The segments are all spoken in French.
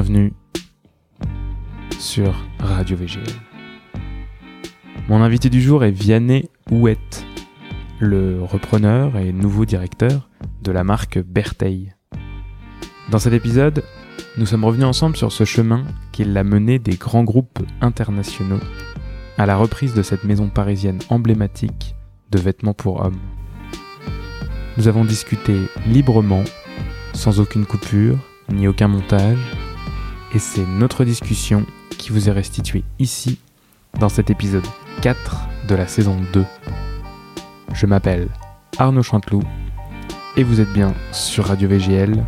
bienvenue sur Radio VGL. Mon invité du jour est Vianney Houette, le repreneur et nouveau directeur de la marque Bertheil. Dans cet épisode, nous sommes revenus ensemble sur ce chemin qui l'a mené des grands groupes internationaux à la reprise de cette maison parisienne emblématique de vêtements pour hommes. Nous avons discuté librement, sans aucune coupure, ni aucun montage, et c'est notre discussion qui vous est restituée ici, dans cet épisode 4 de la saison 2. Je m'appelle Arnaud Chanteloup, et vous êtes bien sur Radio VGL,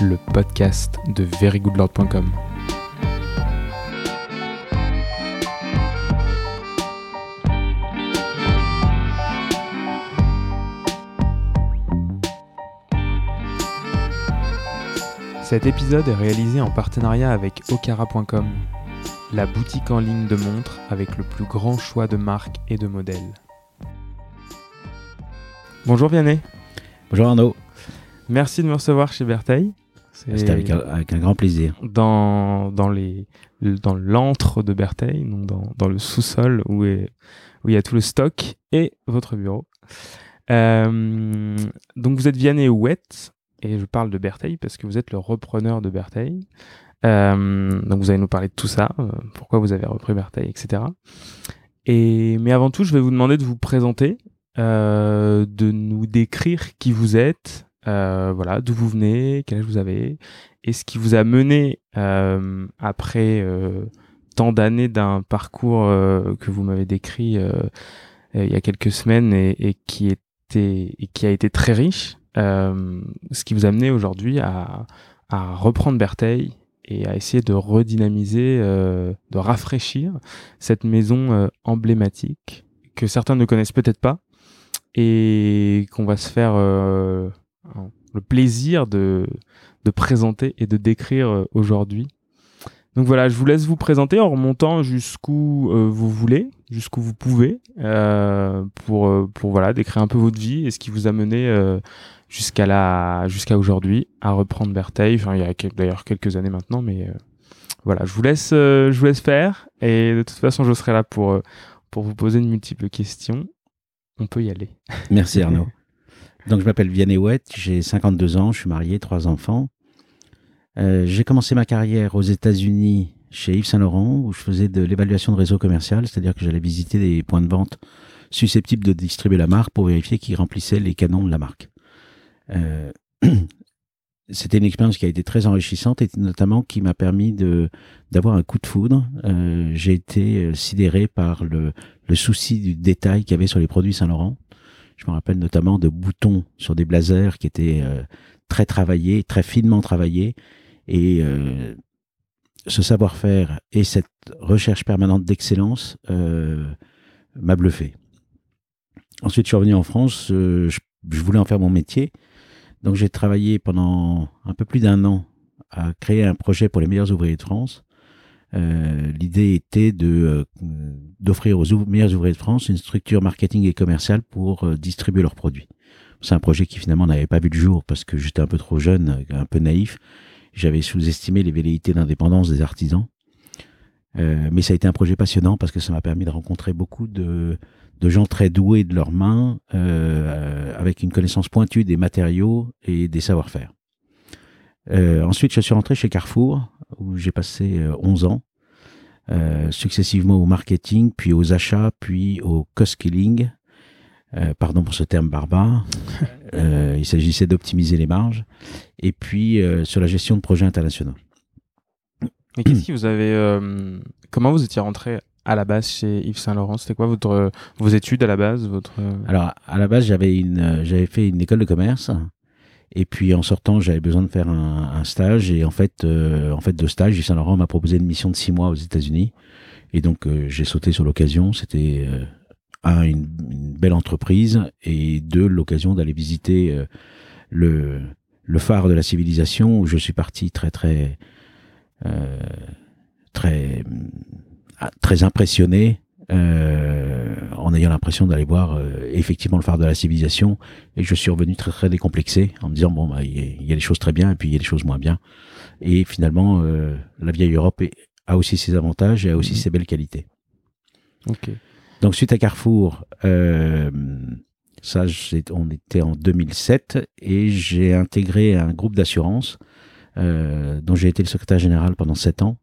le podcast de verygoodlord.com. Cet épisode est réalisé en partenariat avec Okara.com, la boutique en ligne de montres avec le plus grand choix de marques et de modèles. Bonjour Vianney. Bonjour Arnaud. Merci de me recevoir chez Bertheil. C'était avec, un grand plaisir. Dans, dans, les, dans l'antre de Bertheil, dans, dans le sous-sol où, est, où il y a tout le stock et votre bureau. Euh, donc vous êtes Vianney Ouette, et je parle de Bertheil parce que vous êtes le repreneur de Bertheil. Euh, donc vous allez nous parler de tout ça, euh, pourquoi vous avez repris Bertheil, etc. Et mais avant tout, je vais vous demander de vous présenter, euh, de nous décrire qui vous êtes, voilà, d'où vous venez, quel âge vous avez, et ce qui vous a mené après tant d'années d'un parcours que vous m'avez décrit il y a quelques semaines et, et qui était et qui a été très riche euh, ce qui vous a amené aujourd'hui à, reprendre Bertheil et à essayer de redynamiser, euh, de rafraîchir cette maison euh, emblématique que certains ne connaissent peut-être pas et qu'on va se faire le plaisir de, présenter et de décrire aujourd'hui. Donc voilà, je vous laisse vous présenter en remontant jusqu'où euh, vous voulez, jusqu'où vous pouvez, euh, pour euh, pour voilà décrire un peu votre vie et ce qui vous a mené jusqu'à la jusqu'à aujourd'hui à reprendre Bertheil. Enfin, il y a d'ailleurs quelques années maintenant, mais voilà, je vous laisse je vous laisse faire et de toute façon, je serai là pour pour vous poser de multiples questions. On peut y aller. Merci Arnaud. Donc je m'appelle Vianney Ouette, j'ai 52 ans, je suis marié, trois enfants. Euh, j'ai commencé ma carrière aux États-Unis chez Yves Saint Laurent où je faisais de l'évaluation de réseau commercial, c'est-à-dire que j'allais visiter des points de vente susceptibles de distribuer la marque pour vérifier qu'ils remplissaient les canons de la marque. Euh, c'était une expérience qui a été très enrichissante et notamment qui m'a permis d'avoir un coup de foudre. Euh, j'ai été euh, sidéré par le, souci du détail qu'il y avait sur les produits Saint Laurent. Je me rappelle notamment de boutons sur des blazers qui étaient très travaillés, très finement travaillés, et ce savoir-faire et cette recherche permanente d'excellence m'a bluffé. Ensuite, je suis revenu en France, je, voulais en faire mon métier. Donc j'ai travaillé pendant un peu plus d'un an à créer un projet pour les meilleurs ouvriers de France. L'idée était de d'offrir aux meilleurs ouvriers de France une structure marketing et commerciale pour distribuer leurs produits. C'est un projet qui finalement n'avait pas vu le jour parce que j'étais un peu trop jeune, un peu naïf. J'avais sous-estimé les velléités d'indépendance des artisans. Euh, mais ça a été un projet passionnant parce que ça m'a permis de rencontrer beaucoup de, de gens très doués de leurs mains, euh, avec une connaissance pointue des matériaux et des savoir-faire. Euh, ensuite, je suis rentré chez Carrefour, où j'ai passé 11 ans, successivement au marketing, puis aux achats, puis au cost-killing, euh, pardon pour ce terme barbare. Euh, il s'agissait d'optimiser les marges. Et puis euh, sur la gestion de projets internationaux. Mais qu'est-ce qui vous avez. comment vous étiez rentré à la base chez Yves Saint Laurent C'était quoi vos études à la base votre... Alors, à la base, j'avais, une, j'avais fait une école de commerce. Et puis en sortant, j'avais besoin de faire un, stage. Et en fait, en fait, de stage, Yves Saint Laurent m'a proposé une mission de six mois aux États-Unis. Et donc, j'ai sauté sur l'occasion. C'était un, une, belle entreprise et deux, l'occasion d'aller visiter euh, le, le phare de la civilisation où je suis parti très très euh, très très impressionné euh, en ayant l'impression d'aller voir euh, effectivement le phare de la civilisation et je suis revenu très très décomplexé en me disant bon bah il y, a, des choses très bien et puis il y a des choses moins bien Et finalement, la vieille Europe a aussi ses avantages et a aussi mhm. ses belles qualités. Ok. Donc suite à Carrefour, ça, on était en 2007 et j'ai intégré un groupe d'assurance dont j'ai été le secrétaire général pendant sept ans.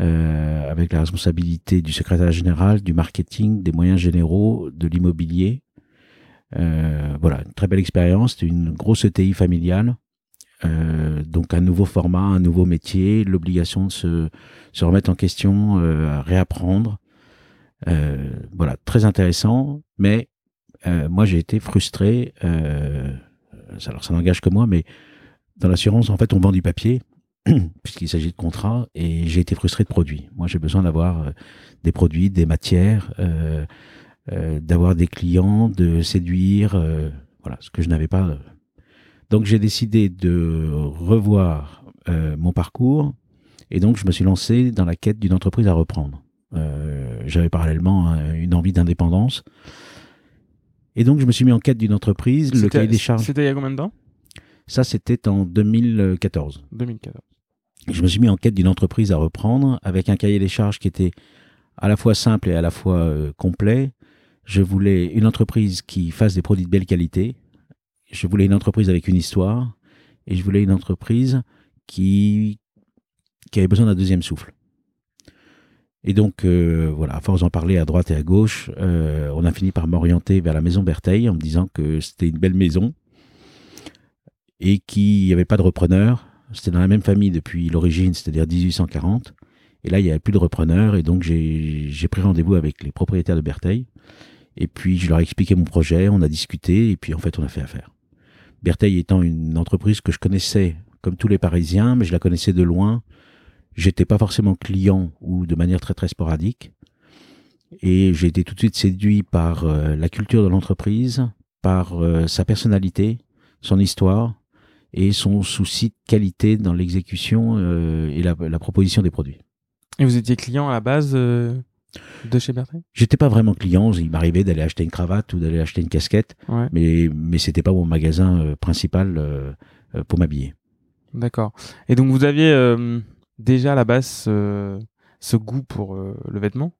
Euh, avec la responsabilité du secrétaire général, du marketing, des moyens généraux, de l'immobilier. Euh, voilà, une très belle expérience. Une grosse ETI familiale. Euh, donc un nouveau format, un nouveau métier, l'obligation de se, se, remettre en question, à réapprendre. voilà, très intéressant. Mais moi, j'ai été frustré. alors, ça n'engage que moi, mais dans l'assurance, en fait, on vend du papier. puisqu'il s'agit de contrats, et j'ai été frustré de produits. Moi, j'ai besoin d'avoir euh, des produits, des matières, euh, euh, d'avoir des clients, de séduire, voilà, ce que je n'avais pas. Donc, j'ai décidé de revoir mon parcours, et donc je me suis lancé dans la quête d'une entreprise à reprendre. J'avais parallèlement une envie d'indépendance. Et donc, je me suis mis en quête d'une entreprise. Le cahier des charges. C'était il y a combien de temps? Ça, c'était en 2014. 2014 je me suis mis en quête d'une entreprise à reprendre avec un cahier des charges qui était à la fois simple et à la fois euh, complet. Je voulais une entreprise qui fasse des produits de belle qualité. Je voulais une entreprise avec une histoire. Et je voulais une entreprise qui, qui avait besoin d'un deuxième souffle. Et donc, euh, voilà, à force d'en parler à droite et à gauche, euh, on a fini par m'orienter vers la maison Bertheil en me disant que c'était une belle maison et qu'il n'y avait pas de repreneur c'était dans la même famille depuis l'origine, c'est-à-dire 1840. Et là, il n'y avait plus de repreneurs. Et donc, j'ai pris rendez-vous avec les propriétaires de Bertheil. Et puis, je leur ai expliqué mon projet, on a discuté, et puis en fait, on a fait affaire. Bertheil étant une entreprise que je connaissais comme tous les Parisiens, mais je la connaissais de loin. J'étais pas forcément client ou de manière très très sporadique. Et j'ai été tout de suite séduit par euh, la culture de l'entreprise, par euh, sa personnalité, son histoire, et son souci de qualité dans l'exécution euh, et la, proposition des produits. Et vous étiez client à la base euh, de chez Bertrand? J'étais pas vraiment client, il m'arrivait d'aller acheter une cravate ou d'aller acheter une casquette, mais mais c'était pas mon magasin euh, principal pour m'habiller. D'accord. Et donc vous aviez déjà à la base ce goût pour le vêtement?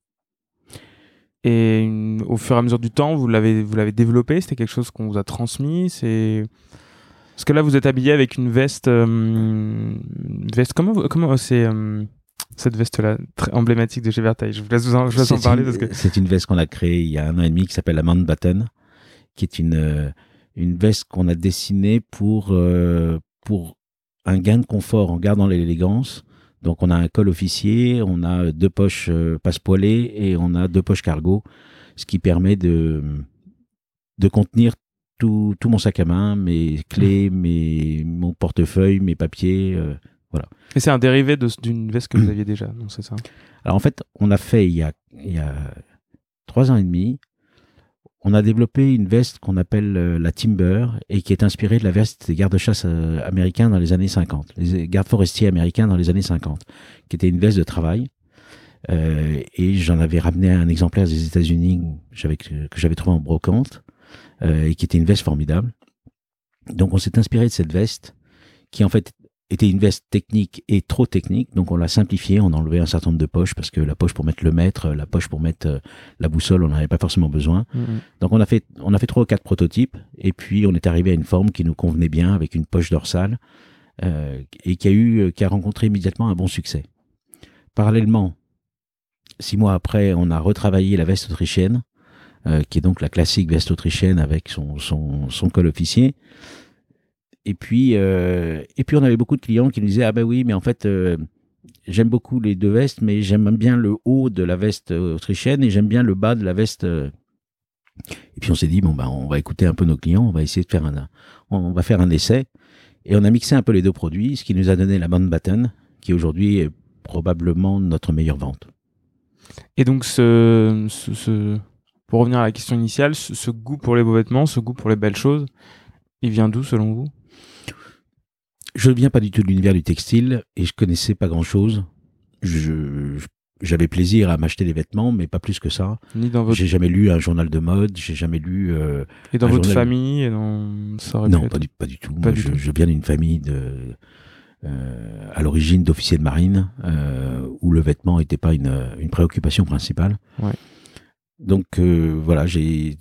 Et au fur et à mesure du temps, vous l'avez vous l'avez développé? C'était quelque chose qu'on vous a transmis? C'est parce que là, vous êtes habillé avec une veste. Euh, veste comment, comment c'est euh, cette veste-là, très emblématique de chez Vertaille Je vous laisse, vous en, parler. parce que... C'est une veste qu'on a créée il y a un an et demi qui s'appelle la Mountbatten, qui est une, euh, une veste qu'on a dessinée pour, pour un gain de confort en gardant l'élégance. Donc on a un col officier, on a deux poches passe-poilées et on a deux poches cargo, ce qui permet de, de contenir tout, tout, mon sac à main, mes clés, mes, mon portefeuille, mes papiers, euh, voilà. Et c'est un dérivé d'une veste que vous aviez déjà, non C'est ça? Alors en fait, on a fait il y a, il y a trois ans et demi, on a développé une veste qu'on appelle euh, la Timber et qui est inspirée de la veste des gardes-chasse euh, américains dans les années 50, les gardes forestiers américains dans les années 50, qui était une veste de travail. et j'en avais ramené un exemplaire des États-Unis que j'avais trouvé en brocante. Euh, et qui était une veste formidable. Donc on s'est inspiré de cette veste qui en fait était une veste technique et trop technique, donc on l'a simplifiée, on a enlevé un certain nombre de poches parce que la poche pour mettre le mètre, la poche pour mettre euh, la boussole, on n'en avait pas forcément besoin. Mm-hmm. Donc on a fait on a fait trois ou quatre prototypes et puis on est arrivé à une forme qui nous convenait bien avec une poche dorsale euh, et qui a eu qui a rencontré immédiatement un bon succès. Parallèlement, six mois après, on a retravaillé la veste autrichienne euh, qui est donc la classique veste autrichienne avec son, son, son col officier. Et puis, euh, et puis on avait beaucoup de clients qui nous disaient ah ben oui, mais en fait euh, j'aime beaucoup les deux vestes, mais j'aime bien le haut de la veste autrichienne et j'aime bien le bas de la veste. Et puis on s'est dit bon ben on va écouter un peu nos clients, on va essayer de faire un, on va faire un essai. Et on a mixé un peu les deux produits, ce qui nous a donné la Mountbatten, qui aujourd'hui est probablement notre meilleure vente. Et donc ce, ce, pour revenir à la question initiale, ce, goût pour les beaux vêtements, ce goût pour les belles choses, il vient d'où selon vous? Je ne viens pas du tout de l'univers du textile et je connaissais pas grand-chose. j'avais plaisir à m'acheter des vêtements, mais pas plus que ça. Ni dans votre... J'ai jamais lu un journal de mode, j'ai jamais lu. Euh, et dans votre famille et dans... Non, pas du, pas du, tout. je, viens d'une famille de à l'origine d'officiers de marine, où le vêtement n'était pas une, une, préoccupation principale. Ouais. Donc voilà, j'ai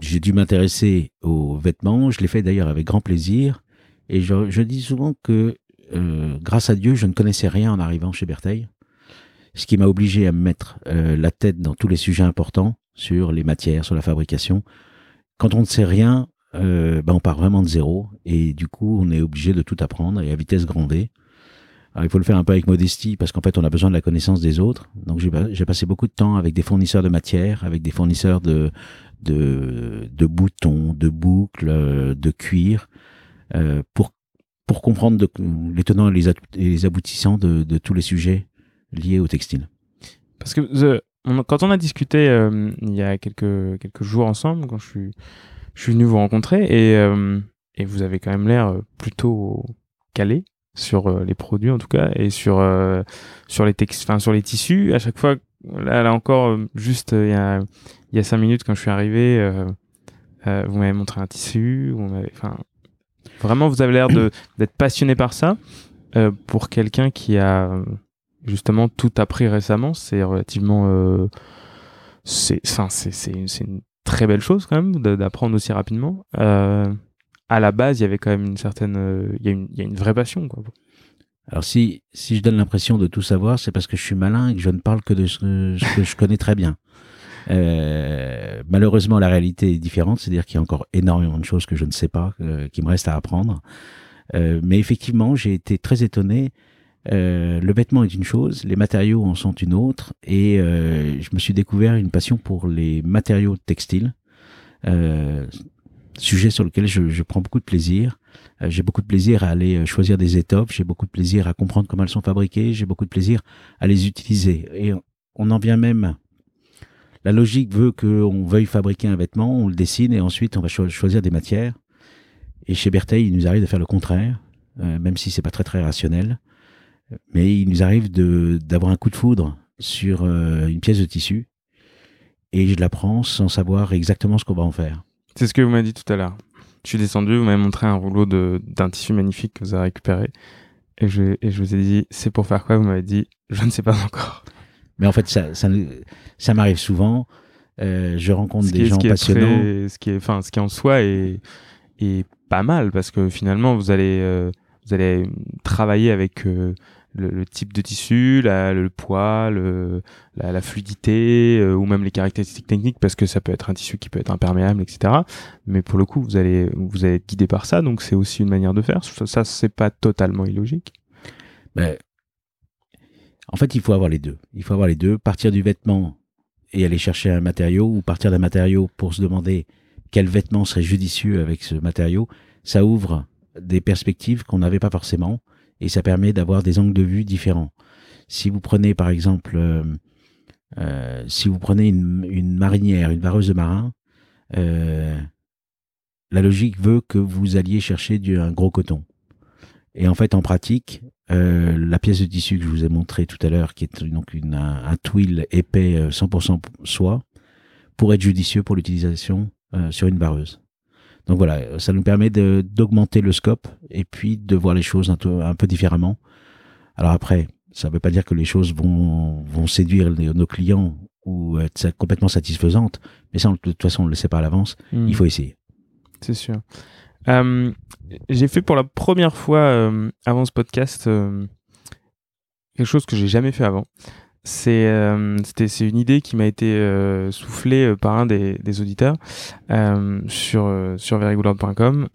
dû m'intéresser aux vêtements. Je l'ai fait d'ailleurs avec grand plaisir. Et je, je dis souvent que euh, grâce à Dieu, je ne connaissais rien en arrivant chez Bertheil, ce qui m'a obligé à me mettre euh, la tête dans tous les sujets importants sur les matières, sur la fabrication. Quand on ne sait rien, euh, ben on part vraiment de zéro et du coup on est obligé de tout apprendre et à vitesse grandée. Alors, il faut le faire un peu avec modestie parce qu'en fait on a besoin de la connaissance des autres. Donc j'ai passé beaucoup de temps avec des fournisseurs de matières, avec des fournisseurs de, de, de boutons, de boucles, de cuir, euh, pour pour comprendre de, les tenants et les, aboutissants de, de, tous les sujets liés au textile. Parce que quand on a discuté euh, il y a quelques, quelques jours ensemble, quand je suis, je suis venu vous rencontrer, et, euh, et vous avez quand même l'air euh, plutôt calé sur les produits en tout cas, et sur, sur, les, enfin, sur les tissus. À chaque fois, là, encore, juste il y, a, il y a cinq minutes quand je suis arrivé, vous m'avez montré un tissu, vous m'avez, enfin, Vraiment, vous avez l'air d'être passionné par ça. Euh, pour quelqu'un qui a justement tout appris récemment, c'est relativement. Euh, c'est une très belle chose quand même d'apprendre aussi rapidement. À la base, il y avait quand même une certaine. Euh, il, y a une, vraie passion. Quoi. Alors si, si je donne l'impression de tout savoir, c'est parce que je suis malin et que je ne parle que de ce que je connais très bien. Euh, malheureusement, la réalité est différente, c'est-à-dire qu'il y a encore énormément de choses que je ne sais pas, euh, qui me restent à apprendre. Mais effectivement, j'ai été très étonné. Le vêtement est une chose, les matériaux en sont une autre, et je me suis découvert une passion pour les matériaux textiles, sujet sur lequel je, prends beaucoup de plaisir. j'ai beaucoup de plaisir à aller choisir des étoffes, j'ai beaucoup de plaisir à comprendre comment elles sont fabriquées, j'ai beaucoup de plaisir à les utiliser. Et on en vient même la logique veut qu'on veuille fabriquer un vêtement, on le dessine et ensuite on va choisir des matières. Et chez Bertheil, il nous arrive de faire le contraire, euh, même si c'est pas très très rationnel. Mais il nous arrive d'avoir un coup de foudre sur euh, une pièce de tissu et je la prends sans savoir exactement ce qu'on va en faire. C'est ce que vous m'avez dit tout à l'heure. Je suis descendu, vous m'avez montré un rouleau d'un tissu magnifique que vous avez récupéré. Et je, et je vous ai dit, c'est pour faire quoi Vous m'avez dit, je ne sais pas encore. Mais en fait, ça, ça, ça m'arrive souvent. Euh, je rencontre des gens passionnants. ce qui est, enfin, ce qui en soi est, est pas mal parce que finalement, vous allez, euh, vous allez travailler avec euh, le, type de tissu, la, le poids, le, la, fluidité euh, ou même les caractéristiques techniques parce que ça peut être un tissu qui peut être imperméable, etc. Mais pour le coup, vous allez, vous être guidé par ça, donc c'est aussi une manière de faire. Ça, ça c'est pas totalement illogique. Ben, en fait, il faut avoir les deux. Il faut avoir les deux. Partir du vêtement et aller chercher un matériau ou partir d'un matériau pour se demander quel vêtement serait judicieux avec ce matériau, ça ouvre des perspectives qu'on n'avait pas forcément et ça permet d'avoir des angles de vue différents. Si vous prenez par exemple, euh, euh, si vous prenez une, marinière, une vareuse de marin, euh, la logique veut que vous alliez chercher un gros coton. Et en fait, en pratique, la pièce de tissu que je vous ai montré tout à l'heure, qui est donc une, un, un, épais 100% euh, soie, pour être judicieux pour l'utilisation sur une vareuse. Donc voilà, ça nous permet d'augmenter le scope et puis de voir les choses un peu, un peu différemment. Alors après, ça ne veut pas dire que les choses vont, vont séduire nos clients ou être complètement satisfaisantes, mais ça, de toute façon, on ne le sait pas à l'avance. Hmm. Il faut essayer. C'est sûr. Euh, j'ai fait pour la première fois euh, avant ce podcast euh, quelque chose que j'ai jamais fait avant. C'est c'est une idée qui m'a été soufflée par un des, des auditeurs sur sur verygoodlord.com.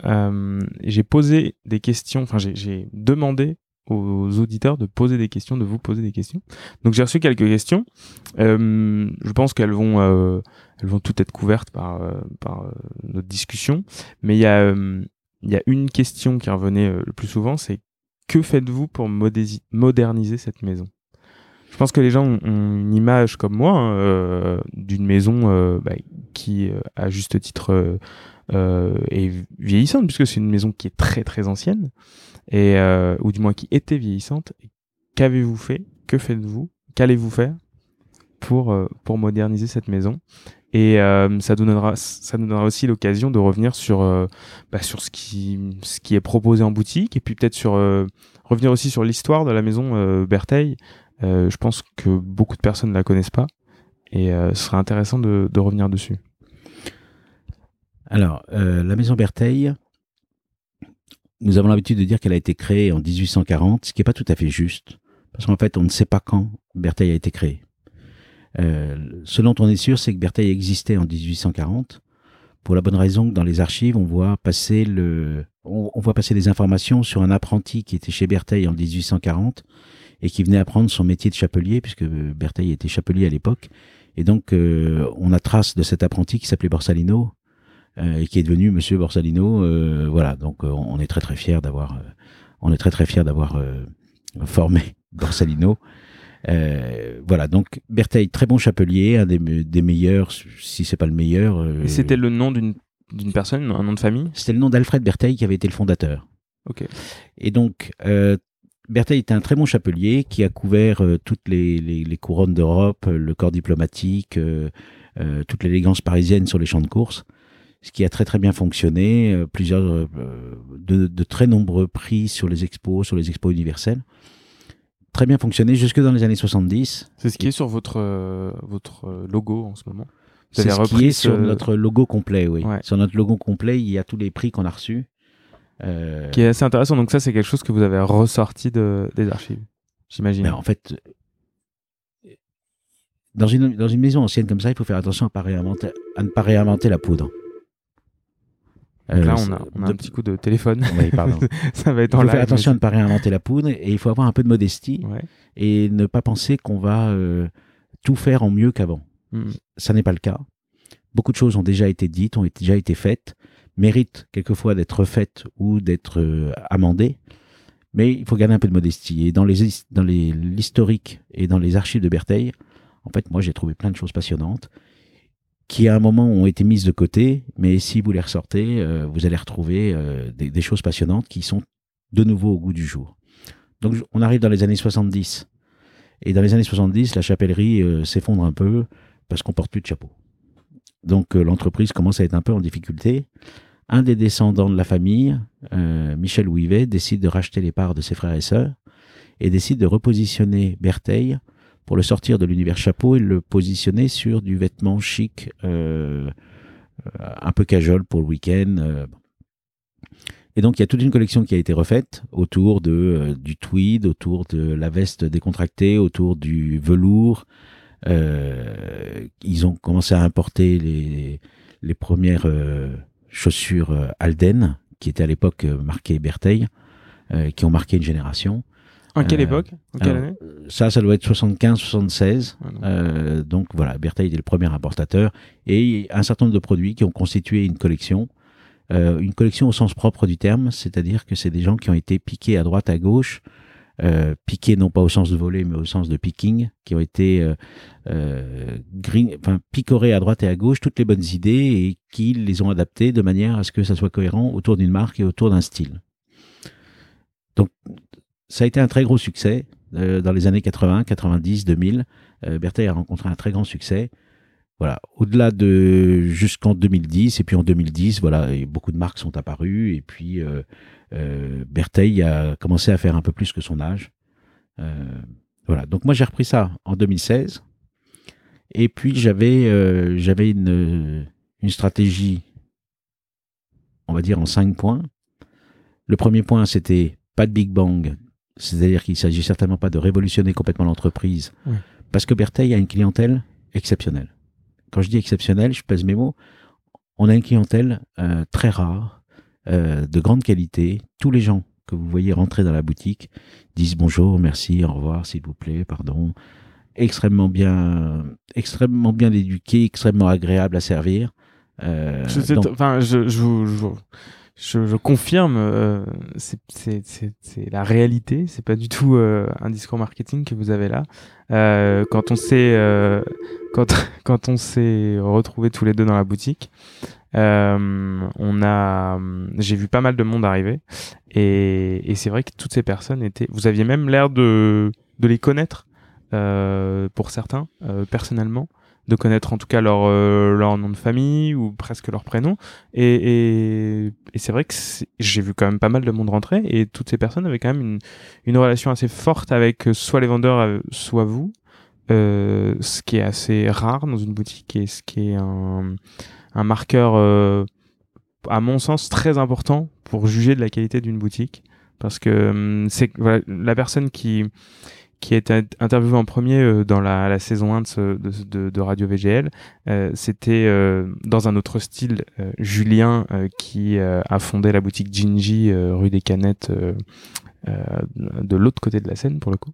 j'ai posé des questions, enfin j'ai demandé aux auditeurs de poser des questions, de vous poser des questions. Donc j'ai reçu quelques questions. Euh, je pense qu'elles vont, euh, elles vont toutes être couvertes par, euh, par euh, notre discussion. Mais il y a, euh, il y a une question qui revenait le plus souvent, c'est que faites-vous pour moderniser cette maison? Je pense que les gens ont, une image comme moi hein, d'une maison bah, qui, à juste titre, est vieillissante puisque c'est une maison qui est très très ancienne et euh, ou du moins qui était vieillissante. Qu'avez-vous fait? Que faites-vous? Qu'allez-vous faire pour euh, pour moderniser cette maison? Et euh, ça, donnera, ça nous donnera aussi l'occasion de revenir sur, euh, bah, sur ce, qui, ce qui est proposé en boutique et puis peut-être sur revenir aussi sur l'histoire de la maison Bertheil. Je pense que beaucoup de personnes ne la connaissent pas et ce serait intéressant de, revenir dessus. Alors, la maison Bertheil, nous avons l'habitude de dire qu'elle a été créée en 1840, ce qui n'est pas tout à fait juste, parce qu'en fait, on ne sait pas quand Bertheil a été créé. Euh, ce dont on est sûr, c'est que Bertheil existait en 1840, pour la bonne raison que dans les archives, on voit passer le, on, voit passer des informations sur un apprenti qui était chez Bertheil en 1840 et qui venait apprendre son métier de chapelier, puisque Bertheil était chapelier à l'époque. Et donc, euh, on a trace de cet apprenti qui s'appelait Borsalino, euh, et qui est devenu Monsieur Borsalino. Euh, voilà, donc on est très très fier d'avoir, on est très très fier d'avoir formé Borsalino. voilà, donc Bertheil, très bon chapelier, un des, des meilleurs, si c'est pas le meilleur. et c'était le nom d'une d'une personne, un nom de famille? C'était le nom d'Alfred Bertheil qui avait été le fondateur. Ok. Et donc, euh, Bertheil était un très bon chapelier qui a couvert toutes les, les, les couronnes d'Europe, le corps diplomatique, euh, toute l'élégance parisienne sur les champs de course ce qui a très très bien fonctionné, euh, plusieurs euh, de, très nombreux prix sur les expos, sur les expos universelles. Très bien fonctionné jusque dans les années 70. C'est ce qui est sur votre, euh, votre logo en ce moment? C'est ce qui est sur notre logo complet, oui. Sur notre logo complet, il y a tous les prix qu'on a reçus. Qui est assez intéressant. Donc ça, c'est quelque chose que vous avez ressorti de, des archives, j'imagine. Ben, en fait, dans une, dans une maison ancienne comme ça, il faut faire attention à, à ne pas réinventer la poudre. Euh, là, on a, un petit coup de téléphone. Oui, pardon. ça va être en Il faut faire attention à ne pas réinventer la poudre et il faut avoir un peu de modestie et ne pas penser qu'on va euh, tout faire en mieux qu'avant. Hmm. Ça n'est pas le cas. Beaucoup de choses ont déjà été dites, ont déjà été faites, méritent quelquefois d'être faites ou d'être euh, amendées. Mais il faut garder un peu de modestie. Et dans les dans l'historique et dans les archives de Bertheil, en fait, moi, j'ai trouvé plein de choses passionnantes qui à un moment ont été mises de côté, mais si vous les ressortez, euh, vous allez retrouver euh, des, choses passionnantes qui sont de nouveau au goût du jour. Donc on arrive dans les années 70. Et dans les années 70, la chapellerie s'effondre un peu parce qu'on porte plus de chapeau. Donc l'entreprise commence à être un peu en difficulté. Un des descendants de la famille, Michel Ouivet, décide de racheter les parts de ses frères et sœurs et décide de repositionner Bertheil pour le sortir de l'univers chapeau et le positionner sur du vêtement chic, euh, un peu casual pour le week-end. Euh. Et donc il y a toute une collection qui a été refaite autour euh, du tweed, autour de la veste décontractée, autour du velours. ils ont commencé à importer les premières chaussures Alden, qui étaient à l'époque marquées Bertheil, qui ont marqué une génération. En quelle euh, époque? En quelle année? Ça, ça doit être 75-76. Euh, donc voilà, Berthaud est le premier importateur. Et un certain nombre de produits qui ont constitué une collection. Euh, une collection au sens propre du terme, c'est-à-dire que c'est des gens qui ont été piqués à droite, à gauche, euh, piqués non pas au sens de voler, mais au sens de picking, qui ont été euh, euh, picorés à droite et à gauche toutes les bonnes idées et qui les ont adaptées de manière à ce que ça soit cohérent autour d'une marque et autour d'un style. Donc ça a été un très gros succès dans les années 80, 90, 2000. Euh, Berthet a rencontré un très grand succès. Voilà, au-delà de jusqu'en 2010 et puis en 2010, voilà, beaucoup de marques sont apparues et puis euh Bertheil a commencé à faire un peu plus que son âge. Euh, voilà, donc moi j'ai repris ça en 2016 et puis j'avais j'avais une une stratégie, on va dire en cinq points. Le premier point c'était pas de Big Bang c'est-à-dire qu'il ne s'agit certainement pas de révolutionner complètement l'entreprise, parce que Bertheil a une clientèle exceptionnelle. Quand je dis exceptionnelle, je pèse mes mots. On a une clientèle euh, très rare, euh, de grande qualité. Tous les gens que vous voyez rentrer dans la boutique disent bonjour, merci, au revoir, s'il vous plaît, pardon. Extrêmement bien, extrêmement bien éduqués, extrêmement agréable à servir. Euh, enfin, je, je, je, je, confirme, euh, c'est la réalité. C'est pas du tout euh, un discours marketing que vous avez là. Euh, quand on s'est euh, quand quand on s'est retrouvés tous les deux dans la boutique, on a j'ai vu pas mal de monde arriver et, et c'est vrai que toutes ces personnes étaient. Vous aviez même l'air de de les connaître pour certains personnellement. De connaître en tout cas leur leur nom de famille ou presque leur prénom. Et, et, et c'est vrai que j'ai vu quand même pas mal de monde rentrer et toutes ces personnes avaient quand même une, une relation assez forte avec soit les vendeurs, soit vous. Euh, ce qui est assez rare dans une boutique et ce qui est un, un marqueur, euh, à mon sens, très important pour juger de la qualité d'une boutique. Parce que hum, c'est voilà, la personne qui, qui a été interviewée en premier euh, dans la, saison 1 de, Radio VGL, euh, c'était euh, dans un autre style Julien qui a fondé la boutique Gingy rue des Canettes de l'autre côté de la scène pour le coup.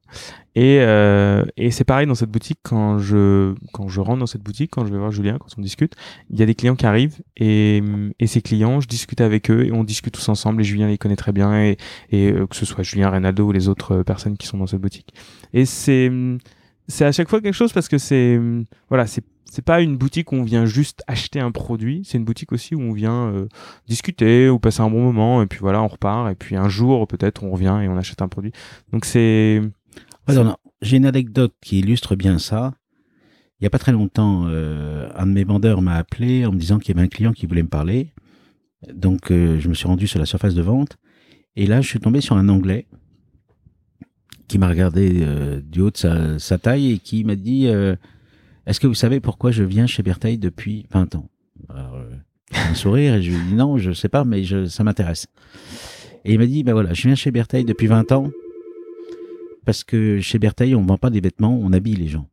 Et, euh, et c'est pareil dans cette boutique quand je quand je rentre dans cette boutique, quand je vais voir Julien, quand on discute, il y a des clients qui arrivent et, et ces clients, je discute avec eux et on discute tous ensemble et Julien les connaît très bien et, et euh, que ce soit Julien Reynaldo ou les autres personnes qui sont dans cette boutique. Et c'est c'est à chaque fois quelque chose parce que c'est voilà c'est c'est pas une boutique où on vient juste acheter un produit, c'est une boutique aussi où on vient euh, discuter ou passer un bon moment et puis voilà, on repart et puis un jour peut-être on revient et on achète un produit. Donc c'est j'ai une anecdote qui illustre bien ça. Il y a pas très longtemps, euh, un de mes vendeurs m'a appelé en me disant qu'il y avait un client qui voulait me parler. Donc euh, je me suis rendu sur la surface de vente et là je suis tombé sur un Anglais qui m'a regardé du haut de sa, sa, taille et qui m'a dit est-ce que vous savez pourquoi je viens chez Bertheil depuis 20 ans? Alors, euh, un sourire et je lui dis non, je sais pas, mais je, ça m'intéresse. Et il m'a dit, ben voilà, je viens chez Bertheil depuis 20 ans parce que chez Bertheil, on vend pas des vêtements, on habille les gens.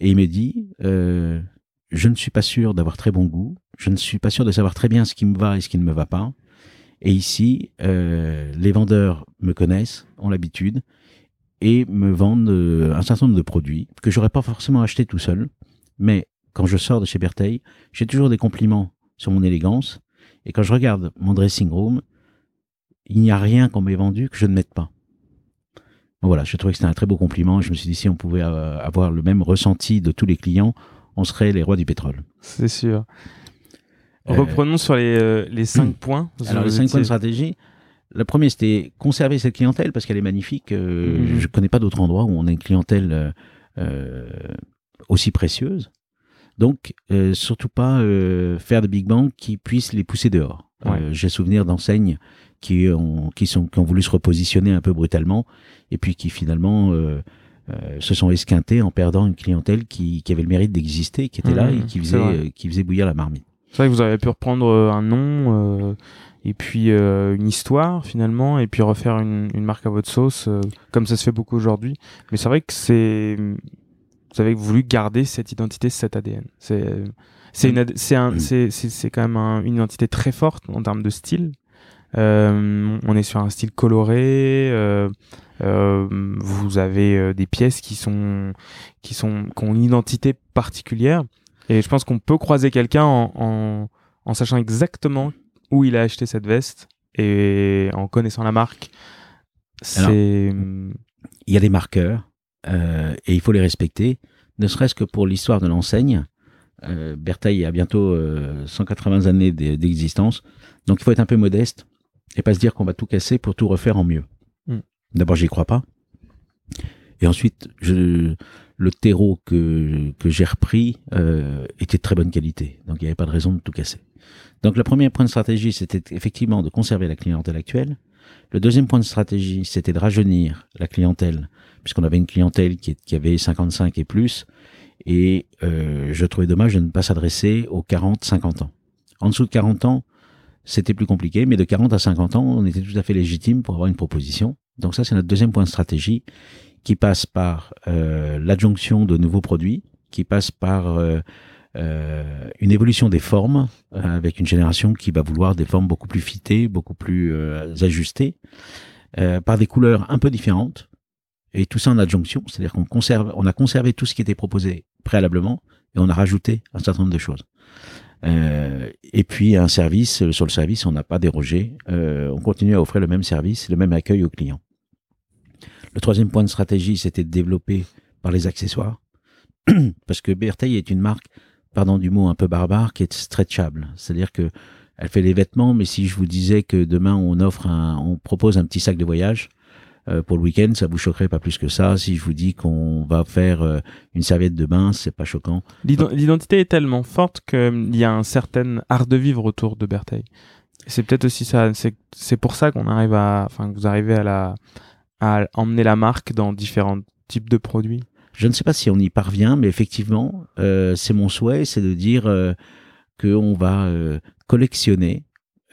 Et il me dit, euh, je ne suis pas sûr d'avoir très bon goût, je ne suis pas sûr de savoir très bien ce qui me va et ce qui ne me va pas. Et ici, euh, les vendeurs me connaissent, ont l'habitude, et me vendent euh, un certain nombre de produits que j'aurais pas forcément acheté tout seul. Mais quand je sors de chez Bertheil, j'ai toujours des compliments sur mon élégance. Et quand je regarde mon dressing room, il n'y a rien qu'on m'ait vendu que je ne mette pas. voilà, je trouvais que c'était un très beau compliment. Je me suis dit, si on pouvait euh, avoir le même ressenti de tous les clients, on serait les rois du pétrole. C'est sûr. Euh, Reprenons sur les, les cinq points. Alors, les cinq points de stratégie. Le premier, c'était conserver cette clientèle parce qu'elle est magnifique. Euh, mhm. Je connais pas d'autre endroit où on a une clientèle euh, euh aussi précieuse. Donc, euh, surtout pas faire de big bang qui puisse les pousser dehors. J'ai souvenir d'enseignes qui ont, qui, sont, qui ont voulu se repositionner un peu brutalement et puis qui finalement se sont esquintés en perdant une clientèle qui, qui avait le mérite d'exister, qui était là mhm, et qui faisait, qui faisait bouillir la marmite. C'est vrai que vous avez pu reprendre un nom et puis euh, une histoire finalement et puis refaire une, une marque à votre sauce euh, comme ça se fait beaucoup aujourd'hui. Mais c'est vrai que c'est vous avez voulu garder cette identité cet ADN c'est c'est une c'est un c'est c'est quand même une identité très forte en termes de style. Euh, on est sur un style coloré euh, euh vous avez des pièces qui sont qui sont qui ont une identité particulière. Et je pense qu'on peut croiser quelqu'un en, en en sachant exactement où il a acheté cette veste et en connaissant la marque, c'est. Il y a des marqueurs euh, et il faut les respecter, ne serait-ce que pour l'histoire de l'enseigne. Euh, Bertheil a bientôt 180 euh, années d'existence, donc il faut être un peu modeste et pas se dire qu'on va tout casser pour tout refaire en mieux. Mm. D'abord, j'y crois pas. Et ensuite, je, le terreau que, j'ai repris euh, était de très bonne qualité, donc il n'y avait pas de raison de tout casser. Donc le premier point de stratégie, c'était effectivement de conserver la clientèle actuelle. Le deuxième point de stratégie, c'était de rajeunir la clientèle, puisqu'on avait une clientèle qui, qui, avait 55 et plus, et euh, je trouvais dommage de ne pas s'adresser aux 40-50 ans. En dessous de 40 ans, c'était plus compliqué, mais de 40 à 50 ans, on était tout à fait légitime pour avoir une proposition. Donc ça, c'est notre deuxième point de stratégie, qui passe par euh, l'adjonction de nouveaux produits, qui passe par euh, euh, une évolution des formes avec une génération qui va vouloir des formes beaucoup plus fitées, beaucoup plus ajustées, par des couleurs un peu différentes. Et tout ça en adjonction, c'est-à-dire qu'on conserve, on a conservé tout ce qui était proposé préalablement et on a rajouté un certain nombre de choses. Et puis un service, sur le service, on n'a pas dérogé. On continue à offrir le même service, le même accueil aux clients. Le troisième point de stratégie, c'était de développer par les accessoires, parce que Bertheil est une marque pardon du mot un peu barbare, qui est stretchable. C'est-à-dire que elle fait les vêtements, mais si je vous disais que demain on offre un, on propose un petit sac de voyage, Euh, pour le week-end, ça vous choquerait pas plus que ça. Si je vous dis qu'on va faire euh, une serviette de bain, c'est pas choquant. L'identité est tellement forte qu'il y a un certain art de vivre autour de Bertheil. C'est peut-être aussi ça. C'est pour ça qu'on arrive à, enfin, vous arrivez à la, à emmener la marque dans différents types de produits? Je ne sais pas si on y parvient, mais effectivement, euh, c'est mon souhait, c'est de dire euh, qu'on va euh, collectionner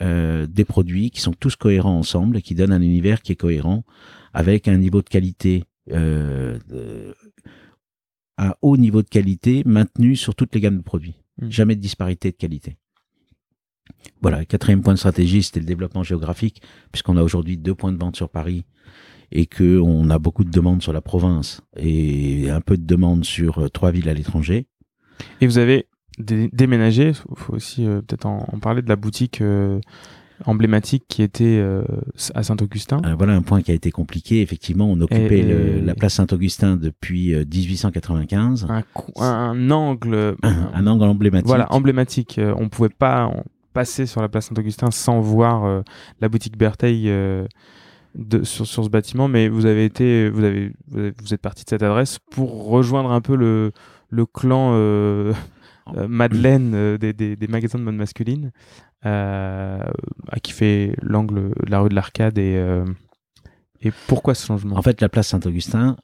des produits qui sont tous cohérents ensemble et qui donnent un univers qui est cohérent avec un niveau de qualité, de, un haut niveau de qualité maintenu sur toutes les gammes de produits. Mm. Jamais de disparité de qualité. Voilà, quatrième point de stratégie, c'était le développement géographique, puisqu'on a aujourd'hui deux points de vente sur Paris et que on a beaucoup de demandes sur la province et un peu de demandes sur euh, trois villes à l'étranger. Et vous avez dé- déménagé, faut faut aussi euh, peut-être en, en parler de la boutique euh, emblématique qui était euh, à Saint-Augustin. Voilà un point qui a été compliqué. Effectivement, on occupait Et- le- et- la place Saint-Augustin depuis euh, 1895, Un, cou- un angle, un angle emblématique. voilà, emblématique. On pouvait pas passer sur la place Saint-Augustin sans voir la boutique Bertheil de, sur, sur ce bâtiment, mais vous avez été, vous avez, vous, êtes parti de cette adresse pour rejoindre un peu le, le clan euh, euh, Madeleine euh, des, des, des magasins de mode masculine, à qui fait l'angle de la rue de l'Arcade et et pourquoi ce changement? En fait, la place Saint-Augustin,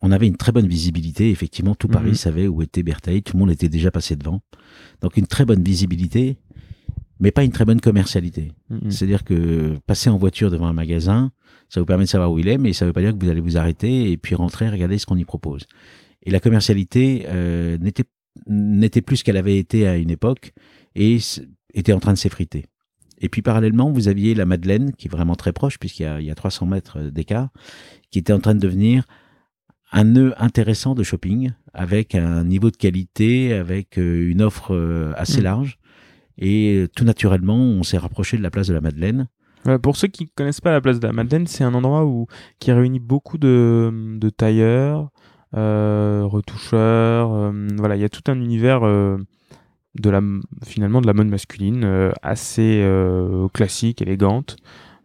on avait une très bonne visibilité. Effectivement, tout Paris Mhm. savait où était Bertheil. Tout le monde était déjà passé devant. Donc, une très bonne visibilité, mais pas une très bonne commercialité. Mhm. C'est-à-dire que passer en voiture devant un magasin, ça vous permet de savoir où il est, mais ça ne veut pas dire que vous allez vous arrêter et puis rentrer, regarder ce qu'on y propose. Et la commercialité euh, n'était n'était plus ce qu'elle avait été à une époque et était en train de s'effriter. Et puis parallèlement, vous aviez la Madeleine, qui est vraiment très proche, puisqu'il y a, il y a 300 mètres d'écart, qui était en train de devenir un nœud intéressant de shopping, avec un niveau de qualité, avec euh, une offre euh, assez Mm. large. Et euh, tout naturellement, on s'est rapproché de la place de la Madeleine. Ouais, pour ceux qui connaissent pas la place de la Madeleine, c'est un endroit où qui réunit beaucoup de, tailleurs, euh, retoucheurs. euh, voilà, il y a tout un univers euh, de la finalement de la mode masculine euh, assez euh, classique, élégante.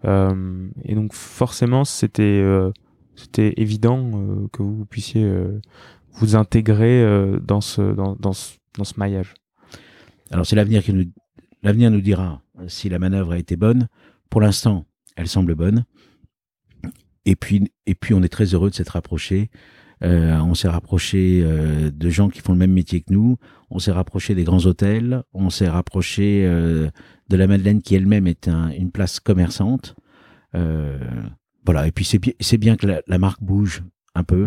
Euh, et donc forcément, c'était euh, c'était évident euh, que vous puissiez euh, vous intégrer euh, dans ce dans, dans ce dans ce maillage. Alors c'est l'avenir qui l'avenir nous dira si la manœuvre a été bonne. Pour l'instant, elle semble bonne. Et puis et puis on est très heureux de s'être rapproché. Euh, on s'est rapproché euh, de gens qui font le même métier que nous. On s'est rapproché des grands hôtels. On s'est rapproché euh, de la Madeleine qui elle-même est un- une place commerçante. Voilà. Et puis c'est bi- c'est bien que la, marque bouge un peu.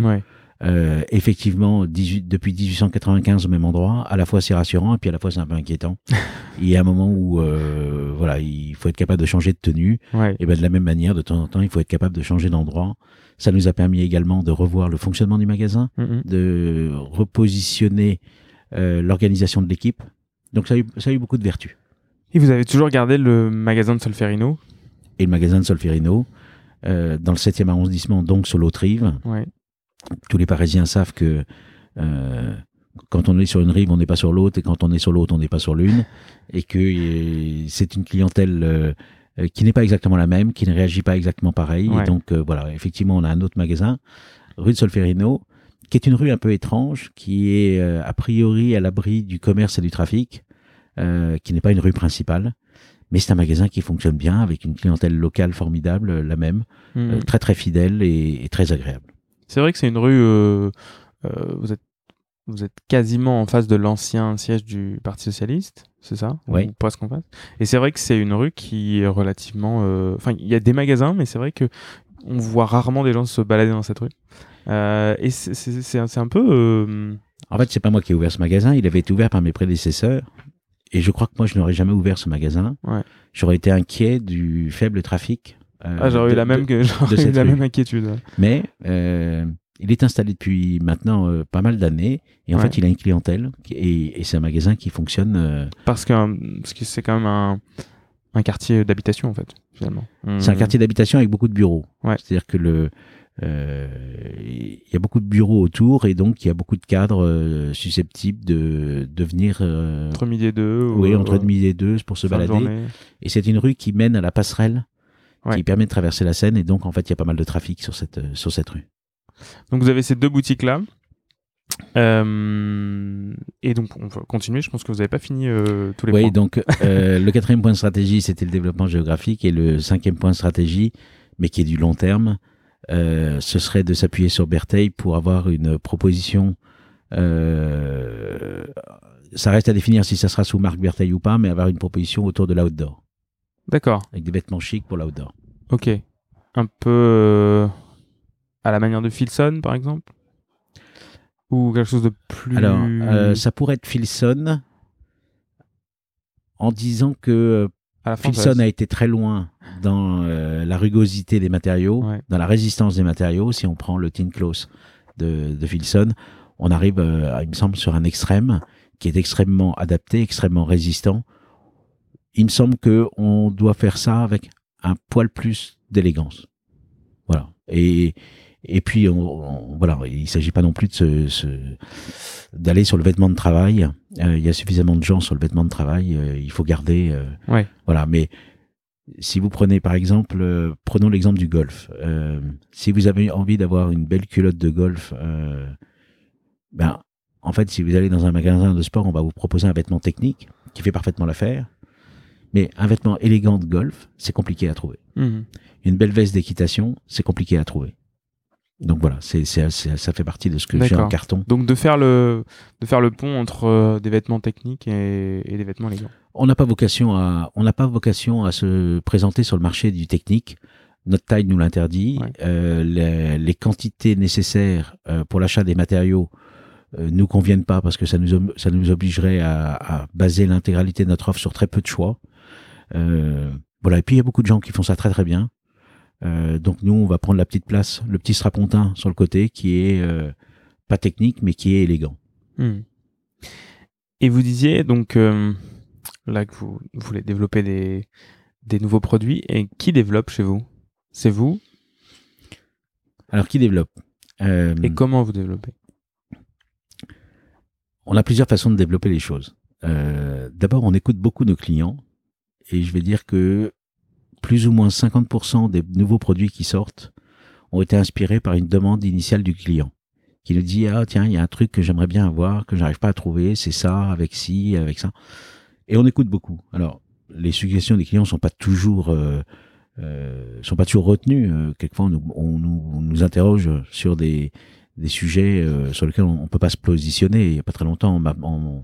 Euh, effectivement, 18, depuis 1895 au même endroit, à la fois c'est rassurant et puis à la fois c'est un peu inquiétant. il y a un moment où euh, voilà, il faut être capable de changer de tenue. Ouais. Et ben de la même manière, de temps en temps, il faut être capable de changer d'endroit. Ça nous a permis également de revoir le fonctionnement du magasin, Mhm. de repositionner euh, l'organisation de l'équipe. Donc ça a, eu, ça a eu beaucoup de vertus. Et vous avez toujours gardé le magasin de Solferino? Et le magasin de Solferino, euh, dans le 7e arrondissement, donc sur l'autre rive, Ouais. Tous les Parisiens savent que euh, quand on est sur une rive, on n'est pas sur l'autre, et quand on est sur l'autre, on n'est pas sur l'une, et que euh, c'est une clientèle euh, qui n'est pas exactement la même, qui ne réagit pas exactement pareil. Ouais. Et donc euh, voilà, effectivement, on a un autre magasin, rue de Solferino, qui est une rue un peu étrange, qui est a priori à l'abri du commerce et du trafic, qui n'est pas une rue principale. Mais c'est un magasin qui fonctionne bien, avec une clientèle locale formidable, la même, euh, très très fidèle et- et très agréable. C'est vrai que c'est une rue. euh, euh, vous êtes vous êtes quasiment en face de l'ancien siège du Parti socialiste, c'est ça? Oui. Ou presque en face? Et c'est vrai que c'est une rue qui est relativement. euh, Enfin, il y a des magasins, mais c'est vrai que on voit rarement des gens se balader dans cette rue. Et c'est- un, un peu. En fait, c'est pas moi qui ai ouvert ce magasin, il avait été ouvert par mes prédécesseurs. Et je crois que moi, je n'aurais jamais ouvert ce magasin. Ouais. J'aurais été inquiet du faible trafic. Euh, Ah, j'aurais eu la même de- que eu la même inquiétude. Mais euh, il est installé depuis maintenant euh, pas mal d'années. Et en Ouais. fait, il a une clientèle. qui- Et, et c'est un magasin qui fonctionne. Parce que parce que c'est quand même un un quartier d'habitation en fait finalement. C'est un quartier d'habitation avec beaucoup de bureaux. Ouais. C'est-à-dire que le il y a beaucoup de bureaux autour et donc il y a beaucoup de cadres susceptibles de, de venir entre midi et deux. ou, oui, entre midi et deux pour se balader. journée. Et c'est une rue qui mène à la passerelle Ouais. qui permet de traverser la Seine et donc en fait il y a pas mal de trafic sur cette euh, sur cette rue. Donc vous avez ces deux boutiques là. Euh, et donc on va continuer. Je pense que vous n'avez pas fini euh, tous les Oui, points. donc euh, le quatrième point de stratégie, c'était le développement géographique, et le cinquième point de stratégie, mais qui est du long terme, ce serait de s'appuyer sur Bertheil pour avoir une proposition. ça reste à définir si ça sera sous marque Bertheil ou pas, mais avoir une proposition autour de l'outdoor, D'accord. avec des vêtements chics pour l'outdoor. Ok. Un peu euh, à la manière de Filson par exemple, ou quelque chose de plus. Alors, euh, ça pourrait être Filson, en disant que à ça- Filson a été très loin dans euh, la rugosité des matériaux, Ouais. dans la résistance des matériaux. Si on prend le Tin Close de, de Filson, on arrive, euh, il me semble, sur un extrême qui est extrêmement adapté, extrêmement résistant. Il me semble que on doit faire ça avec un poil plus d'élégance. Voilà. Et, et puis, on, on- voilà, il s'agit pas non plus de se, se- d'aller sur le vêtement de travail. Euh, il y a suffisamment de gens sur le vêtement de travail. euh, il faut garder. euh, Ouais. Voilà. Mais si vous prenez par exemple, prenons l'exemple du golf. Si vous avez envie d'avoir une belle culotte de golf, ben, en fait, si vous allez dans un magasin de sport, on va vous proposer un vêtement technique qui fait parfaitement l'affaire. Mais un vêtement élégant de golf, c'est compliqué à trouver. Mhm. Une belle veste d'équitation, c'est compliqué à trouver. Donc voilà, c'est, c'est, c'est- ça fait partie de ce que j'ai D'accord. en carton. Donc de faire le de faire le pont entre euh, des vêtements techniques et, et des vêtements élégants. On n'a pas vocation à, on n'a pas vocation à se présenter sur le marché du technique. Notre taille nous l'interdit. Ouais. Euh, les, les quantités nécessaires euh, pour l'achat des matériaux nous conviennent pas parce que ça nous, ça nous obligerait à, à baser l'intégralité de notre offre sur très peu de choix. Euh, voilà. Et puis il y a beaucoup de gens qui font ça très très bien. Euh, donc nous, on va prendre la petite place, le petit strapontin sur le côté qui est euh, pas technique mais qui est élégant. Mhm. Et vous disiez donc là que vous, vous voulez développer des des nouveaux produits et qui développe chez vous? C'est vous? Alors qui développe? Euh, et comment vous développez? On a plusieurs façons de développer les choses. Euh, D'abord, on écoute beaucoup nos clients et je vais dire que plus ou moins 50% des nouveaux produits qui sortent ont été inspirés par une demande initiale du client qui nous dit ah tiens il y a un truc que j'aimerais bien avoir que j'arrive pas à trouver c'est ça avec ci avec ça. Et on écoute beaucoup. Alors les suggestions des clients sont pas toujours euh, euh, sont pas toujours retenues. Euh, quelquefois on nous, on nous, interroge sur des des sujets sur lesquels on, on peut pas se positionner. Il y a pas très longtemps, on on,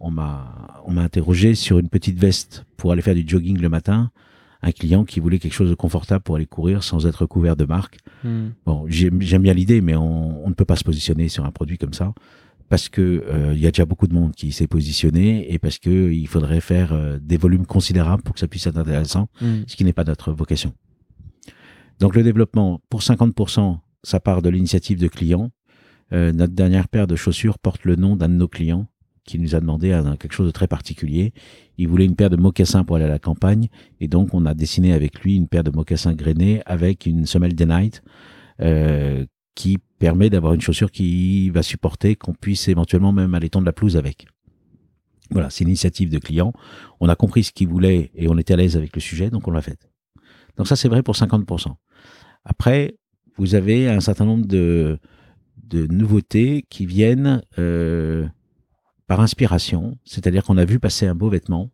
on m'a on m'a interrogé sur une petite veste pour aller faire du jogging le matin. Un client qui voulait quelque chose de confortable pour aller courir sans être couvert de marque. Bon, j'aime bien l'idée, mais on, on ne peut pas se positionner sur un produit comme ça parce que euh, il y a déjà beaucoup de monde qui s'est positionné et parce que il faudrait faire euh, des volumes considérables pour que ça puisse être intéressant Mhm. ce qui n'est pas notre vocation. Donc le développement, pour 50%, ça part de l'initiative de clients. Euh, notre dernière paire de chaussures porte le nom d'un de nos clients qui nous a demandé quelque chose de très particulier. Il voulait une paire de mocassins pour aller à la campagne et donc on a dessiné avec lui une paire de mocassins grainés avec une semelle Denite euh, qui permet d'avoir une chaussure qui va supporter qu'on puisse éventuellement même aller tondre la pelouse avec. Voilà, c'est une initiative de client. On a compris ce qu'il voulait et on était à l'aise avec le sujet, donc on l'a fait. Donc ça, c'est vrai pour 50%. Après, vous avez un certain nombre de, de nouveautés qui viennent euh, par inspiration, c'est-à-dire qu'on a vu passer un beau vêtement,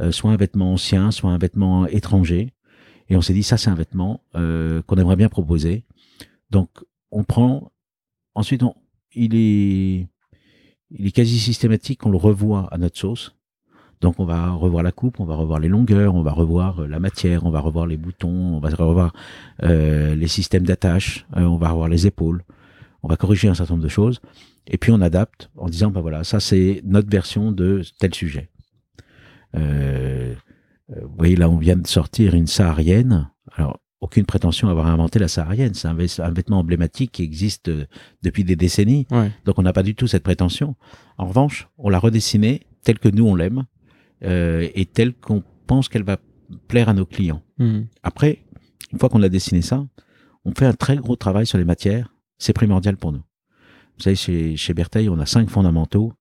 euh, soit un vêtement ancien, soit un vêtement étranger, et on s'est dit ça c'est un vêtement euh, qu'on aimerait bien proposer. Donc on prend, ensuite il est, il est quasi systématique qu'on le revoit à notre sauce. Donc on va revoir la coupe, on va revoir les longueurs, on va revoir euh, la matière, on va revoir les boutons, on va revoir les systèmes d'attache, on va revoir les épaules, on va corriger un certain nombre de choses, et puis on adapte en disant bah voilà ça c'est notre version de tel sujet. Euh, euh, vous voyez là on vient de sortir une saharienne. Alors aucune prétention à avoir inventé la saharienne, c'est un, vêt- un vêtement emblématique qui existe euh, depuis des décennies. Ouais. Donc on n'a pas du tout cette prétention. En revanche, on l'a redessinée telle que nous on l'aime euh, et telle qu'on pense qu'elle va plaire à nos clients. Mhm. Après, une fois qu'on a dessiné ça, on fait un très gros travail sur les matières. C'est primordial pour nous. Vous savez, chez, chez Bertheil, on a cinq fondamentaux.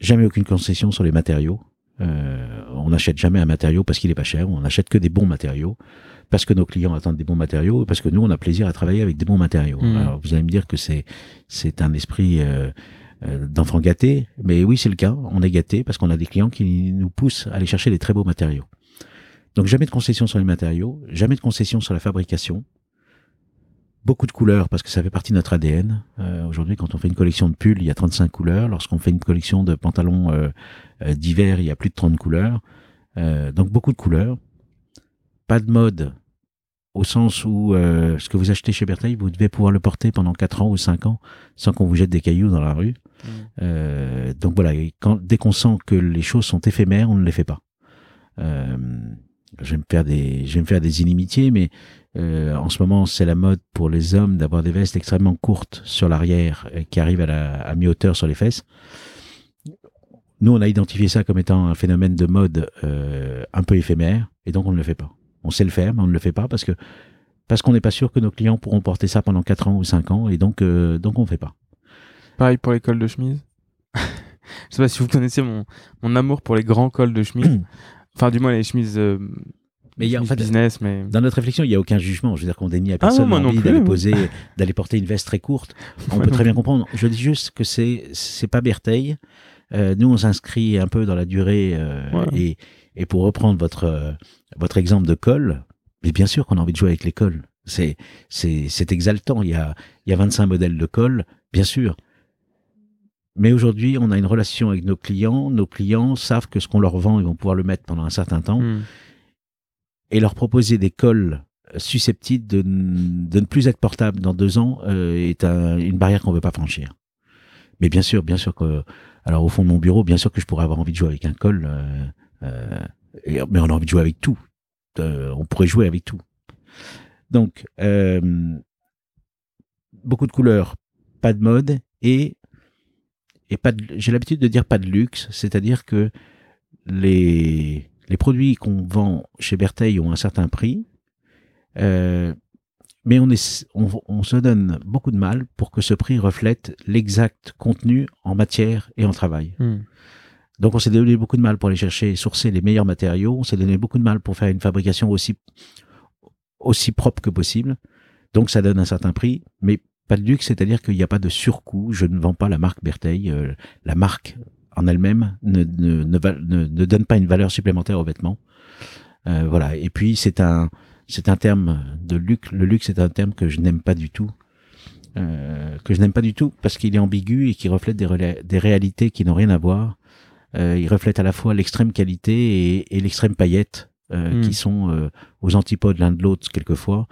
Jamais aucune concession sur les matériaux. Euh, on n'achète jamais un matériau parce qu'il est pas cher. On n'achète que des bons matériaux parce que nos clients attendent des bons matériaux parce que nous on a plaisir à travailler avec des bons matériaux. Mhm. Alors vous allez me dire que c'est c'est un esprit euh, euh, d'enfant gâté, mais oui c'est le cas. On est gâté parce qu'on a des clients qui nous poussent à aller chercher des très beaux matériaux. Donc jamais de concession sur les matériaux, jamais de concession sur la fabrication. Beaucoup de couleurs parce que ça fait partie de notre ADN. Euh, Aujourd'hui, quand on fait une collection de pulls, il y a 35 couleurs. Lorsqu'on fait une collection de pantalons euh, euh, d'hiver, il y a plus de 30 couleurs. Euh, donc beaucoup de couleurs. Pas de mode au sens où ce que vous achetez chez Bertheil, vous devez pouvoir le porter pendant 4 ans ou 5 ans sans qu'on vous jette des cailloux dans la rue. Mm. Euh, donc voilà, quand, dès qu'on sent que les choses sont éphémères, on ne les fait pas. Je vais me faire des, je vais me faire des inimitiés, mais euh, en ce moment, c'est la mode pour les hommes d'avoir des vestes extrêmement courtes sur l'arrière euh, qui arrivent à, la, à mi-hauteur sur les fesses. Nous, on a identifié ça comme étant un phénomène de mode euh, un peu éphémère, et donc on ne le fait pas. On sait le faire, mais on ne le fait pas parce que parce qu'on n'est pas sûr que nos clients pourront porter ça pendant 4 ans ou 5 ans, et donc euh, donc on ne fait pas. Pareil pour les cols de chemise. Je sais pas si vous connaissez mon, mon amour pour les grands cols de chemise. enfin, du moins les chemises, euh, Mais il y a- en fait, business, mais Dans notre réflexion, il n'y a aucun jugement. Je veux dire qu'on dénie à Ah personne moi non l'envie plus, d'aller poser, d'aller porter une veste très courte. On peut très bien comprendre. Je dis juste que c'est c'est pas Bertheil. Euh, nous, on s'inscrit un peu dans la durée euh, et et pour reprendre votre votre exemple de col, mais bien sûr qu'on a envie de jouer avec les cols. C'est c'est c'est exaltant. Il y a il y a 25 modèles de cols, bien sûr. Mais aujourd'hui, on a une relation avec nos clients. Nos clients savent que ce qu'on leur vend, ils vont pouvoir le mettre pendant un certain temps Hmm. et leur proposer des cols susceptibles de, ne plus être portables dans deux ans euh, est un- une barrière qu'on ne veut pas franchir. Mais bien sûr, bien sûr que, alors au fond de mon bureau, bien sûr que je pourrais avoir envie de jouer avec un col, euh, euh, et- mais on a envie de jouer avec tout. Euh, on pourrait jouer avec tout. Donc, euh, beaucoup de couleurs, pas de mode et et pas j'ai l'habitude de dire pas de luxe, c'est-à-dire que les, les produits qu'on vend chez Bertheil ont un certain prix, euh, mais on, est, on, on se donne beaucoup de mal pour que ce prix reflète l'exact contenu en matière et en travail. Hmm. Donc on s'est donné beaucoup de mal pour aller chercher, sourcer les meilleurs matériaux, on s'est donné beaucoup de mal pour faire une fabrication aussi, aussi propre que possible. Donc ça donne un certain prix, mais pas de luxe, c'est-à-dire qu'il n'y a pas de surcoût. Je ne vends pas la marque Bertheil. euh, la marque en elle-même ne, ne, ne, va- ne- ne donne pas une valeur supplémentaire aux vêtements. Euh, voilà. Et puis c'est un c'est un terme de luxe. Le luxe est un terme que je n'aime pas du tout. Euh, que je n'aime pas du tout parce qu'il est ambigu et qui reflète des, relais- des réalités qui n'ont rien à voir. Euh, il reflète à la fois l'extrême qualité et, et l'extrême paillette euh, Mm. qui sont euh, aux antipodes l'un de l'autre quelquefois.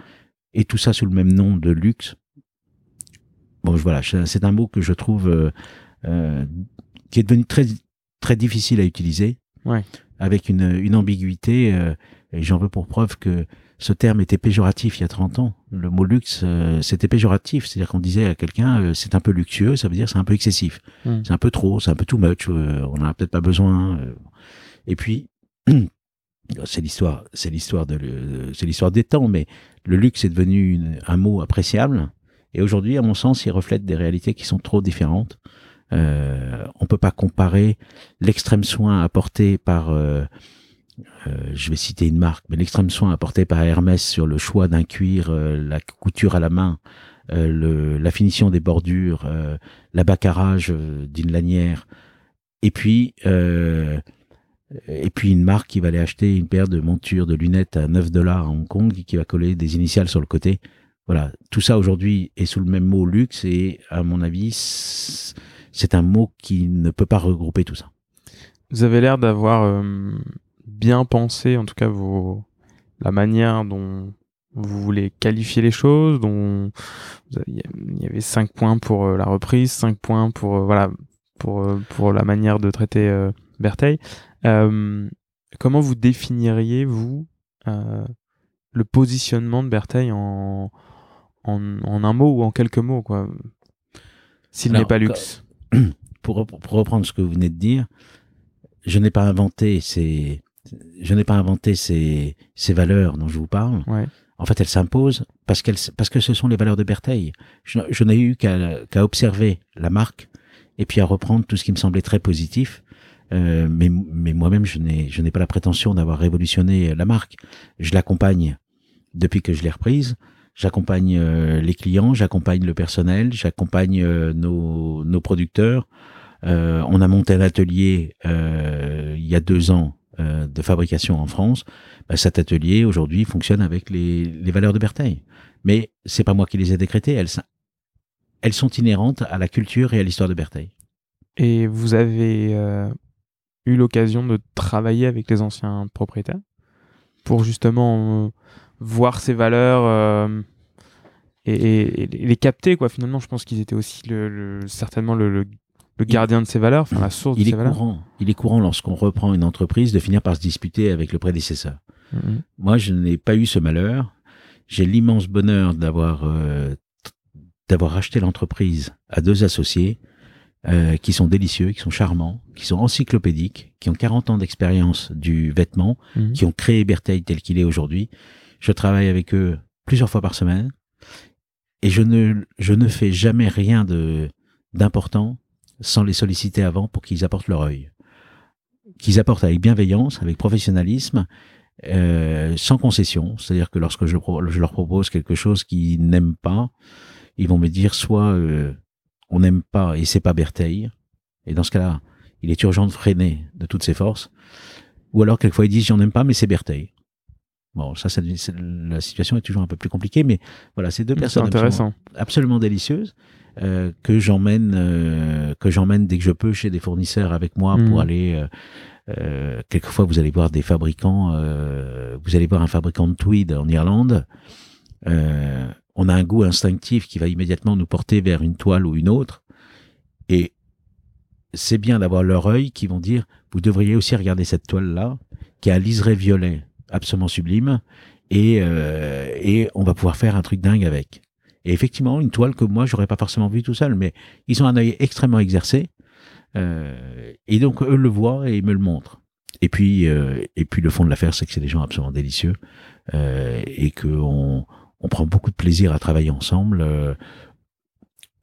Et tout ça sous le même nom de luxe. Bon, voilà, c'est un mot que je trouve euh, euh, qui est devenu très très difficile à utiliser, Ouais. avec une, une ambiguïté. euh, et j'en veux pour preuve que ce terme était péjoratif il y a 30 ans. Le mot luxe, euh, c'était péjoratif, c'est-à-dire qu'on disait à quelqu'un euh, c'est un peu luxueux, ça veut dire c'est un peu excessif, Mm. c'est un peu trop, c'est un peu too much, euh, on en a peut-être pas besoin. Et puis c'est l'histoire, c'est l'histoire de, c'est l'histoire des temps, mais le luxe est devenu une- un mot appréciable. Et aujourd'hui, à mon sens, il reflète des réalités qui sont trop différentes. Euh, on peut pas comparer l'extrême soin apporté par, euh, euh, je vais citer une marque, mais l'extrême soin apporté par Hermès sur le choix d'un cuir, euh, la couture à la main, la finition des bordures, l'abacarrage euh, d'une lanière, et puis et puis une marque qui va aller acheter une paire de montures de lunettes à 9 dollars à Hong Kong et qui va coller des initiales sur le côté. Voilà, tout ça aujourd'hui est sous le même mot luxe et à mon avis, c'est un mot qui ne peut pas regrouper tout ça. Vous avez l'air d'avoir euh, bien pensé, en tout cas, la manière dont vous voulez qualifier les choses, dont il y avait cinq points pour euh, la reprise, cinq points pour euh, voilà pour pour la manière de traiter euh, Bertheil. Comment vous définiriez vous le positionnement de Bertheil en, en en un mot ou en quelques mots quoi S'il n'est pas luxe. Pour, pour reprendre ce que vous venez de dire, je n'ai pas inventé ces, je n'ai pas inventé ces, ces valeurs dont je vous parle. Ouais. En fait, elles s'imposent parce qu'elles, parce que ce sont les valeurs de Bertheil. Je, je n'ai eu qu'à, qu'à observer la marque et puis à reprendre tout ce qui me semblait très positif Euh, mais mais moi-même, je n'ai je n'ai pas la prétention d'avoir révolutionné la marque. Je l'accompagne depuis que je l'ai reprise. J'accompagne euh, les clients, j'accompagne le personnel, j'accompagne euh, nos, nos producteurs. Euh, on a monté un atelier il y a deux ans de fabrication en France. Bah, cet atelier aujourd'hui fonctionne avec les, les valeurs de Bertheil. Mais c'est pas moi qui les ai décrétées. Elles, elles sont inhérentes à la culture et à l'histoire de Bertheil. Et vous avez eu l'occasion de travailler avec les anciens propriétaires pour justement voir ces valeurs euh, et, les capter quoi finalement je pense qu'ils étaient aussi le, certainement le, le, gardien de ces valeurs enfin la source il de est ces valeurs courant il est courant lorsqu'on reprend une entreprise de finir par se disputer avec le prédécesseur mm-hmm. moi je n'ai pas eu ce malheur j'ai l'immense bonheur d'avoir euh, d'avoir acheté l'entreprise à deux associés euh, qui sont délicieux, qui sont charmants, qui sont encyclopédiques, qui ont 40 ans d'expérience du vêtement, mm-hmm. qui ont créé Bertheil tel qu'il est aujourd'hui. Je travaille avec eux plusieurs fois par semaine et je ne, je ne fais jamais rien de d'important sans les solliciter avant pour qu'ils apportent leur œil. Qu'ils apportent avec bienveillance, avec professionnalisme, euh, sans concession. C'est-à-dire que lorsque je, leur propose quelque chose qu'ils n'aiment pas, ils vont me dire soit euh, on n'aime pas et c'est pas Bertheil, et dans ce cas-là, il est urgent de freiner de toutes ses forces, ou alors quelquefois ils disent j'en aime pas mais c'est Bertheil. Bon, ça, ça, la situation est toujours un peu plus compliquée, mais voilà, c'est deux personnes absolument, absolument, délicieuses euh, que j'emmène, euh, que j'emmène dès que je peux chez des fournisseurs avec moi pour mmh. aller. Euh, quelquefois, vous allez voir des fabricants. Vous allez voir un fabricant de tweed en Irlande. on a un goût instinctif qui va immédiatement nous porter vers une toile ou une autre, et c'est bien d'avoir leur œil qui vont dire vous devriez aussi regarder cette toile là qui a un liseré violet absolument sublime et, euh, et on va pouvoir faire un truc dingue avec. Et effectivement, une toile que moi, j'aurais pas forcément vue tout seul, mais ils ont un œil extrêmement exercé. Euh, et donc, eux le voient et ils me le montrent. Et puis, euh, et puis le fond de l'affaire, c'est que c'est des gens absolument délicieux euh, et qu'on on prend beaucoup de plaisir à travailler ensemble. Euh,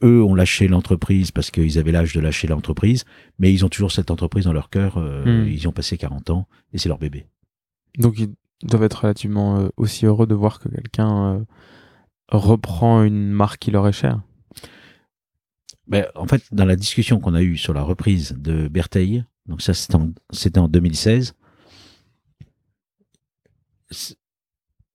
eux ont lâché l'entreprise parce qu'ils avaient l'âge de lâcher l'entreprise, mais ils ont toujours cette entreprise dans leur cœur. Euh, hmm. Ils y ont passé 40 ans et c'est leur bébé. Donc ils doivent être relativement euh, aussi heureux de voir que quelqu'un euh, reprend une marque qui leur est chère. Ben, en fait, dans la discussion qu'on a eue sur la reprise de Bertheil, donc ça c'était en, en 2016,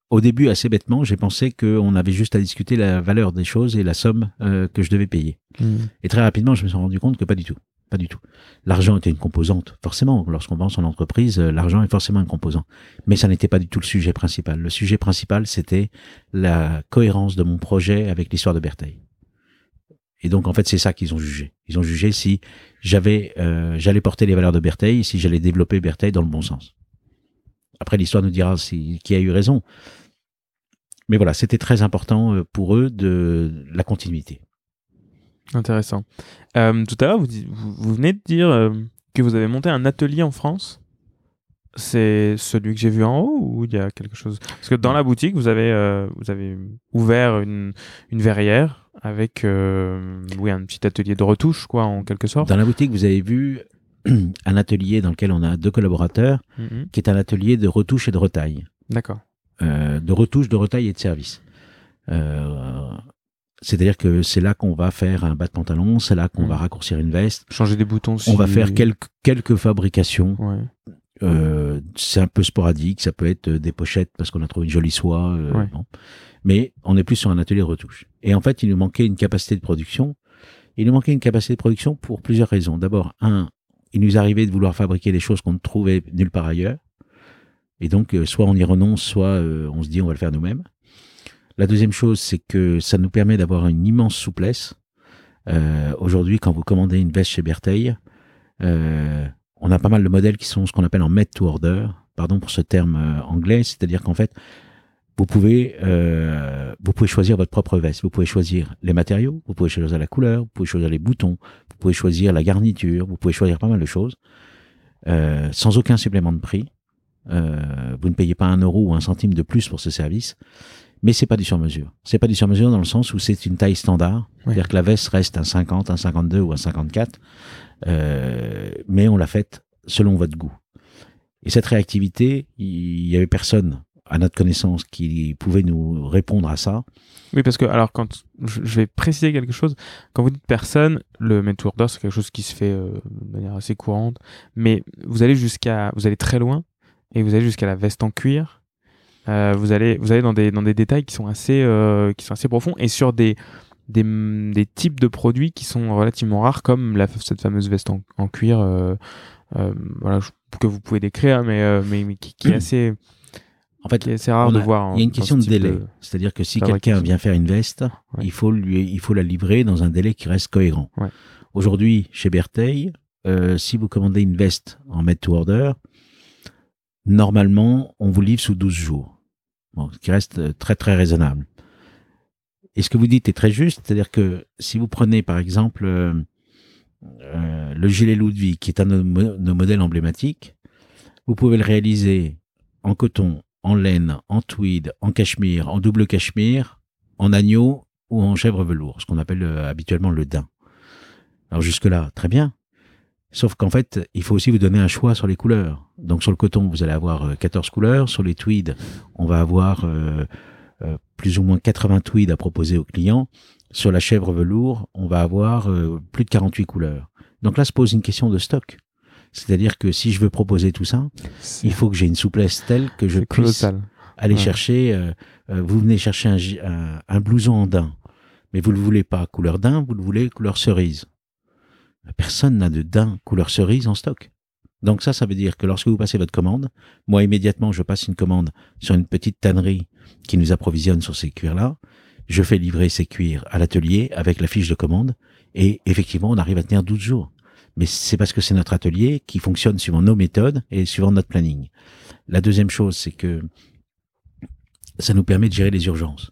au début, assez bêtement, j'ai pensé qu'on avait juste à discuter la valeur des choses et la somme euh, que je devais payer. Mmh. Et très rapidement, je me suis rendu compte que pas du tout. Pas du tout. L'argent était une composante, forcément. Lorsqu'on vend son entreprise, euh, l'argent est forcément un composant. Mais ça n'était pas du tout le sujet principal. Le sujet principal, c'était la cohérence de mon projet avec l'histoire de Bertheil. Et donc, en fait, c'est ça qu'ils ont jugé. Ils ont jugé si j'avais, euh, j'allais porter les valeurs de Bertheil, si j'allais développer Bertheil dans le bon sens. Après, l'histoire nous dira qui a eu raison. Mais voilà, c'était très important euh, pour eux de la continuité. Intéressant. Euh, tout à l'heure, vous, vous, venez de dire euh, que vous avez monté un atelier en France. C'est celui que j'ai vu en haut ou il y a quelque chose? Parce que dans la boutique, vous avez, euh, vous avez ouvert une, une verrière avec oui, un petit atelier de retouche, quoi, en quelque sorte. Dans la boutique, vous avez vu un atelier dans lequel on a deux collaborateurs, mm-hmm. qui est un atelier de retouche et de retaille. D'accord. de retouche, de retaille et de service. Euh, c'est-à-dire que c'est là qu'on va faire un bas de pantalon, c'est là qu'on va mm. raccourcir une veste. Changer des boutons. On va faire quelques, quelques fabrications. Euh, c'est un peu sporadique, ça peut être des pochettes parce qu'on a trouvé une jolie soie. Euh, Mais on est plus sur un atelier de retouche. Et en fait, il nous manquait une capacité de production. Il nous manquait une capacité de production pour plusieurs raisons. D'abord, un, il nous arrivait de vouloir fabriquer des choses qu'on ne trouvait nulle part ailleurs. Et donc, euh, soit on y renonce, soit on se dit on va le faire nous-mêmes. La deuxième chose, c'est que ça nous permet d'avoir une immense souplesse. Euh, Aujourd'hui, quand vous commandez une veste chez Bertheil, euh, on a pas mal de modèles qui sont ce qu'on appelle en made to order, pardon pour ce terme euh, anglais, c'est-à-dire qu'en fait, vous pouvez, choisir votre propre veste. Vous pouvez choisir les matériaux, vous pouvez choisir la couleur, vous pouvez choisir les boutons, vous pouvez choisir la garniture, vous pouvez choisir pas mal de choses, sans aucun supplément de prix. Vous ne payez pas un euro ou un centime de plus pour ce service mais c'est pas du sur-mesure. C'est pas du sur-mesure dans le sens où c'est une taille standard, c'est-à-dire que la veste reste un 50, un 52 ou un 54, euh, mais on l'a faite selon votre goût. Et cette réactivité, il y avait personne à notre connaissance qui pouvait nous répondre à ça. Oui, parce que, alors, quand je vais préciser quelque chose, quand vous dites personne, le to order, c'est quelque chose qui se fait euh, de manière assez courante, mais vous allez jusqu'à, vous allez très loin, et vous allez jusqu'à la veste en cuir. Euh, vous allez, vous allez dans des, dans des détails qui sont assez, euh, qui sont assez profonds, et sur des, des, des, types de produits qui sont relativement rares, comme la, cette fameuse veste en, en cuir, euh, voilà, que vous pouvez décrire, mais, euh, mais, mais qui, qui, est assez. En fait, c'est rare de voir. Il y a une question de délai. De... C'est-à-dire que si quelqu'un vient faire une veste, ouais. il faut lui, il faut la livrer dans un délai qui reste cohérent. Ouais. Aujourd'hui, chez Bertheil, si vous commandez une veste en made to order, normalement, on vous livre sous 12 jours. Ce qui reste très, très raisonnable. Et ce que vous dites est très juste, c'est-à-dire que si vous prenez, par exemple, euh, euh, le gilet Ludwig, qui est un de nos modèles emblématiques, vous pouvez le réaliser en coton, en laine, en tweed, en cachemire, en double cachemire, en agneau ou en chèvre velours, ce qu'on appelle euh, habituellement le daim. Alors jusque-là, très bien. Sauf qu'en fait, il faut aussi vous donner un choix sur les couleurs. Donc sur le coton, vous allez avoir 14 couleurs. Sur les tweeds, on va avoir euh, euh, plus ou moins 80 tweeds à proposer aux clients. Sur la chèvre velours, on va avoir euh, plus de 48 couleurs. Donc là se pose une question de stock. C'est-à-dire que si je veux proposer tout ça, il faut que j'ai une souplesse telle que je puisse colossal. aller ouais. chercher. Euh, euh, vous venez chercher un, un, un, blouson en daim, mais vous le voulez pas couleur daim, vous le voulez couleur cerise. Personne n'a de daim couleur cerise en stock. Donc ça, ça veut dire que lorsque vous passez votre commande, moi immédiatement, je passe une commande sur une petite tannerie qui nous approvisionne sur ces cuirs-là. Je fais livrer ces cuirs à l'atelier avec la fiche de commande et effectivement, on arrive à tenir 12 jours mais c'est parce que c'est notre atelier qui fonctionne suivant nos méthodes et suivant notre planning. La deuxième chose, c'est que ça nous permet de gérer les urgences.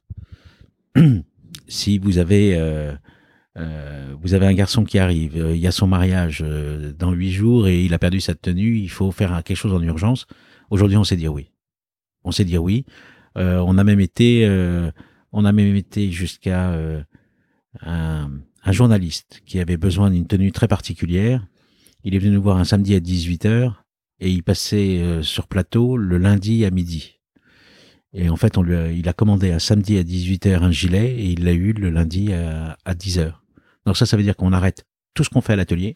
si vous avez euh, euh, vous avez un garçon qui arrive, euh, il y a son mariage euh, dans huit jours et il a perdu sa tenue, il faut faire quelque chose en urgence. Aujourd'hui, on sait dire oui. On sait dire oui. On a même été, on a même été jusqu'à un, journaliste qui avait besoin d'une tenue très particulière. Il est venu nous voir un samedi à 18h et il passait sur plateau le lundi à midi. Et en fait, on lui a, il a commandé un samedi à 18h un gilet et il l'a eu le lundi à, à 10h. Donc ça, ça veut dire qu'on arrête tout ce qu'on fait à l'atelier,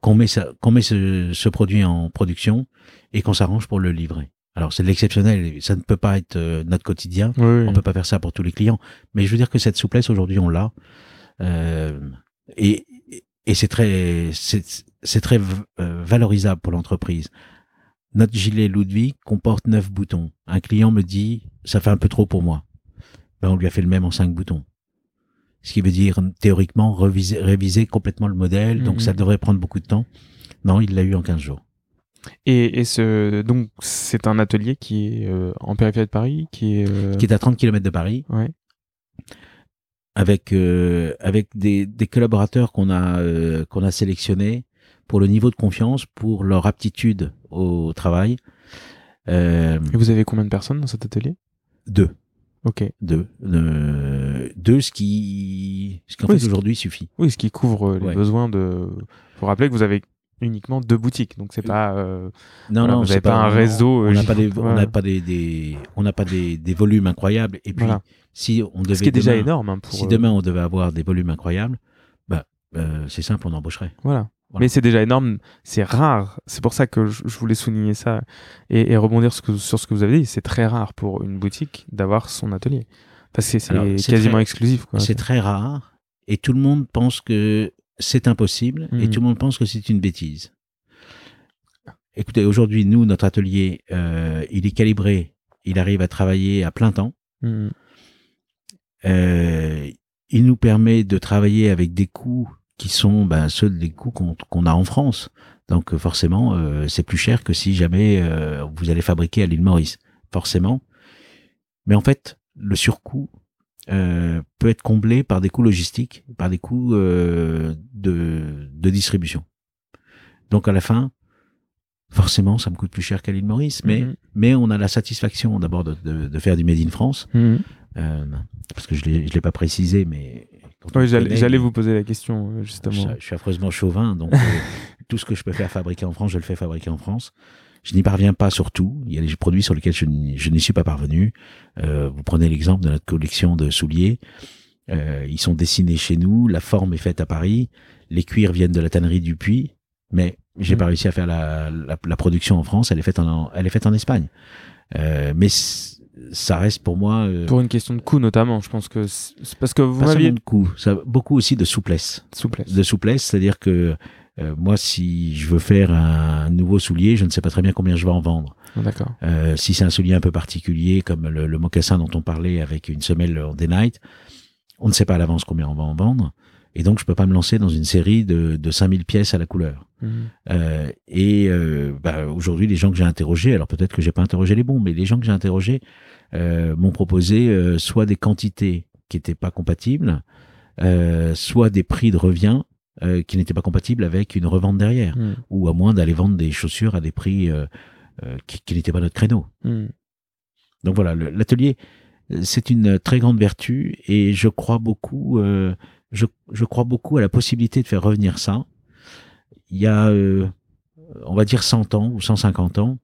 qu'on met, ça, qu'on met ce, ce produit en production et qu'on s'arrange pour le livrer. Alors c'est de l'exceptionnel, ça ne peut pas être euh, notre quotidien, oui, oui. on peut pas faire ça pour tous les clients, mais je veux dire que cette souplesse aujourd'hui on l'a. Euh, et et c'est très c'est très euh, valorisable pour l'entreprise. Notre gilet Ludwig comporte neuf boutons. Un client me dit ça fait un peu trop pour moi. Ben on lui a fait le même en cinq boutons. Ce qui veut dire théoriquement reviser, réviser complètement le modèle, donc ça devrait prendre beaucoup de temps. Non, il l'a eu en 15 jours. Et, et ce, donc c'est un atelier qui est euh, en périphérie de Paris, qui est euh... qui est à 30 km de Paris. Ouais avec euh, avec des, des collaborateurs qu'on a qu'on a sélectionnés pour le niveau de confiance, pour leur aptitude au travail. Et vous avez combien de personnes dans cet atelier? Deux. Ok. Deux. Euh, deux, ce qui, ce qui en oui, fait aujourd'hui suffit. Oui, ce qui couvre les ouais. besoins de. Faut rappeler que vous avez uniquement deux boutiques, donc c'est pas. Euh, non, voilà, non, vous n'avez pas, pas, un réseau. On n'a pas des, on n'a pas des, des, on n'a pas des, des volumes incroyables. Et puis, voilà. si on devait. Ce qui est demain, déjà énorme. Hein, pour, si demain on devait avoir des volumes incroyables, bah, euh, c'est simple, on embaucherait. Voilà. Voilà. Mais c'est déjà énorme, c'est rare. C'est pour ça que je, voulais souligner ça et, et rebondir sur ce, que, sur ce que vous avez dit. C'est très rare pour une boutique d'avoir son atelier. Parce que c'est quasiment très, exclusif. C'est très rare et tout le monde pense que c'est impossible mmh. et tout le monde pense que c'est une bêtise. Écoutez, aujourd'hui, nous, notre atelier, euh, il est calibré, il arrive à travailler à plein temps. Mmh. Euh, il nous permet de travailler avec des coûts qui sont ben, ceux des coûts qu'on qu a en France. Donc forcément, euh, c'est plus cher que si jamais euh, vous allez fabriquer à l'île Maurice, forcément. Mais en fait, le surcoût euh, peut être comblé par des coûts logistiques, par des coûts euh, de, de, distribution. Donc à la fin, forcément, ça me coûte plus cher qu'à l'île Maurice, mais, mm -hmm. mais on a la satisfaction d'abord de, de, de, faire du Made in France, mm -hmm. parce que je ne l'ai pas précisé, mais Oui, j'allais vous poser la question, euh, justement. Je, je suis affreusement chauvin, donc euh, tout ce que je peux faire fabriquer en France, je le fais fabriquer en France. Je n'y parviens pas sur tout. Il y a des produits sur lesquels je n'y suis pas parvenu. Euh, vous prenez l'exemple de notre collection de souliers. Euh, ils sont dessinés chez nous. La forme est faite à Paris. Les cuirs viennent de la tannerie du Puy. Mais j'ai Mhm. pas réussi à faire la, la, la production en France. Elle est faite en, elle est faite en Espagne. Mais ça reste pour moi euh, Pour une question de coût, notamment. Je pense que c'est parce que vous m'aviez de coût, ça, beaucoup aussi de souplesse. souplesse. de souplesse, c'est-à-dire que euh, moi, si je veux faire un nouveau soulier, je ne sais pas très bien combien je vais en vendre. Ah, D'accord. Euh, si c'est un soulier un peu particulier, comme le, le mocassin dont on parlait avec une semelle en day night, on ne sait pas à l'avance combien on va en vendre. Et donc, je peux pas me lancer dans une série de, de 5000 pièces à la couleur. Mhm. Euh, et euh, bah, aujourd'hui, les gens que j'ai interrogés, alors peut-être que j'ai pas interrogé les bons, mais les gens que j'ai interrogés euh, m'ont proposé soit des quantités qui étaient pas compatibles, soit des prix de revient qui n'étaient pas compatibles avec une revente derrière, Mhm. ou à moins d'aller vendre des chaussures à des prix qui, qui n'étaient pas notre créneau. Mhm. Donc voilà, l'atelier, c'est une très grande vertu et je crois beaucoup, je, je crois beaucoup à la possibilité de faire revenir ça. Il y a, euh, on va dire 100 ans ou 150 ans,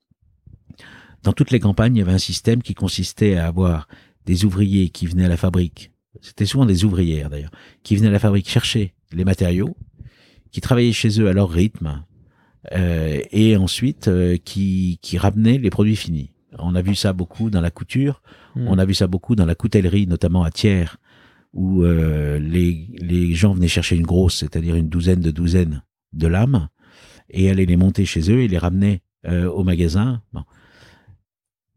dans toutes les campagnes, il y avait un système qui consistait à avoir des ouvriers qui venaient à la fabrique. C'était souvent des ouvrières d'ailleurs, qui venaient à la fabrique chercher les matériaux, qui travaillaient chez eux à leur rythme, euh, et ensuite euh, qui, qui ramenaient les produits finis. On a vu ça beaucoup dans la couture, Mhm. on a vu ça beaucoup dans la coutellerie, notamment à Thiers, où euh, les, les gens venaient chercher une grosse, c'est-à-dire une douzaine de douzaines de lames, et allaient les monter chez eux et les ramener euh, au magasin. Bon.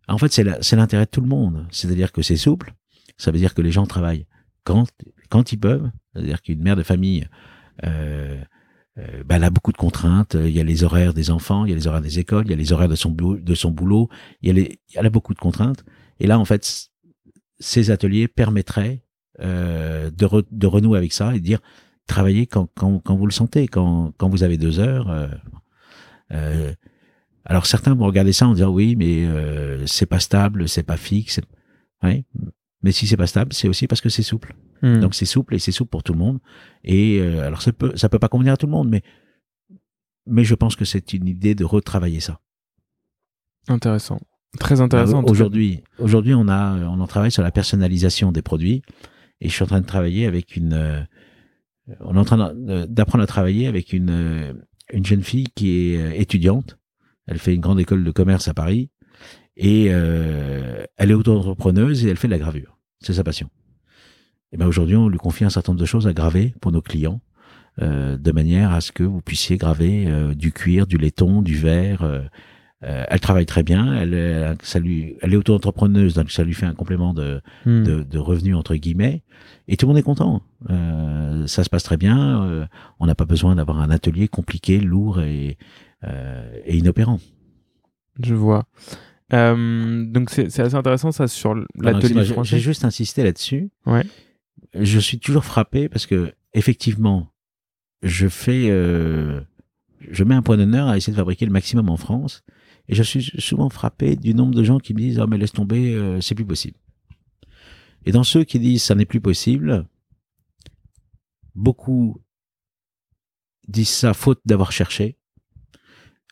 En fait, c'est l'intérêt de tout le monde. C'est-à-dire que c'est souple, ça veut dire que les gens travaillent quand, quand ils peuvent, c'est-à-dire qu'une mère de famille... Euh, bah, elle a beaucoup de contraintes. Il y a les horaires des enfants, il y a les horaires des écoles, il y a les horaires de son, de son boulot. Il y a les, elle a beaucoup de contraintes. Et là, en fait, ces ateliers permettraient euh, de, re- de renouer avec ça et de dire travaillez quand, quand, quand vous le sentez, quand, quand vous avez deux heures. euh, euh, alors certains vont regarder ça en disant oui, mais c'est pas stable, c'est pas fixe. Ouais. Mais si c'est pas stable, c'est aussi parce que c'est souple. Mhm. Donc c'est souple et c'est souple pour tout le monde. Et alors ça peut ça peut pas convenir à tout le monde, mais mais je pense que c'est une idée de retravailler ça. Intéressant. Très intéressant. Bah, Aujourd'hui, aujourd'hui on a on en travaille sur la personnalisation des produits et je suis en train de travailler avec une euh, on est en train d'apprendre à travailler avec une euh, une jeune fille qui est euh, étudiante. Elle fait une grande école de commerce à Paris et euh, elle est auto-entrepreneuse et elle fait de la gravure. C'est sa passion. Et ben aujourd'hui, on lui confie un certain nombre de choses à graver pour nos clients, euh, de manière à ce que vous puissiez graver euh, du cuir, du laiton, du verre. Euh, euh, elle travaille très bien. Elle, est- ça lui, elle est auto-entrepreneuse, donc ça lui fait un complément de, Mhm. de, de revenus entre guillemets. Et tout le monde est content. Euh, ça se passe très bien. euh, on n'a pas besoin d'avoir un atelier compliqué, lourd et, euh, et inopérant. Je vois. Euh, donc c'est assez intéressant ça sur l'atelier français. J'ai juste insisté là-dessus. Ouais. Je suis toujours frappé parce que effectivement, je fais, euh, je mets un point d'honneur à essayer de fabriquer le maximum en France, et je suis souvent frappé du nombre de gens qui me disent "Oh mais laisse tomber, euh, c'est plus possible." Et dans ceux qui disent "ça n'est plus possible", beaucoup disent ça faute d'avoir cherché.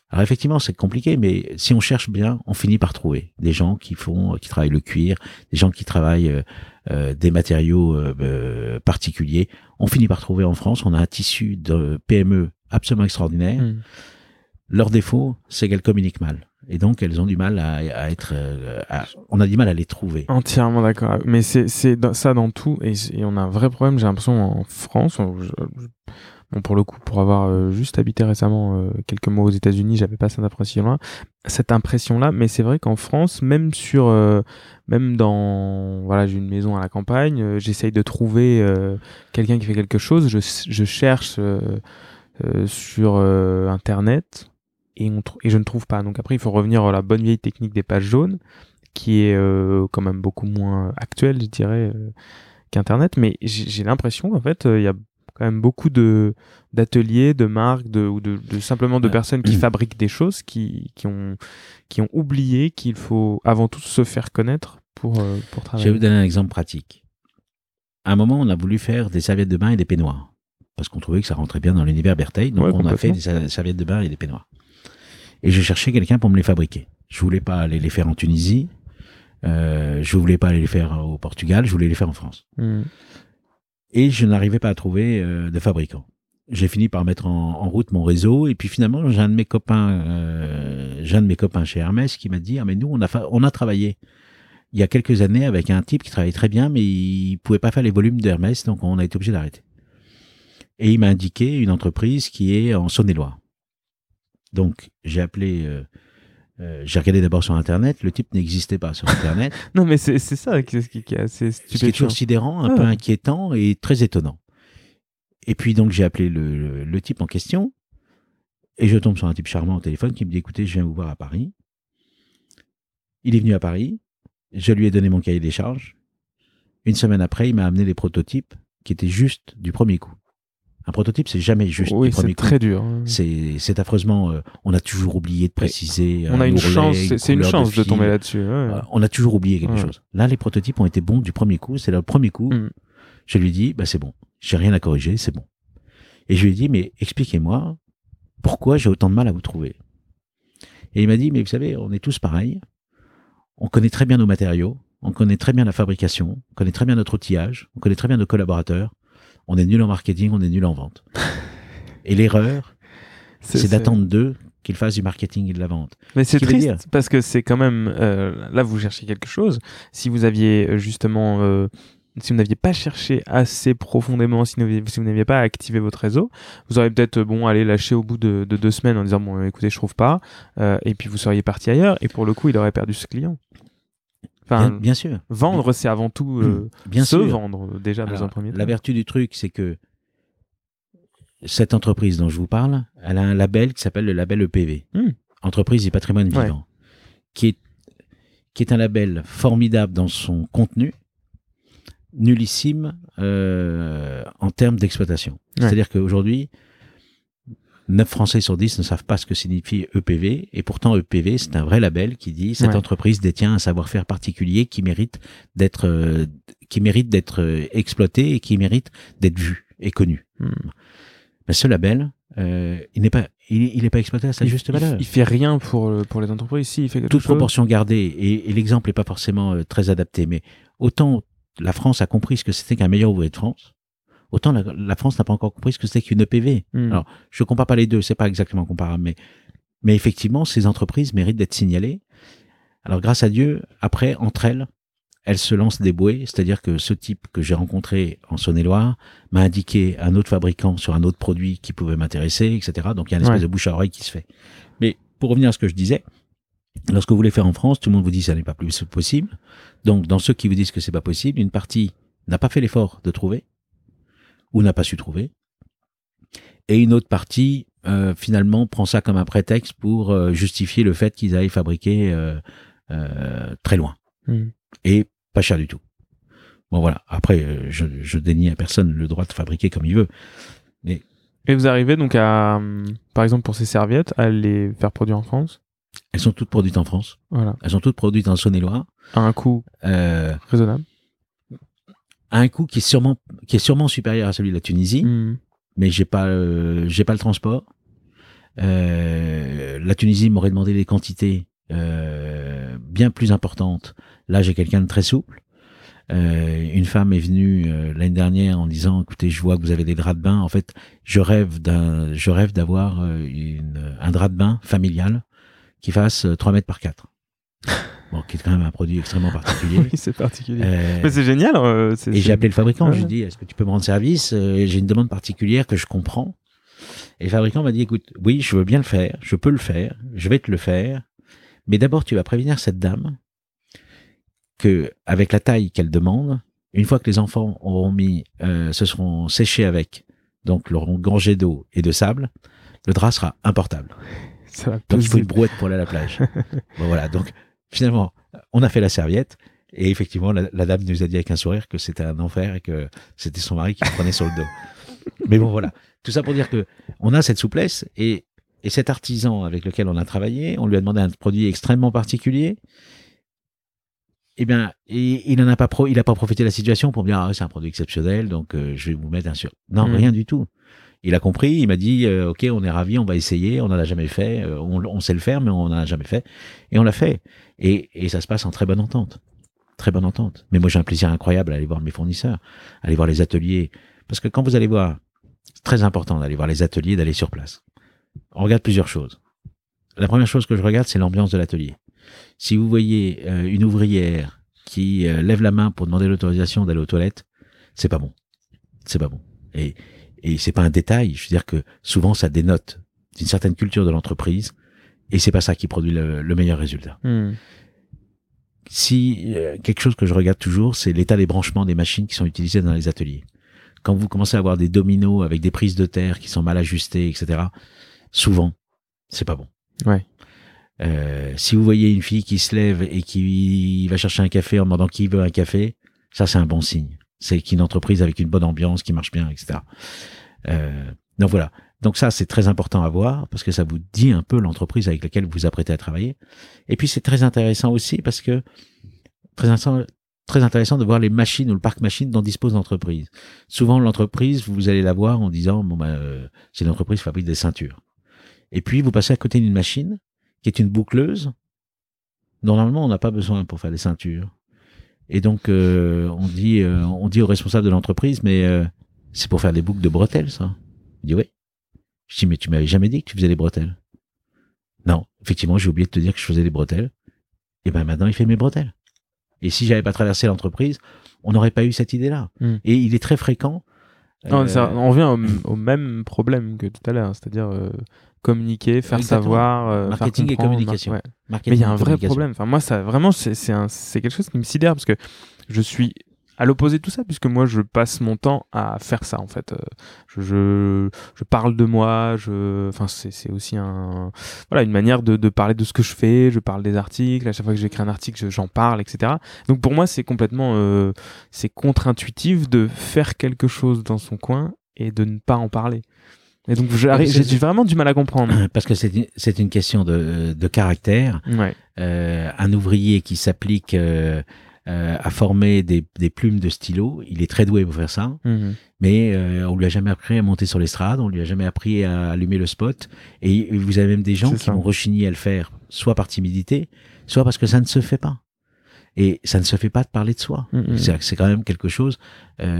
Alors effectivement, c'est compliqué, mais si on cherche bien, on finit par trouver des gens qui font, qui travaillent le cuir, des gens qui travaillent euh, euh, des matériaux euh, euh, particuliers. On finit par trouver en France, on a un tissu de PME absolument extraordinaire. Mhm. Leur défaut, c'est qu'elles communiquent mal. Et donc, elles ont du mal à, être... euh, on a du mal à les trouver. Entièrement d'accord. Mais c'est ça dans tout et, on a un vrai problème. J'ai l'impression en France. bon pour le coup, pour avoir euh, juste habité récemment euh, quelques mois aux États-Unis, j'avais pas cette impression-là. Cette impression-là, mais c'est vrai qu'en France, même sur, même dans, voilà, j'ai une maison à la campagne, j'essaye de trouver quelqu'un qui fait quelque chose. Je, cherche sur internet et, on trou- et je ne trouve pas. Donc après, il faut revenir à la bonne vieille technique des pages jaunes qui est euh, quand même beaucoup moins actuel, je dirais, euh, qu'Internet. Mais j'ai l'impression qu'en fait, euh, il y a quand même beaucoup de d'ateliers, de marques, de, ou de, de simplement de Ouais. personnes qui fabriquent des choses, qui, qui ont qui ont oublié qu'il faut avant tout se faire connaître pour euh, pour Je vais travailler. vous donner un exemple pratique. à un moment, on a voulu faire des serviettes de bain et des peignoirs. Parce qu'on trouvait que ça rentrait bien dans l'univers Bertheil. Donc, Ouais, on a fait des serviettes de bain et des peignoirs. Et je cherchais quelqu'un pour me les fabriquer. Je voulais pas aller les faire en Tunisie. Euh, je voulais pas aller les faire au Portugal. Je voulais les faire en France. Hmm. Et je n'arrivais pas à trouver euh, de fabricant. J'ai fini par mettre en, en route mon réseau. Et puis finalement, j'ai un de mes copains, euh, j'ai un de mes copains chez Hermès qui m'a dit, ah, mais nous, on a, on a travaillé il y a quelques années avec un type qui travaillait très bien, mais il pouvait pas faire les volumes d'Hermès, donc on a été obligé d'arrêter. Et il m'a indiqué une entreprise qui est en Saône-et-Loire. Donc j'ai appelé, euh, euh, j'ai regardé d'abord sur Internet, le type n'existait pas sur Internet, Non, mais c'est ça qui, qui, qui est assez ce qui est stupéfiant. toujours sidérant, un Ah. peu inquiétant et très étonnant. Et puis donc j'ai appelé le, le- le type en question, et je tombe sur un type charmant au téléphone qui me dit écoutez, je viens vous voir à Paris. Il est venu à Paris, je lui ai donné mon cahier des charges. Une semaine après, il m'a amené les prototypes qui étaient juste du premier coup. Un prototype, c'est jamais juste Oui, du premier c'est très dur. hein. C'est affreusement. euh, on a toujours oublié de préciser. On un a une chance, c'est- une chance de, tomber là-dessus. ouais. Euh, on a toujours oublié quelque Ouais. chose. Là, les prototypes ont été bons du premier coup. C'est le premier coup. Mm. Je lui dis, bah c'est bon. J'ai rien à corriger, c'est bon. Et je lui ai dit, mais expliquez-moi pourquoi j'ai autant de mal à vous trouver. Et il m'a dit, mais vous savez, on est tous pareils. On connaît très bien nos matériaux. On connaît très bien la fabrication. On connaît très bien notre outillage. On connaît très bien nos collaborateurs. On est nul en marketing, on est nul en vente. Et l'erreur, c'est d'attendre d'eux qu'ils fassent du marketing et de la vente. Mais c'est triste dire- parce que c'est quand même euh, là vous cherchez quelque chose. Si vous aviez euh, justement, euh, si vous n'aviez pas cherché assez profondément, si vous n'aviez- pas activé votre réseau, vous auriez peut-être bon allé lâcher au bout de, de deux semaines en disant bon écoutez je trouve pas, euh, et puis vous seriez parti ailleurs et pour le coup il aurait perdu ce client. Enfin, bien, bien sûr. vendre c'est avant tout euh, Bien se sûr. vendre euh, déjà dans Alors, un premier temps. La vertu du truc, c'est que cette entreprise dont je vous parle, elle a un label qui s'appelle le label EPV, Hmm. Entreprise du patrimoine Ouais. vivant, qui est, qui est un label formidable dans son contenu, nullissime euh, en termes d'exploitation. Ouais. C'est-à-dire qu'aujourd'hui, 9 Français sur 10 ne savent pas ce que signifie EPV, et pourtant EPV, c'est un vrai label qui dit cette Ouais. entreprise détient un savoir-faire particulier qui mérite d'être euh, qui mérite d'être euh, exploité et qui mérite d'être vu et connu. Hmm. Mais ce label, euh, il n'est pas il, il est pas exploité à sa il, juste valeur. il fait rien pour euh, pour les entreprises. Si il fait quelque Toute chose. proportion gardée, et, et l'exemple n'est pas forcément euh, très adapté, mais autant la France a compris ce que c'était qu'un meilleur ouvrier de France, autant la, la France n'a pas encore compris ce que c'était qu'une EPV. Hmm. Alors, je compare pas les deux, c'est pas exactement comparable, mais, mais effectivement, ces entreprises méritent d'être signalées. Alors, grâce à Dieu, après, entre elles, elles se lancent des bouées, c'est-à-dire que ce type que j'ai rencontré en Saône-et-Loire m'a indiqué un autre fabricant sur un autre produit qui pouvait m'intéresser, etc. Donc, il y a une espèce Ouais. de bouche à oreille qui se fait. Mais pour revenir à ce que je disais, lorsque vous voulez faire en France, tout le monde vous dit que ça n'est pas plus possible. Donc, dans ceux qui vous disent que c'est pas possible, une partie n'a pas fait l'effort de trouver ou n'a pas su trouver. Et une autre partie, euh, finalement, prend ça comme un prétexte pour euh, justifier le fait qu'ils aillent fabriquer euh, très loin Hmm. et pas cher du tout. Bon voilà. Après, je, je dénie à personne le droit de fabriquer comme il veut. Et vous arrivez donc à, hum, par exemple pour ces serviettes, à les faire produire en France? Elles sont toutes produites en France. Voilà. Elles sont toutes produites en Saône-et-Loire. À un coût raisonnable? À un coût qui est sûrement qui est sûrement supérieur à celui de la Tunisie. Hmm. mais j'ai pas euh, j'ai pas le transport. Euh, la Tunisie m'aurait demandé des quantités euh, bien plus importantes. Là, j'ai quelqu'un de très souple. Euh, une femme est venue euh, l'année dernière en disant écoutez je vois que vous avez des draps de bain en fait je rêve d'un je rêve d'avoir euh, une un drap de bain familial qui fasse euh, 3 mètres par 4 bon qui est quand même un produit extrêmement particulier Oui, c'est particulier. Euh, Mais c'est génial. euh, et j'ai appelé le fabricant, Ouais. je lui ai dit, est-ce que tu peux me rendre service Euh, J'ai une demande particulière que je comprends. Et le fabricant m'a dit, écoute, oui, je veux bien le faire, je peux le faire, je vais te le faire, mais d'abord tu vas prévenir cette dame que, avec la taille qu'elle demande, une fois que les enfants auront mis, euh, se seront séchés avec, donc l'auront gorgé d'eau et de sable, le drap sera importable. Ça va Donc il faut une brouette pour aller à la plage. bon voilà, donc finalement, on a fait la serviette. Et effectivement, la, la dame nous a dit avec un sourire que c'était un enfer et que c'était son mari qui le prenait sur le dos. Mais bon, voilà. Tout ça pour dire que on a cette souplesse et, et cet artisan avec lequel on a travaillé, on lui a demandé un produit extrêmement particulier. eh bien, et, il en a pas pro, il a pas profité de la situation pour me dire ah, c'est un produit exceptionnel, donc euh, je vais vous mettre un sur. Non, Mm. rien du tout. Il a compris, il m'a dit euh, ok, on est ravi, on va essayer, on n'en a jamais fait, euh, on, sait le faire, mais on n'en a jamais fait, et on l'a fait. Et, ça se passe en très bonne entente, très bonne entente. Mais moi j'ai un plaisir incroyable à aller voir mes fournisseurs, à aller voir les ateliers, parce que quand vous allez voir, c'est très important d'aller voir les ateliers, d'aller sur place. On regarde plusieurs choses. La première chose que je regarde, c'est l'ambiance de l'atelier. Si vous voyez euh, une ouvrière qui lève la main pour demander l'autorisation d'aller aux toilettes, c'est pas bon. C'est pas bon. Et, et c'est pas un détail. Je veux dire que souvent ça dénote d'une certaine culture de l'entreprise et c'est pas ça qui produit le, le meilleur résultat. Hmm. Si euh, quelque chose que je regarde toujours, c'est l'état des branchements des machines qui sont utilisées dans les ateliers. Quand vous commencez à avoir des dominos avec des prises de terre qui sont mal ajustées, etc., souvent, c'est pas bon. Ouais. Euh, si vous voyez une fille qui se lève et qui va chercher un café en demandant qui veut un café, ça c'est un bon signe. C'est qu'une entreprise avec une bonne ambiance, qui marche bien, etc. Euh, donc voilà. Donc ça c'est très important à voir parce que ça vous dit un peu l'entreprise avec laquelle vous vous apprêtez à travailler. Et puis c'est très intéressant aussi parce que très intéressant, de voir les machines ou le parc machine dont dispose l'entreprise. Souvent l'entreprise vous allez la voir en disant bon ben euh, c'est une entreprise qui fabrique des ceintures. Et puis vous passez à côté d'une machine qui est une boucleuse. Normalement, on n'a pas besoin pour faire des ceintures. Et donc, euh, on dit, euh, on dit au responsable de l'entreprise, mais euh, c'est pour faire des boucles de bretelles, ça. Il dit oui. Je dis mais tu m'avais jamais dit que tu faisais des bretelles. Non, effectivement, j'ai oublié de te dire que je faisais des bretelles. Et ben maintenant, il fait mes bretelles. Et si j'avais pas traversé l'entreprise, on n'aurait pas eu cette idée-là. Mm. Et il est très fréquent. Non, ça- on revient au, au même problème que tout à l'heure, c'est-à-dire communiquer, faire savoir, euh, faire Marketing et comprendre, communication. ouais. marketing Mais il y a et un vrai problème. Enfin, moi, ça vraiment, c'est quelque chose qui me sidère parce que je suis à l'opposé de tout ça, puisque moi, je passe mon temps à faire ça, en fait. Euh, Je, je, je parle de moi, je, enfin, c'est aussi un, voilà, une manière de, de parler de ce que je fais. Je parle des articles. À chaque fois que j'écris un article, je- j'en parle, etc. Donc, pour moi, c'est complètement, euh, c'est contre-intuitif de faire quelque chose dans son coin et de ne pas en parler. Et donc, c'est- j'ai vraiment du mal à comprendre. Parce que c'est une- question de, de caractère. Ouais. Euh, un ouvrier qui s'applique euh, euh, à former des, des plumes de stylo, il est très doué pour faire ça, Mhm. mais on lui a jamais appris à monter sur l'estrade, on lui a jamais appris à allumer le spot, et vous avez même des gens qui ça. vont rechigner à le faire, soit par timidité, soit parce que ça ne se fait pas. Et ça ne se fait pas de parler de soi. Mhm. C'est quand même quelque chose,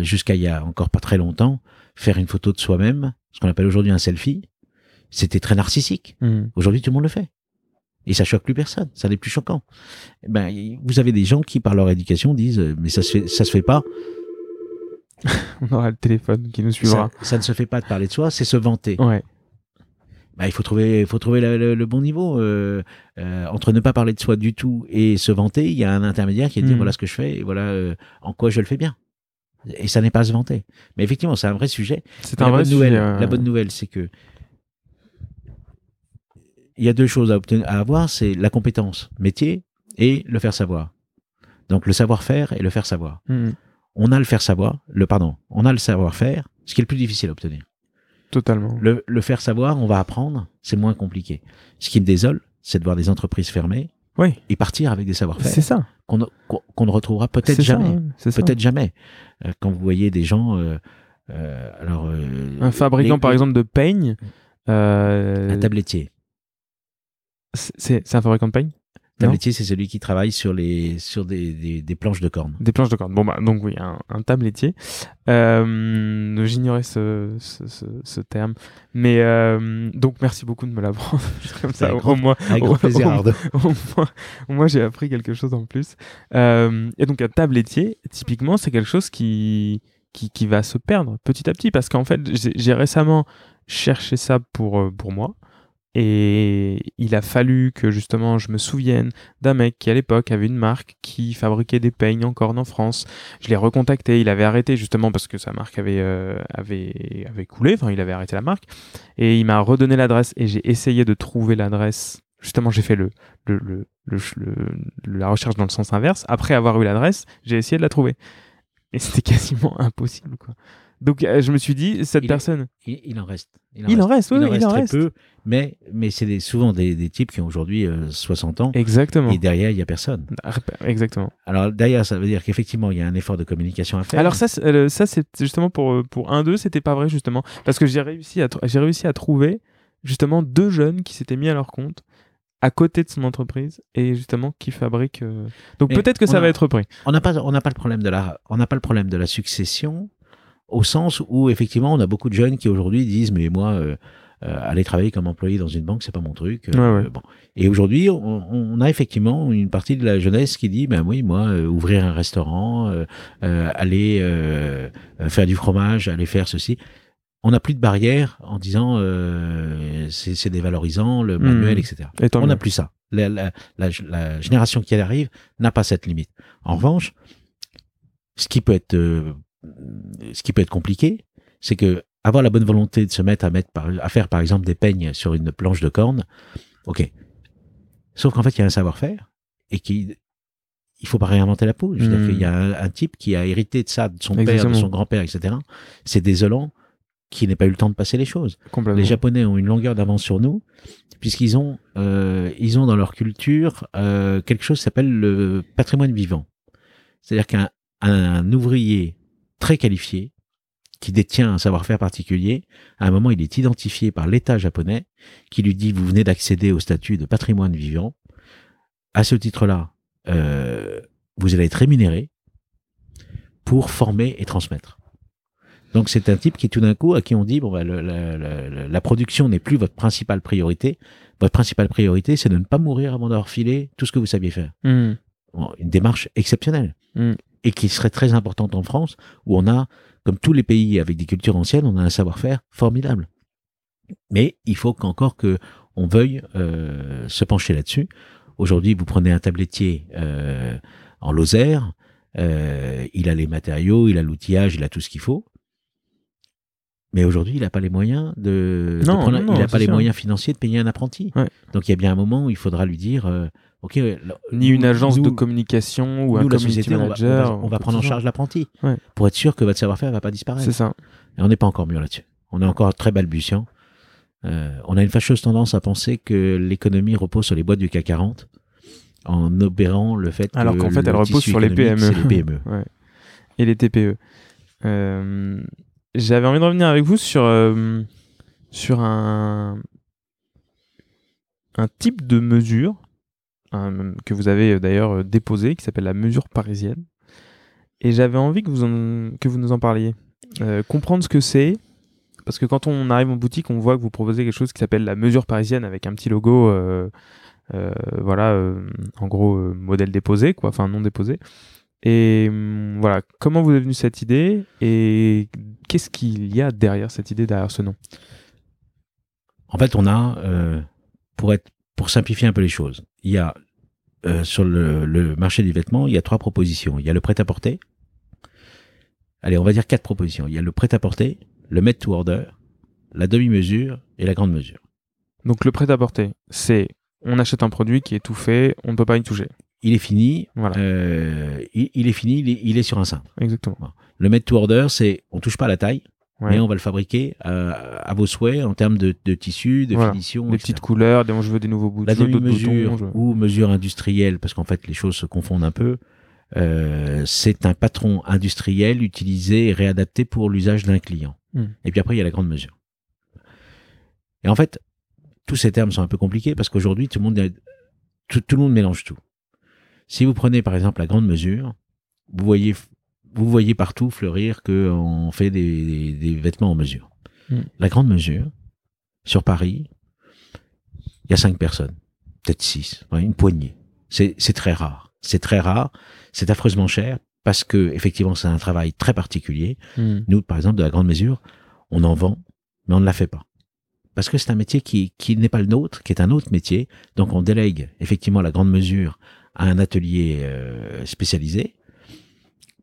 jusqu'à il y a encore pas très longtemps, faire une photo de soi-même, ce qu'on appelle aujourd'hui un selfie, c'était très narcissique. Mhm. Aujourd'hui, tout le monde le fait. Et ça choque plus personne. Ça n'est plus choquant. Eh Ben, vous avez des gens qui, par leur éducation, disent, euh, mais ça se fait, ça se fait pas. On aura le téléphone qui nous suivra. Ça, ça ne se fait pas de parler de soi, c'est se vanter. Ouais. Ben, il faut trouver, il faut trouver le, le- le bon niveau. Euh, euh, entre ne pas parler de soi du tout et se vanter, il y a un intermédiaire qui est de dire Mm. voilà ce que je fais et voilà euh, en quoi je le fais bien. Et ça n'est pas se vanter. Mais effectivement, c'est un vrai sujet. C'est un la vrai bonne nouvelle, sujet, euh, la bonne nouvelle, c'est que il y a deux choses à, obtenir, à avoir, c'est la compétence métier et le faire savoir. Donc le savoir-faire et le faire savoir. mhm. On a le faire savoir, le pardon, on a le savoir-faire, ce qui est le plus difficile à obtenir. Totalement. Le, le faire savoir, on va apprendre, c'est moins compliqué. Ce qui me désole, c'est de voir des entreprises fermées Oui, et partir avec des savoir-faire c'est ça. Qu'on ne- retrouvera peut-être jamais. hein. Peut-être jamais. Euh, quand vous voyez des gens, euh, euh, alors Un fabricant, les- par exemple, de peigne. un tablettier. c'est un fabricant de peigne? Tabletier, c'est celui qui travaille sur les sur des, des, des planches de corne. Des planches de corde. Bon, bah, donc oui, un, un tabletier. Euh, J'ignorais ce, ce, ce, ce terme. Mais euh, donc, merci beaucoup de me l'apprendre. Comme ça, au, grand- moins, au- plaisir, au- moins, au moins, j'ai appris quelque chose en plus. Euh, et donc, un tabletier, typiquement, c'est quelque chose qui, qui, qui va se perdre petit à petit. Parce qu'en fait, j'ai j'ai récemment cherché ça pour, euh, pour moi. Et il a fallu que justement je me souvienne d'un mec qui à l'époque avait une marque qui fabriquait des peignes en corne en France. Je l'ai recontacté, il avait arrêté justement parce que sa marque avait, euh, avait, coulé, enfin il avait arrêté la marque. Et il m'a redonné l'adresse et j'ai essayé de trouver l'adresse. Justement, j'ai fait le- la recherche dans le sens inverse. Après avoir eu l'adresse, j'ai essayé de la trouver. Et c'était quasiment impossible. Quoi. Donc euh, je me suis dit, cette Il personne, Il, il en reste. il en reste, oui, il en reste il en très reste. peu, mais, mais c'est des- souvent des, des types qui ont aujourd'hui euh, 60 ans Exactement. et derrière, il y a personne. Exactement. Alors derrière, ça veut dire qu'effectivement, il y a un effort de communication à faire. Alors ça, c'est- euh, ça c'est justement pour euh, pour un d'eux, c'était pas vrai justement parce que j'ai réussi à j'ai réussi à trouver justement deux jeunes qui s'étaient mis à leur compte à côté de son entreprise et justement qui fabriquent. euh, Donc peut-être que ça a- va être pris. on n'a pas, on n'a pas le problème de la, on n'a pas le problème de la succession au sens où effectivement, on a beaucoup de jeunes qui aujourd'hui disent, mais moi, euh, euh, aller travailler comme employé dans une banque, c'est pas mon truc. Euh, Ouais, ouais. bon. Et aujourd'hui, on, on a effectivement une partie de la jeunesse qui dit, ben oui, moi, ouvrir un restaurant, aller faire du fromage, aller faire ceci. On n'a plus de barrières en disant c'est dévalorisant, le manuel, Mhm. etc. Et On n'a plus ça. La, la- la- la génération qui arrive n'a pas cette limite. En revanche, ce qui peut être, ce qui peut être compliqué, c'est que avoir la bonne volonté de se mettre à mettre par- à faire par exemple des peignes sur une planche de corne, ok. Sauf qu'en fait, il y a un savoir-faire et qui il faut pas réinventer la peau. Dire Hmm. qu'il y a un, un type qui a hérité de ça, de son père, de son grand-père, etc. C'est désolant qu'il n'ait pas eu le temps de passer les choses. Les Japonais ont une longueur d'avance sur nous, puisqu'ils ont, euh, ils ont dans leur culture euh, quelque chose qui s'appelle le patrimoine vivant. C'est-à-dire qu'un un ouvrier très qualifié, qui détient un savoir-faire particulier, à un moment, il est identifié par l'État japonais, qui lui dit, vous venez d'accéder au statut de patrimoine vivant. À ce titre-là, euh, vous allez être rémunéré pour former et transmettre. Donc c'est un type qui tout d'un coup à qui on dit bon bah, le- la, la- la- la production n'est plus votre principale priorité. Votre principale priorité c'est de ne pas mourir avant d'avoir filé tout ce que vous saviez faire. Hmm. Bon, une démarche exceptionnelle Mm. Et qui serait très importante en France où on a comme tous les pays avec des cultures anciennes on a un savoir-faire formidable. Mais il faut qu'encore que on veuille euh, se pencher là-dessus. Aujourd'hui vous prenez un tablettier euh, en Lozère, euh, il a les matériaux, il a l'outillage, il a tout ce qu'il faut. Mais aujourd'hui, il n'a pas les moyens de. de Non, prendre- non, il n'a pas les sûr. moyens financiers de payer un apprenti. Ouais. Donc il y a bien un moment où il faudra lui dire, euh, ok, Ni une nous- agence de communication ou un nous, community société, on va, on manager. va- on va prendre en charge l'apprenti Ouais. pour être sûr que votre savoir-faire va pas disparaître. C'est ça. Et on n'est pas encore mieux là-dessus. On est encore très balbutiant. Euh, on a une fâcheuse tendance à penser que l'économie repose sur les boîtes du CAC 40 en opérant le fait Alors que qu'en fait, le elle repose sur les PME. les PME. Ouais. Et les TPE. Euh, J'avais envie de revenir avec vous sur, euh, sur un, un type de mesure que vous avez euh, d'ailleurs euh, déposé, qui s'appelle la mesure parisienne. Et j'avais envie que vous, que vous nous en parliez. Comprendre ce que c'est. Parce que quand on arrive en boutique, on voit que vous proposez quelque chose qui s'appelle la mesure parisienne avec un petit logo, voilà, en gros, modèle déposé, quoi, enfin non déposé. Et hum, voilà, comment vous est venue cette idée et qu'est-ce qu'il y a derrière cette idée, derrière ce nom? En fait, on a, euh, pour être, pour simplifier un peu les choses, il y a euh, sur le, le marché du vêtement, il y a trois propositions. Il y a le prêt-à-porter. Allez, on va dire quatre propositions. Il y a le prêt-à-porter, le made to order, la demi-mesure et la grande mesure. Donc le prêt-à-porter, c'est on achète un produit qui est tout fait, on ne peut pas y toucher. Il est fini. Voilà, euh, il, il est fini. Il est, il est sur un cintre. exactement. Le made to order, c'est on touche pas à la taille, Ouais. mais on va le fabriquer à, à vos souhaits en termes de, de tissu, de Voilà. finition. Des etc. petites couleurs, des, je veux des nouveaux boutons, La demi-mesure boutons. je- ou mesure industrielle, parce qu'en fait les choses se confondent un peu, euh, c'est un patron industriel utilisé et réadapté pour l'usage d'un client. Hmm. Et puis après, il y a la grande mesure. Et en fait, tous ces termes sont un peu compliqués parce qu'aujourd'hui, tout, le monde est- tout, tout le monde mélange tout. Si vous prenez par exemple la grande mesure, vous voyez, vous voyez partout fleurir qu'on fait des, des- des vêtements en mesure. Hmm. La grande mesure, sur Paris, il y a cinq personnes, peut-être six, une poignée. C'est très rare. C'est très rare. C'est affreusement cher parce que effectivement c'est un travail très particulier. Hmm. Nous, par exemple, de la grande mesure, on en vend, mais on ne la fait pas. Parce que c'est un métier qui, qui n'est pas le nôtre, qui est un autre métier. Donc on délègue effectivement la grande mesure à un atelier euh, spécialisé,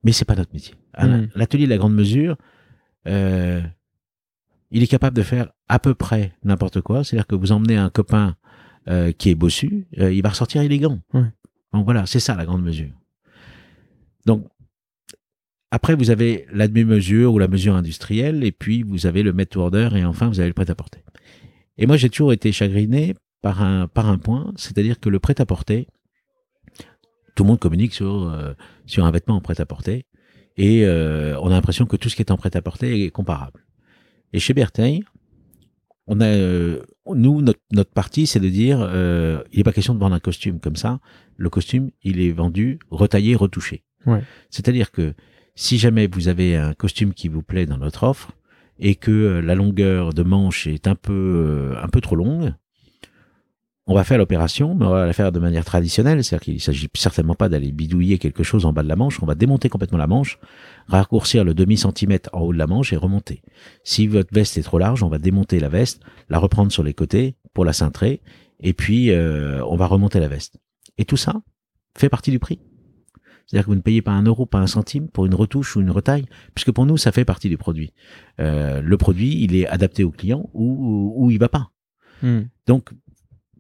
mais c'est pas notre métier. Mm. L'atelier de la grande mesure, euh, il est capable de faire à peu près n'importe quoi. C'est-à-dire que vous emmenez un copain euh, qui est bossu, euh, il va ressortir élégant. Donc voilà, c'est ça la grande mesure. Donc après, vous avez la demi-mesure ou la mesure industrielle, et puis vous avez le made order, et enfin, vous avez le prêt-à-porter. Et moi, j'ai toujours été chagriné par un, par un point, c'est-à-dire que le prêt-à-porter, tout le monde communique sur, euh, sur un vêtement en prêt-à-porter, et euh, on a l'impression que tout ce qui est en prêt-à-porter est comparable. Et chez Bertheil, on a, euh, nous, notre, notre partie, c'est de dire, euh, il n'est pas question de vendre un costume comme ça. Le costume, il est vendu, retaillé, retouché. Ouais. C'est-à-dire que si jamais vous avez un costume qui vous plaît dans notre offre et que la longueur de manche est un peu, un peu trop longue, on va faire l'opération, mais on va la faire de manière traditionnelle, c'est-à-dire qu'il s'agit certainement pas d'aller bidouiller quelque chose en bas de la manche, on va démonter complètement la manche, raccourcir le demi-centimètre en haut de la manche et remonter. Si votre veste est trop large, on va démonter la veste, la reprendre sur les côtés pour la cintrer, et puis euh, on va remonter la veste. Et tout ça fait partie du prix. C'est-à-dire que vous ne payez pas un euro, pas un centime pour une retouche ou une retaille, puisque pour nous, ça fait partie du produit. Euh, le produit, il est adapté au client ou, ou il va pas. Hmm. Donc,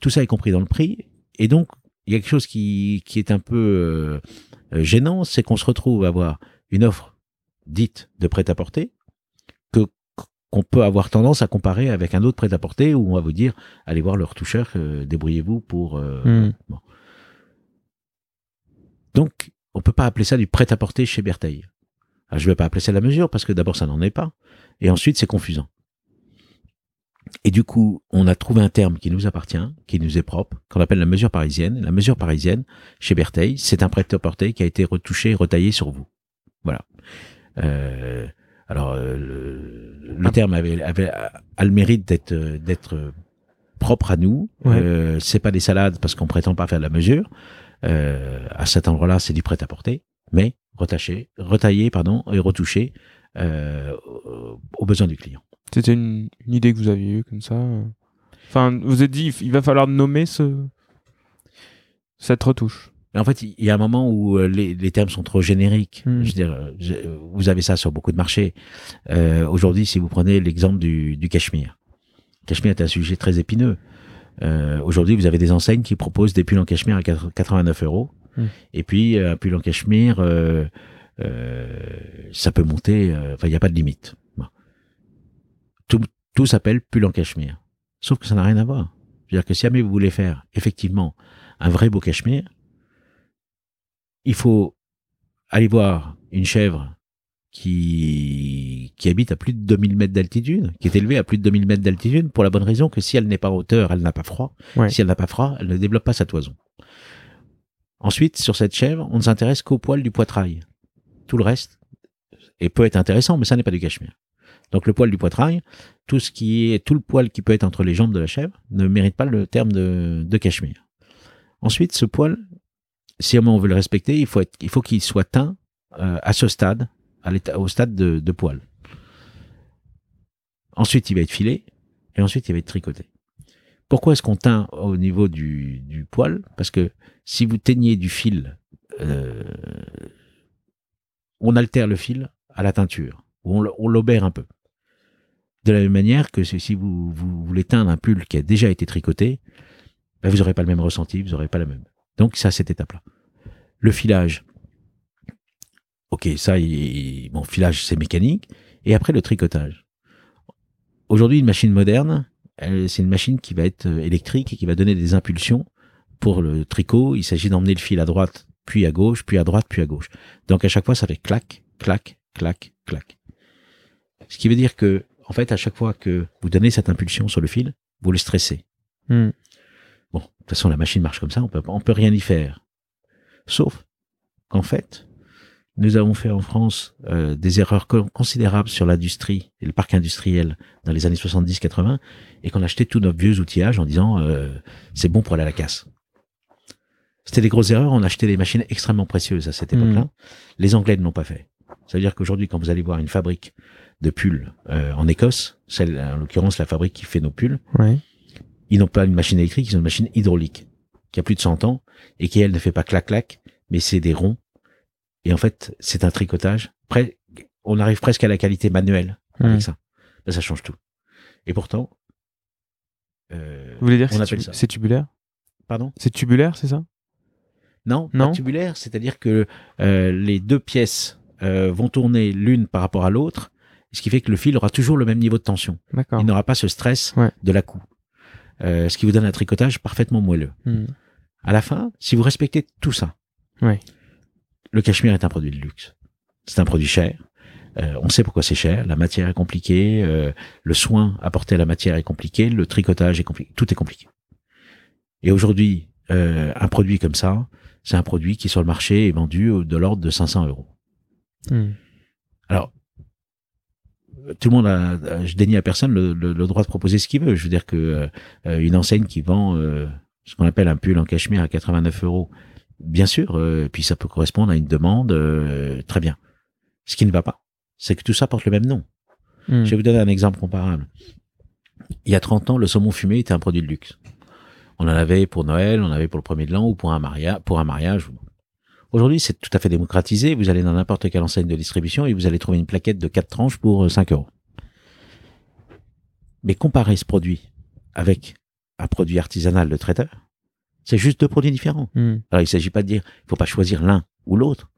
tout ça est compris dans le prix. Et donc, il y a quelque chose qui, qui est un peu euh, gênant, c'est qu'on se retrouve à avoir une offre dite de prêt-à-porter que qu'on peut avoir tendance à comparer avec un autre prêt-à-porter où on va vous dire allez voir le retoucheur, euh, débrouillez-vous pour. euh, Hmm. bon. Donc, on peut pas appeler ça du prêt-à-porter chez Bertheil. Alors, je vais pas appeler ça la mesure parce que d'abord ça n'en est pas, et ensuite c'est confusant. Et du coup, on a trouvé un terme qui nous appartient, qui nous est propre, qu'on appelle la mesure parisienne. La mesure parisienne, chez Bertheil, c'est un prêt-à-porter qui a été retouché et retaillé sur vous. Voilà. Euh, alors, euh, le, le terme avait, avait a le mérite d'être d'être propre à nous. Ouais. Euh, c'est pas des salades parce qu'on prétend pas faire de la mesure. Euh, à cet endroit-là, c'est du prêt-à-porter, mais retaché, retaillé, pardon, et retouché euh, aux besoins du client. C'était une, une idée que vous aviez eue comme ça euh. Enfin, vous êtes dit, il va falloir nommer ce... cette retouche. En fait, il y a un moment où euh, les, les termes sont trop génériques. Hmm. Je veux dire, euh, je- vous avez ça sur beaucoup de marchés. Euh, Aujourd'hui, si vous prenez l'exemple du, du cachemire, cachemire est un sujet très épineux. Euh, Aujourd'hui, vous avez des enseignes qui proposent des pulls en cachemire à 4 89 euros. Hmm. Et puis, un pull en cachemire, euh, ça peut monter, enfin, il n'y a pas de limite. Tout, tout s'appelle pull en cachemire. Sauf que ça n'a rien à voir. C'est-à-dire que si jamais vous voulez faire, effectivement, un vrai beau cachemire, il faut aller voir une chèvre qui, qui habite à plus de 2000 mètres d'altitude, qui est élevée à plus de 2000 mètres d'altitude, pour la bonne raison que si elle n'est pas hauteur, elle n'a pas froid. Ouais. Si elle n'a pas froid, elle ne développe pas sa toison. Ensuite, sur cette chèvre, on ne s'intéresse qu'au poil du poitrail. Tout le reste et peut être intéressant, mais ça n'est pas du cachemire. Donc le poil du poitrail, tout ce qui est tout le poil qui peut être entre les jambes de la chèvre, ne mérite pas le terme de, de cachemire. Ensuite, ce poil, si on veut le respecter, il faut être, il faut qu'il soit teint euh, à ce stade, au stade de, de poil. Ensuite, il va être filé et ensuite il va être tricoté. Pourquoi est-ce qu'on teint au niveau du, du poil? Parce que si vous teignez du fil, euh, on altère le fil à la teinture, on, l'obère un peu. De la même manière que si vous, voulez teindre un pull qui a déjà été tricoté, ben vous n'aurez pas le même ressenti, vous n'aurez pas la même. Donc c'est cette étape-là. Le filage. Ok, ça, il, bon, filage, c'est mécanique. Et après, le tricotage. Aujourd'hui, une machine moderne, c'est une machine qui va être euh, électrique et qui va donner des impulsions pour le tricot. Il s'agit d'emmener le fil à droite, puis à gauche, puis à droite, puis à gauche. Donc à chaque fois, ça fait clac, clac, clac, clac. Ce qui veut dire que, en fait, à chaque fois que vous donnez cette impulsion sur le fil, vous le stressez. Hmm. Bon, de toute façon, la machine marche comme ça, on peut, on peut rien y faire. Sauf qu'en fait, nous avons fait en France euh, des erreurs co- considérables sur l'industrie et le parc industriel dans les années 70-80 et qu'on a acheté tout notre vieux outillage en disant euh, c'est bon pour aller à la casse. C'était des grosses erreurs, on a acheté des machines extrêmement précieuses à cette Mhm. époque-là. Les Anglais ne l'ont pas fait. Ça veut dire qu'aujourd'hui, quand vous allez voir une fabrique de pulls euh, en Écosse, celle, en l'occurrence la fabrique qui fait nos pulls, Ouais. ils n'ont pas une machine électrique, ils ont une machine hydraulique qui a plus de 100 ans et qui elle ne fait pas clac clac, mais c'est des ronds. Et en fait, c'est un tricotage. Près, on arrive presque à la qualité manuelle avec ça. Ça change tout. Et pourtant, euh, Vous voulez dire que c'est tubulaire? Pardon? C'est tubulaire, c'est ça? Non, Non? pas tubulaire, c'est-à-dire que euh, les deux pièces euh, vont tourner l'une par rapport à l'autre, ce qui fait que le fil aura toujours le même niveau de tension. Il n'aura pas ce stress Ouais. de la coue. Euh, ce qui vous donne un tricotage parfaitement moelleux. Hmm. À la fin, si vous respectez tout ça, Ouais. le cachemire est un produit de luxe. C'est un produit cher. Euh, on sait pourquoi c'est cher. La matière est compliquée. euh, le soin apporté à la matière est compliqué. Le tricotage est compliqué. Tout est compliqué. Et aujourd'hui, euh, un produit comme ça, c'est un produit qui sur le marché est vendu de l'ordre de 500 euros. Hmm. Alors, tout le monde a, je dénie à personne le, le- le droit de proposer ce qu'il veut. Je veux dire que euh, une enseigne qui vend euh, ce qu'on appelle un pull en cachemire à 89 euros, bien sûr, euh, puis ça peut correspondre à une demande, euh, très bien. Ce qui ne va pas, c'est que tout ça porte le même nom. Hmm. Je vais vous donner un exemple comparable. Il y a 30 ans, le saumon fumé était un produit de luxe. On en avait pour Noël, on en avait pour le premier de l'an ou pour un mariage. Pour un mariage. Aujourd'hui, c'est tout à fait démocratisé. Vous allez dans n'importe quelle enseigne de distribution et vous allez trouver une plaquette de 4 tranches pour euh, 5 euros. Mais comparer ce produit avec un produit artisanal de traiteur, c'est juste deux produits différents. Hmm. Alors, il s'agit pas de dire, il faut pas choisir l'un ou l'autre.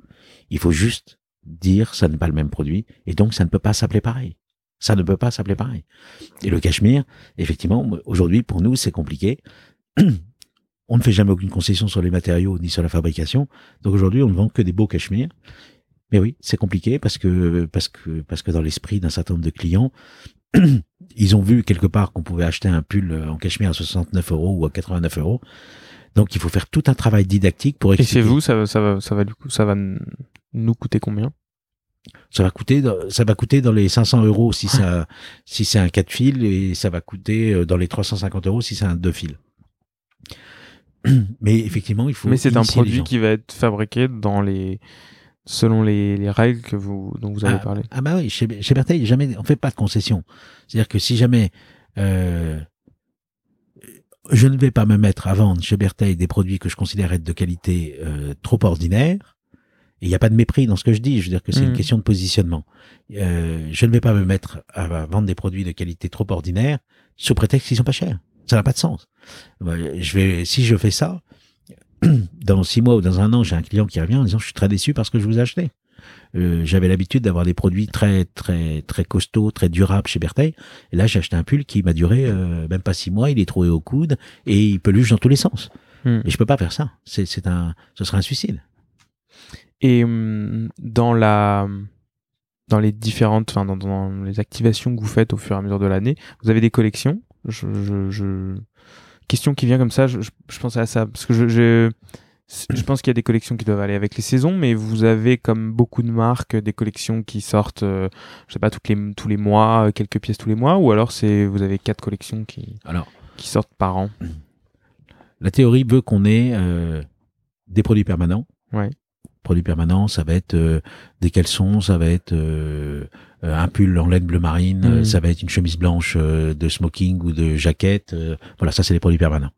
Il faut juste dire, ça n'est pas le même produit, et donc ça ne peut pas s'appeler pareil. Ça ne peut pas s'appeler pareil. Et le cachemire, effectivement, aujourd'hui, pour nous, c'est compliqué. On ne fait jamais aucune concession sur les matériaux ni sur la fabrication. Donc aujourd'hui, on ne vend que des beaux cachemires. Mais oui, c'est compliqué parce que, parce que, parce que dans l'esprit d'un certain nombre de clients, ils ont vu quelque part qu'on pouvait acheter un pull en cachemire à 69 euros ou à 89 euros. Donc il faut faire tout un travail didactique pour Et expliquer. chez vous, ça, va- ça va, ça va du coup, ça va nous coûter combien? Ça va coûter, dans- ça va coûter dans les 500 euros si ça, si c'est un 4 fils et ça va coûter euh, dans les 350 euros si c'est un 2 fils. Mais effectivement, il faut. Mais c'est un produit qui va être fabriqué dans les selon les, les règles que vous dont vous avez ah, parlé. Ah bah oui, chez, chez Bertheil, jamais, on fait pas de concession. C'est-à-dire que si jamais euh, je ne vais pas me mettre à vendre chez Bertheil des produits que je considère être de qualité euh, trop ordinaire, et il n'y a pas de mépris dans ce que je dis, je veux dire que c'est une question de positionnement. Euh, je ne vais pas me mettre à vendre des produits de qualité trop ordinaire sous prétexte qu'ils sont pas chers. Ça n'a pas de sens. Je vais, si je fais ça, dans six mois ou dans un an, j'ai un client qui revient en disant je suis très déçu parce que je vous ai acheté. Euh, J'avais l'habitude d'avoir des produits très très très costauds, très durables chez Bertheil. Et là, j'ai acheté un pull qui m'a duré euh, même pas six mois. Il est trouvé au coude et il peluche dans tous les sens. Hmm. Et je peux pas faire ça. C'est un, ce serait un suicide. Et hum, dans la dans les différentes, enfin dans, dans les activations que vous faites au fur et à mesure de l'année, vous avez des collections? Je, je, je- Question qui vient comme ça, je, je, pensais à ça parce que je, pense qu'il y a des collections qui doivent aller avec les saisons, mais vous avez comme beaucoup de marques des collections qui sortent, euh, je sais pas, toutes les, tous les mois, euh, quelques pièces tous les mois, ou alors c'est vous avez quatre collections qui, Alors, qui sortent par an? la théorie veut qu'on ait euh, des produits permanents. Ouais. Produits permanents, ça va être euh, des caleçons, ça va être euh, euh, un pull en laine bleu marine, euh, ça va être une chemise blanche euh, de smoking ou de jaquette. euh, voilà, ça c'est des produits permanents.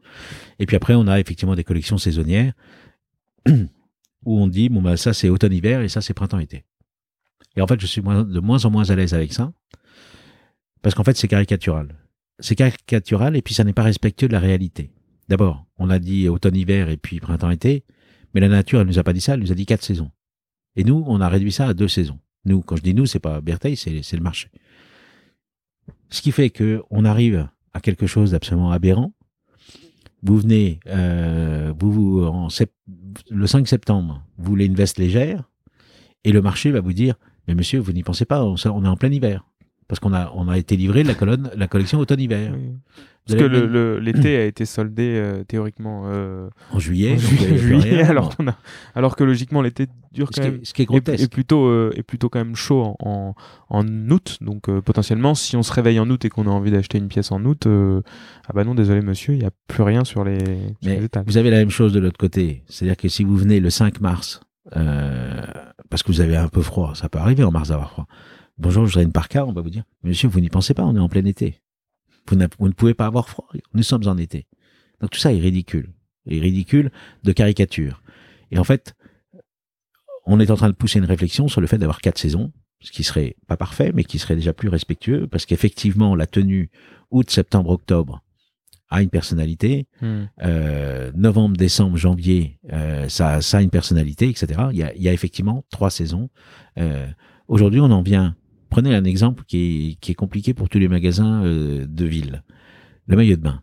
Et puis après, on a effectivement des collections saisonnières où on dit bon bah ça c'est automne-hiver et ça c'est printemps-été. Et en fait, je suis de moins en moins à l'aise avec ça parce qu'en fait c'est caricatural. C'est caricatural et puis ça n'est pas respectueux de la réalité. D'abord, on a dit automne-hiver et puis printemps-été, mais la nature, elle nous a pas dit ça, elle nous a dit quatre saisons. Et nous, on a réduit ça à deux saisons. Nous, quand je dis nous, c'est pas Bertheil, c'est le marché. Ce qui fait que on arrive à quelque chose d'absolument aberrant. Vous venez, euh, vous, le 5 septembre, vous voulez une veste légère, et le marché va vous dire, mais monsieur, vous n'y pensez pas, on, est en plein hiver. Parce qu'on a, été livré la collection automne-hiver. Parce que le- le- l'été a été soldé euh, théoriquement euh, En juillet, en alors, a- alors que logiquement l'été dure ce, quand qui même est, ce qui est est, grotesque. est plutôt euh, est plutôt quand même chaud en, août donc euh, potentiellement si on se réveille en août et qu'on a envie d'acheter une pièce en août euh, ah bah non désolé monsieur il n'y a plus rien sur les, sur Mais les vous avez la même chose de l'autre côté. C'est-à-dire que si vous venez le 5 mars, euh, parce que vous avez un peu froid, ça peut arriver en mars d'avoir froid. Bonjour, je voudrais une parka, on va vous dire, monsieur, vous n'y pensez pas, on est en plein été. Vous, ne pouvez pas avoir froid, nous sommes en été. Donc tout ça est ridicule. Et ridicule de caricature. Et en fait, on est en train de pousser une réflexion sur le fait d'avoir quatre saisons, ce qui serait pas parfait, mais qui serait déjà plus respectueux, parce qu'effectivement, la tenue août, septembre, octobre, a une personnalité. Hmm. Euh, novembre, décembre, janvier, euh, ça, ça a une personnalité, etc. Il y a, il y a effectivement trois saisons. Euh, Aujourd'hui, on en vient. Prenez un exemple qui est, compliqué pour tous les magasins euh, de ville. Le maillot de bain.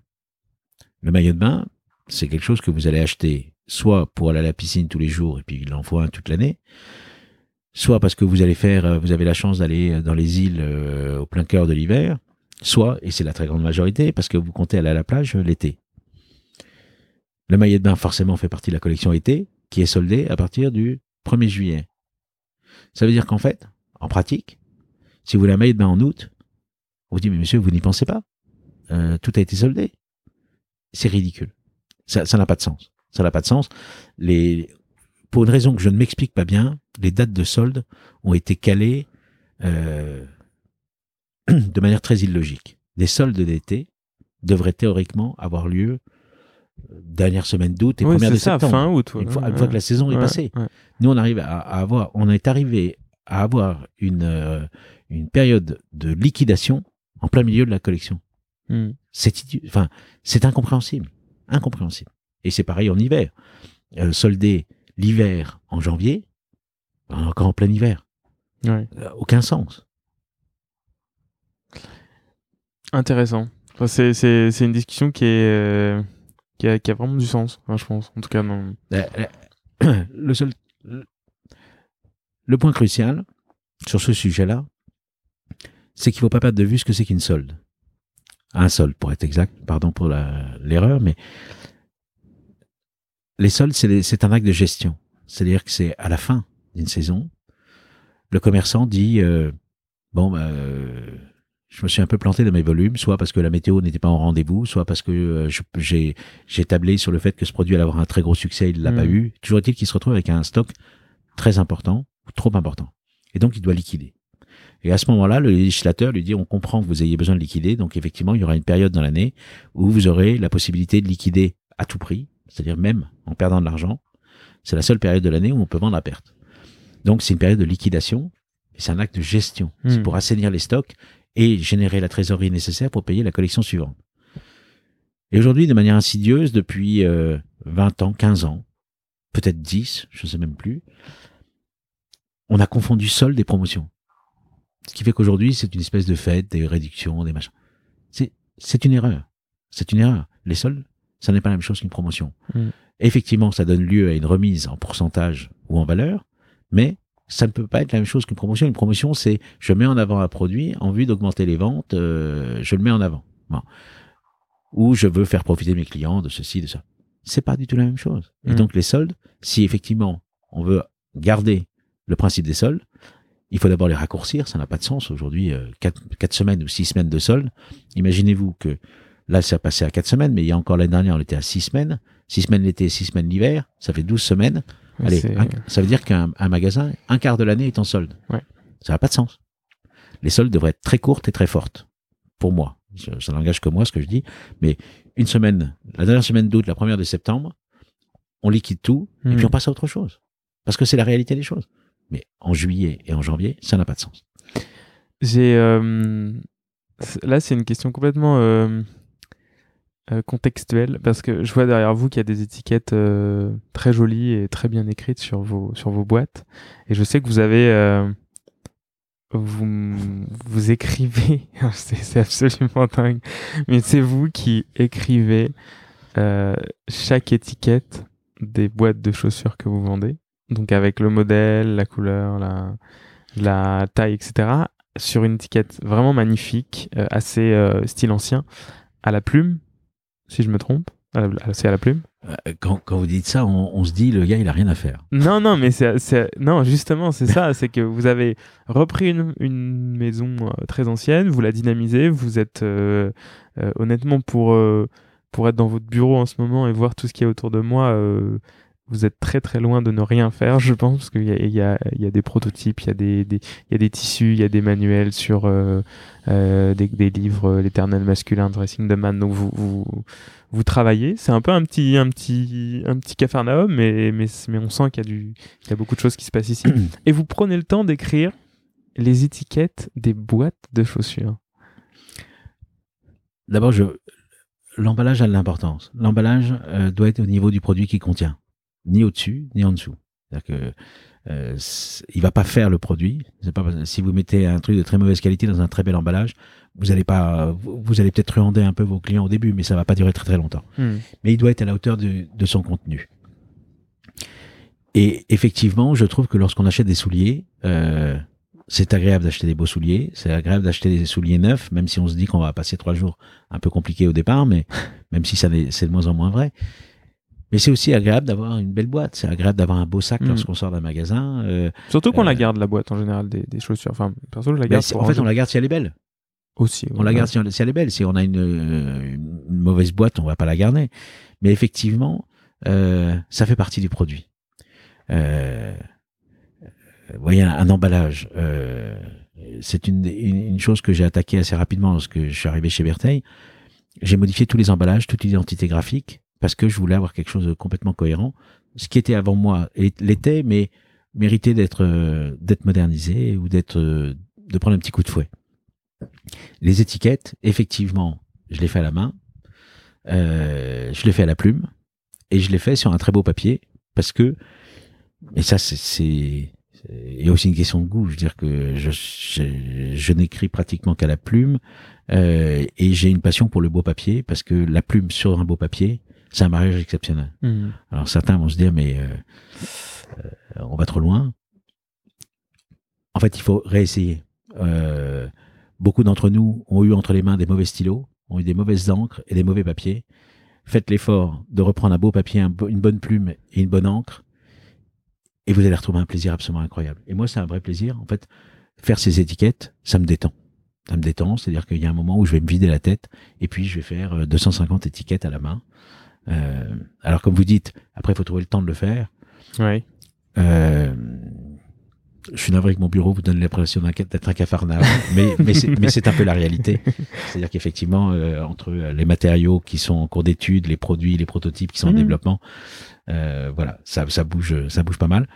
Le maillot de bain, c'est quelque chose que vous allez acheter soit pour aller à la piscine tous les jours et puis il en faut un toute l'année, soit parce que vous allez faire, euh, vous avez la chance d'aller dans les îles euh, au plein cœur de l'hiver, soit, et c'est la très grande majorité, parce que vous comptez aller à la plage euh, l'été. Le maillot de bain forcément fait partie de la collection été, qui est soldée à partir du 1er juillet. Ça veut dire qu'en fait, en pratique, si vous voulez un maillot de bain en août, on vous dit, mais monsieur, vous n'y pensez pas. Euh, tout a été soldé. C'est ridicule. Ça ça n'a pas de sens. Ça n'a pas de sens. Les, pour une raison que je ne m'explique pas bien, les dates de solde ont été calées euh, de manière très illogique. Des soldes d'été devraient théoriquement avoir lieu euh, dernière semaine d'août et première de ça, septembre. fin août. Une fois, une fois que la saison est passée. ouais. Nous, on arrive à, à avoir, on est arrivé à avoir une, euh, une période de liquidation en plein milieu de la collection. Hmm. C'est enfin, c'est incompréhensible, incompréhensible. Et c'est pareil en hiver. Euh, solder l'hiver en janvier, encore en plein hiver, Ouais. Euh, aucun sens. Intéressant. Enfin, c'est, une discussion qui est euh, qui, a, qui a vraiment du sens, hein, je pense. En tout cas, non. Euh, Le seul, le point crucial sur ce sujet-là, c'est qu'il faut pas perdre de vue ce que c'est qu'une solde. Un solde, pour être exact. Pardon pour l'erreur, mais les soldes, c'est un acte de gestion. C'est-à-dire que c'est à la fin d'une saison, le commerçant dit euh, bon, bah, euh, je me suis un peu planté dans mes volumes, soit parce que la météo n'était pas en rendez-vous, soit parce que euh, j'ai j'ai tablé sur le fait que ce produit allait avoir un très gros succès, il l'a Mm. pas eu. Toujours est-il qu'il se retrouve avec un stock très important ou trop important, et donc il doit liquider. Et à ce moment-là, le législateur lui dit on comprend que vous ayez besoin de liquider, donc effectivement il y aura une période dans l'année où vous aurez la possibilité de liquider à tout prix, c'est-à-dire même en perdant de l'argent. C'est la seule période de l'année où on peut vendre à perte. Donc c'est une période de liquidation, et c'est un acte de gestion. C'est Hmm. pour assainir les stocks et générer la trésorerie nécessaire pour payer la collection suivante. Et aujourd'hui, de manière insidieuse, depuis euh, 20 ans, 15 ans, peut-être 10, je ne sais même plus, on a confondu solde et promotion. Ce qui fait qu'aujourd'hui, c'est une espèce de fête, des réductions, des machins. C'est, c'est une erreur. C'est une erreur. Les soldes, ça n'est pas la même chose qu'une promotion. Mm. Effectivement, ça donne lieu à une remise en pourcentage ou en valeur, mais ça ne peut pas être la même chose qu'une promotion. Une promotion, c'est je mets en avant un produit en vue d'augmenter les ventes, euh, je le mets en avant. Bon. Ou je veux faire profiter mes clients de ceci, de ça. C'est pas du tout la même chose. Et Mm. donc les soldes, si effectivement on veut garder le principe des soldes, il faut d'abord les raccourcir. Ça n'a pas de sens aujourd'hui. euh, quatre, quatre semaines ou six semaines de soldes. Imaginez-vous que là, ça a passé à quatre semaines, mais il y a encore l'année dernière, on était à six semaines. Six semaines l'été, six semaines l'hiver. Ça fait douze semaines. Allez, un- ça veut dire qu'un un magasin, un quart de l'année est en solde. Ouais. Ça n'a pas de sens. Les soldes devraient être très courtes et très fortes. Pour moi. Ça ça n'engage que moi, ce que je dis. Mais une semaine, la dernière semaine d'août, la première de septembre, on liquide tout et Hmm. puis on passe à autre chose. Parce que c'est la réalité des choses. Mais en juillet et en janvier, ça n'a pas de sens. J'ai euh, là c'est une question complètement euh, euh, contextuelle parce que je vois derrière vous qu'il y a des étiquettes très jolies et très bien écrites sur vos sur vos boîtes. Et je sais que vous avez vous vous écrivez c'est absolument dingue. Mais c'est vous qui écrivez chaque étiquette des boîtes de chaussures que vous vendez donc avec le modèle la couleur la la taille etc sur une étiquette vraiment magnifique, euh, assez euh, style ancien, à la plume, si je me trompe. C'est à la plume Euh, Quand, quand vous dites ça, on, on se dit, le gars, il a rien à faire. Non, non, mais c'est, non, justement, c'est ça, c'est que vous avez repris une, une maison très ancienne, vous la dynamisez, vous êtes euh, honnêtement pour pour être dans votre bureau en ce moment et voir tout ce qu'il y a autour de moi. Vous êtes très très loin de ne rien faire, je pense, parce qu'il y a, il y, a, il y a des prototypes, il y a des, des- il y a des tissus, il y a des manuels sur euh, euh, des, des livres, euh, l'éternel masculin, Dressing the Man. Donc vous, vous, vous travaillez. C'est un peu un petit, un petit, un petit cafarnaum, mais, mais, mais on sent qu'il y, a du, il y a beaucoup de choses qui se passent ici. Et vous prenez le temps d'écrire les étiquettes des boîtes de chaussures. D'abord, je, l'emballage a de l'importance. L'emballage euh, doit être au niveau du produit qu'il contient, ni au-dessus, ni en dessous. C'est-à-dire que euh, il va pas faire le produit. Pas si vous mettez un truc de très mauvaise qualité dans un très bel emballage, vous allez pas, vous, allez peut-être ruander un peu vos clients au début, mais ça va pas durer très très longtemps. Hmm. Mais il doit être à la hauteur de, de son contenu. Et effectivement, je trouve que lorsqu'on achète des souliers, euh, c'est agréable d'acheter des beaux souliers, c'est agréable d'acheter des souliers neufs, même si on se dit qu'on va passer trois jours un peu compliqués au départ, mais même si ça n'est- c'est de moins en moins vrai. Mais c'est aussi agréable d'avoir une belle boîte, c'est agréable d'avoir un beau sac Mm. lorsqu'on sort d'un magasin. euh, Surtout qu'on Euh, la garde la boîte en général des, des chaussures. Enfin, perso, je la mais garde. en fait, on la garde si elle est belle. aussi. On ouais. la garde si elle, est belle. Si on a une, euh, une mauvaise boîte, on va pas la garder. Mais effectivement, euh, ça fait partie du produit. Euh, vous voyez, un, un emballage, euh, c'est une, une, une chose que j'ai attaquée assez rapidement lorsque je suis arrivé chez Bertheil. J'ai modifié tous les emballages, toute l'identité graphique, parce que je voulais avoir quelque chose de complètement cohérent. Ce qui était avant moi l'était, mais méritait d'être euh, modernisé ou d'être euh, de prendre un petit coup de fouet. Les étiquettes, effectivement, je les fais à la main, euh, je les fais à la plume, et je les fais sur un très beau papier, parce que, et ça, c'est, il y a aussi une question de goût. Je veux dire que je, n'écris pratiquement qu'à la plume, et j'ai une passion pour le beau papier, parce que la plume sur un beau papier, c'est un mariage exceptionnel. Hmm. Alors certains vont se dire, mais euh, euh, on va trop loin. En fait, il faut réessayer. Euh, beaucoup d'entre nous ont eu entre les mains des mauvais stylos, ont eu des mauvaises encres et des mauvais papiers. Faites l'effort de reprendre un beau papier, un une bonne plume et une bonne encre, et vous allez retrouver un plaisir absolument incroyable. Et moi, c'est un vrai plaisir. En fait, faire ces étiquettes, ça me détend. Ça me détend, c'est-à-dire qu'il y a un moment où je vais me vider la tête, et puis je vais faire euh, 250 étiquettes à la main. Euh, alors, comme vous dites, après, il faut trouver le temps de le faire. Ouais. Euh, je suis navré que mon bureau vous donne l'impression d'être un cafarnaum, mais, mais c'est un peu la réalité. C'est-à-dire qu'effectivement, euh, entre les matériaux qui sont en cours d'étude, les produits, les prototypes qui sont en Mhm. développement, voilà, ça, ça bouge, ça bouge pas mal.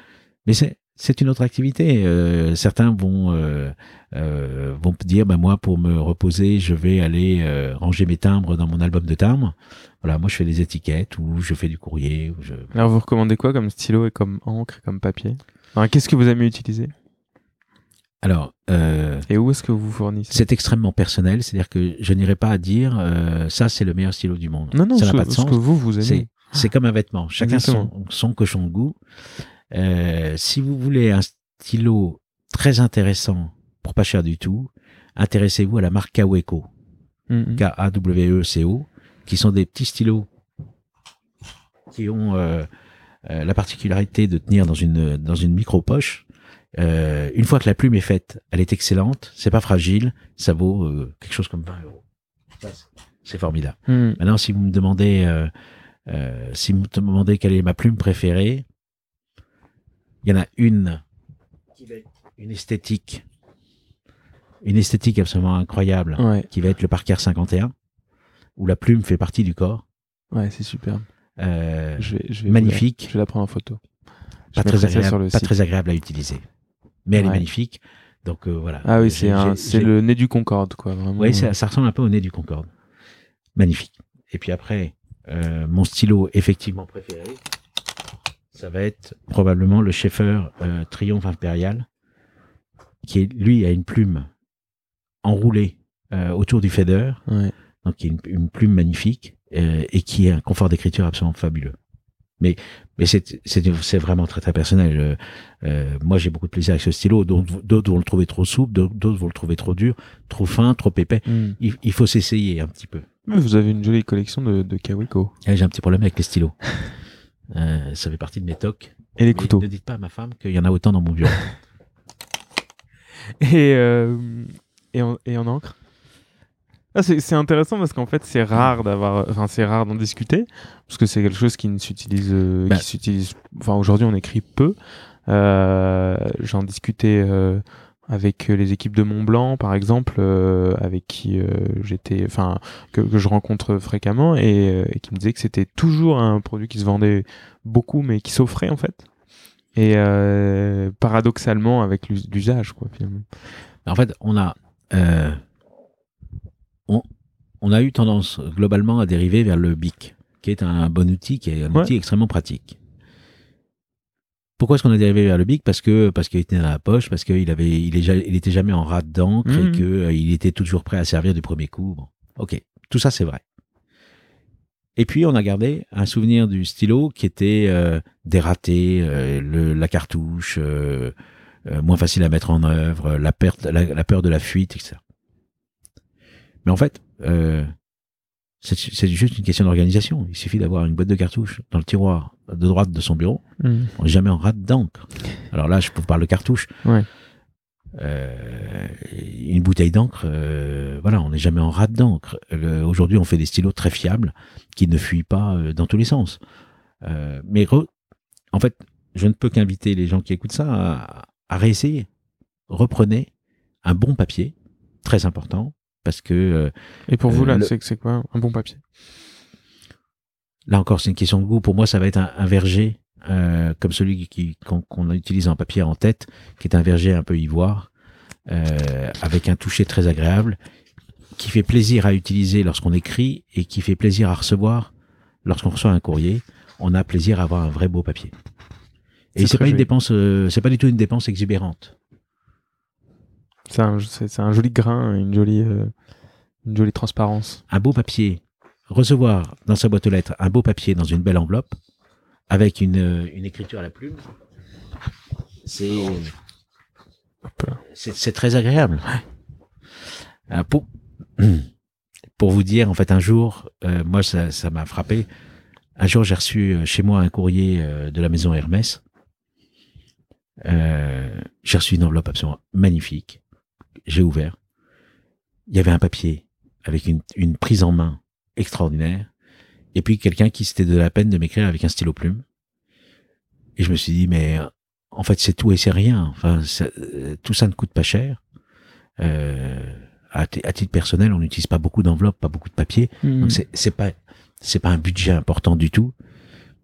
Mais c'est c'est une autre activité. Euh, certains vont euh, euh, vont dire, bah moi, pour me reposer, je vais aller ranger mes timbres dans mon album de timbres. Voilà, moi, je fais des étiquettes ou je fais du courrier. Ou je... Alors, vous recommandez quoi comme stylo et comme encre comme papier? Enfin, Qu'est-ce que vous aimez utiliser? Alors, euh, Et où est-ce que vous fournissez? C'est extrêmement personnel, c'est-à-dire que je n'irai pas à dire euh, ça c'est le meilleur stylo du monde. Non, non, ça ce, n'a pas de ce sens. que vous, vous aimez. c'est comme un vêtement, chacun Exactement. son, son cochon de goût. Euh, si vous voulez un stylo très intéressant pour pas cher du tout, intéressez-vous à la marque Kaweco, Mhm. K-A-W-E-C-O, qui sont des petits stylos qui ont euh, euh, la particularité de tenir dans une dans une micro poche. Euh, une fois que la plume est faite, elle est excellente, c'est pas fragile, ça vaut quelque chose comme 20 euros. C'est- formidable. Mhm. Maintenant, si vous me demandez, si vous me demandez quelle est ma plume préférée, il y en a une qui va être une esthétique, une esthétique absolument incroyable, Ouais, qui va être le Parker 51, où la plume fait partie du corps. ouais, c'est superbe. Euh, Je vais, je vais magnifique. la- je vais la prendre en photo. Pas, très agréable, sur le pas site. très agréable à utiliser. Mais elle est magnifique. Donc euh, voilà. Ah oui, c'est le nez du Concorde, quoi. Vraiment. Oui, ça, ça ressemble un peu au nez du Concorde. Magnifique. Et puis après, euh, mon stylo effectivement préféré, ça va être probablement le Schaeffer Triomphe Impérial, qui est, lui a une plume enroulée autour du fader, Ouais. Donc qui est une, une plume magnifique euh, et qui a un confort d'écriture absolument fabuleux. Mais mais c'est c'est vraiment très très personnel. Euh, euh, moi j'ai beaucoup de plaisir avec ce stylo. D'autres vont le trouver trop souple, d'autres vont le trouver trop dur, trop fin, trop épais. Mhm. Il, il faut s'essayer un petit peu. Vous avez une jolie collection de, de Kaweco. Ah, J'ai un petit problème avec les stylos. Euh, ça fait partie de mes tocs. Et les couteaux. Ne dites pas à ma femme qu'il y en a autant dans mon bureau. Et, euh, et, en, et en encre Ah, c'est intéressant parce qu'en fait c'est rare d'avoir enfin c'est rare d'en discuter parce que c'est quelque chose qui ne s'utilise euh, Bah. qui s'utilise enfin aujourd'hui on écrit peu. Euh, j'en discutais euh, avec les équipes de Mont Blanc par exemple avec qui j'étais enfin que, que je rencontre fréquemment et, et qui me disaient que c'était toujours un produit qui se vendait beaucoup mais qui s'offrait en fait. Et paradoxalement avec l'us- l'usage quoi finalement. En fait, on a, on, on a eu tendance globalement à dériver vers le BIC, qui est un bon outil, qui est un Ouais. outil extrêmement pratique. Pourquoi est-ce qu'on a dérivé vers le BIC? Parce que parce qu'il était dans la poche, parce qu'il avait, il, est, ja- il était jamais en rate d'encre Mhm. et que euh, il était toujours prêt à servir du premier coup. Bon, ok, tout ça c'est vrai. Et puis on a gardé un souvenir du stylo qui était euh, dératé, euh, le, la cartouche, euh, euh, moins facile à mettre en œuvre, la perte, la, la peur de la fuite, etc. Mais en fait, euh, c'est juste une question d'organisation. Il suffit d'avoir une boîte de cartouches dans le tiroir de droite de son bureau. Hmm. On n'est jamais en rate d'encre. Alors là, je vous parle de cartouches. Ouais. Euh, une bouteille d'encre, euh, voilà, on n'est jamais en rate d'encre. Aujourd'hui, on fait des stylos très fiables qui ne fuient pas euh, dans tous les sens. Mais re- en fait, je ne peux qu'inviter les gens qui écoutent ça à, à réessayer. Reprenez un bon papier, très important, parce que euh, Et pour vous, Euh, là, le- c'est quoi un bon papier? Là encore, c'est une question de goût. Pour moi, ça va être un, un verger euh, comme celui qu'on utilise en papier en tête, qui est un verger un peu ivoire, avec un toucher très agréable, qui fait plaisir à utiliser lorsqu'on écrit et qui fait plaisir à recevoir lorsqu'on reçoit un courrier. On a plaisir à avoir un vrai beau papier. Et C'est pas une dépense, euh, c'est pas du tout une dépense exubérante. C'est un, un joli grain, une jolie, euh, une jolie transparence. un beau papier, recevoir dans sa boîte aux lettres un beau papier dans une belle enveloppe, avec une, euh, une écriture à la plume, c'est très agréable. Euh, pour, pour vous dire, en fait, un jour, euh, moi, ça ça m'a frappé. Un jour, j'ai reçu chez moi un courrier de la maison Hermès. Euh, j'ai reçu une enveloppe absolument magnifique. J'ai ouvert. Il y avait un papier avec une, une prise en main extraordinaire. Et puis quelqu'un qui s'était de la peine de m'écrire avec un stylo plume. Et je me suis dit, mais euh, en fait, c'est tout et c'est rien. Enfin, ça- euh, tout ça ne coûte pas cher. Euh, à, ti- à titre personnel, on n'utilise pas beaucoup d'enveloppes, pas beaucoup de papier. Hmm. Donc c'est c'est pas c'est pas un budget important du tout,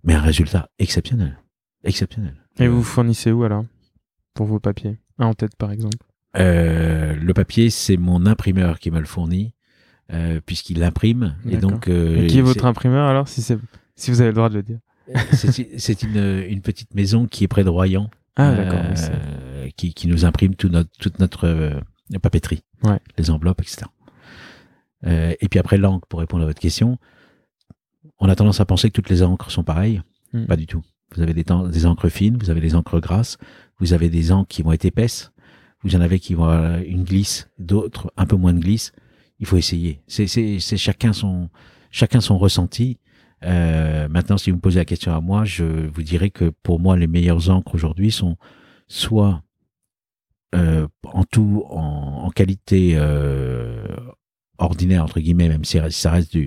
mais un résultat exceptionnel, exceptionnel. Et vous fournissez où alors? Pour vos papiers? Un en tête par exemple? Euh, le papier, c'est mon imprimeur qui me le fournit, euh, puisqu'il l'imprime. Et donc, euh, Et qui est votre imprimeur alors si, si vous avez le droit de le dire c'est c'est une, une petite maison qui est près de Royan, Ah euh, oui, qui, qui nous imprime tout notre, toute notre euh, papeterie, Ouais. les enveloppes, etc. Euh, et puis après l'encre, pour répondre à votre question, on a tendance à penser que toutes les encres sont pareilles. Mm. Pas du tout. Vous avez des, des encres fines, vous avez des encres grasses, vous avez des encres qui vont être épaisses, vous en avez qui vont une glisse, d'autres un peu moins de glisse. Il faut essayer. C'est chacun son ressenti. Euh, maintenant, si vous me posez la question à moi, je vous dirais que pour moi, les meilleures encres aujourd'hui sont soit euh, en tout en, qualité euh, ordinaire entre guillemets, même si ça reste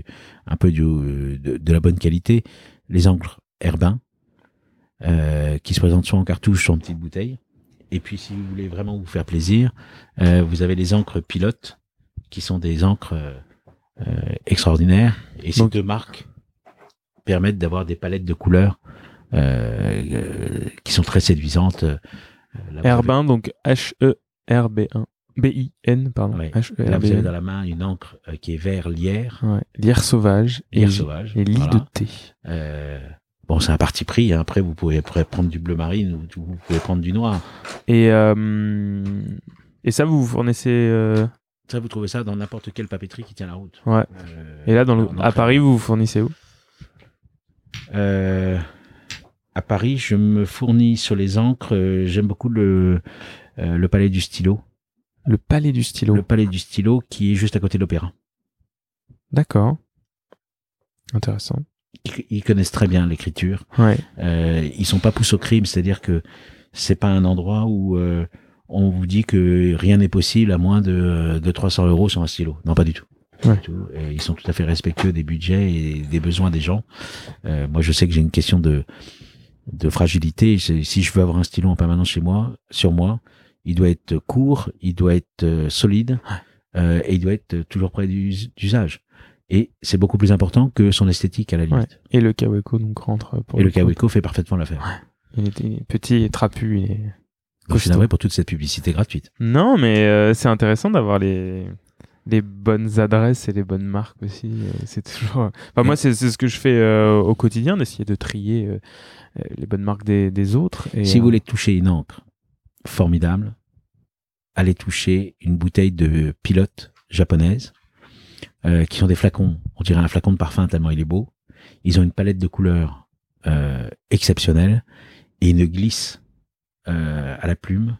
un peu de, la bonne qualité, les encres Herbin qui se présentent soit en cartouche, soit en petite bouteille. Et puis, si vous voulez vraiment vous faire plaisir, euh, vous avez les encres pilotes qui sont des encres euh, euh, extraordinaires. Et ces Donc- deux marques permettent d'avoir des palettes de couleurs euh, qui sont très séduisantes. Herbin, donc H-E-R-B-1. B-I-N, pardon. Ouais. Là, vous avez dans la main une encre qui est vert lierre, Ouais. Lierre sauvage et, lierre sauvage. et lit Voilà. de thé. Euh, bon, c'est un parti pris. hein. Après, vous pouvez, prendre du bleu marine ou vous pouvez prendre du noir. Et, euh, et ça, vous vous fournissez. euh, Ça, vous trouvez ça dans n'importe quelle papeterie qui tient la route. Ouais. Euh, Et là, dans le, à. Paris, vous vous fournissez où? À Paris, je me fournis sur les encres. J'aime beaucoup le, le palais du stylo. Le palais du stylo. Le palais du stylo qui est juste à côté de l'opéra. D'accord. Intéressant. Ils, connaissent très bien l'écriture. Ouais. Euh, ils sont pas poussés au crime, c'est-à-dire que c'est pas un endroit où euh, on vous dit que rien n'est possible à moins de, de 300 euros sur un stylo. Non, pas du tout. Pas Ouais. du tout. Et ils sont tout à fait respectueux des budgets et des besoins des gens. Euh, moi, je sais que j'ai une question de de fragilité. Si je veux avoir un stylo en permanence chez moi, sur moi, il doit être court, il doit être euh, solide et il doit être toujours près d'us- d'usage. Et c'est beaucoup plus important que son esthétique à la limite. Ouais. Et le Kaweco donc rentre pour Et le coup. Kaweco fait parfaitement l'affaire. Il est petit et trapu. Et... Donc, je suis navré pour toute cette publicité gratuite. Non, mais euh, c'est intéressant d'avoir les les bonnes adresses et les bonnes marques aussi. euh, c'est toujours. Enfin, moi, c'est c'est ce que je fais euh, au quotidien, d'essayer de trier euh, les bonnes marques des, des autres. Et, Si vous voulez toucher une encre formidable, allez toucher une bouteille de pilote japonaise, euh, qui sont des flacons. On dirait un flacon de parfum tellement il est beau. Ils ont une palette de couleurs euh, exceptionnelle et une glisse euh, à la plume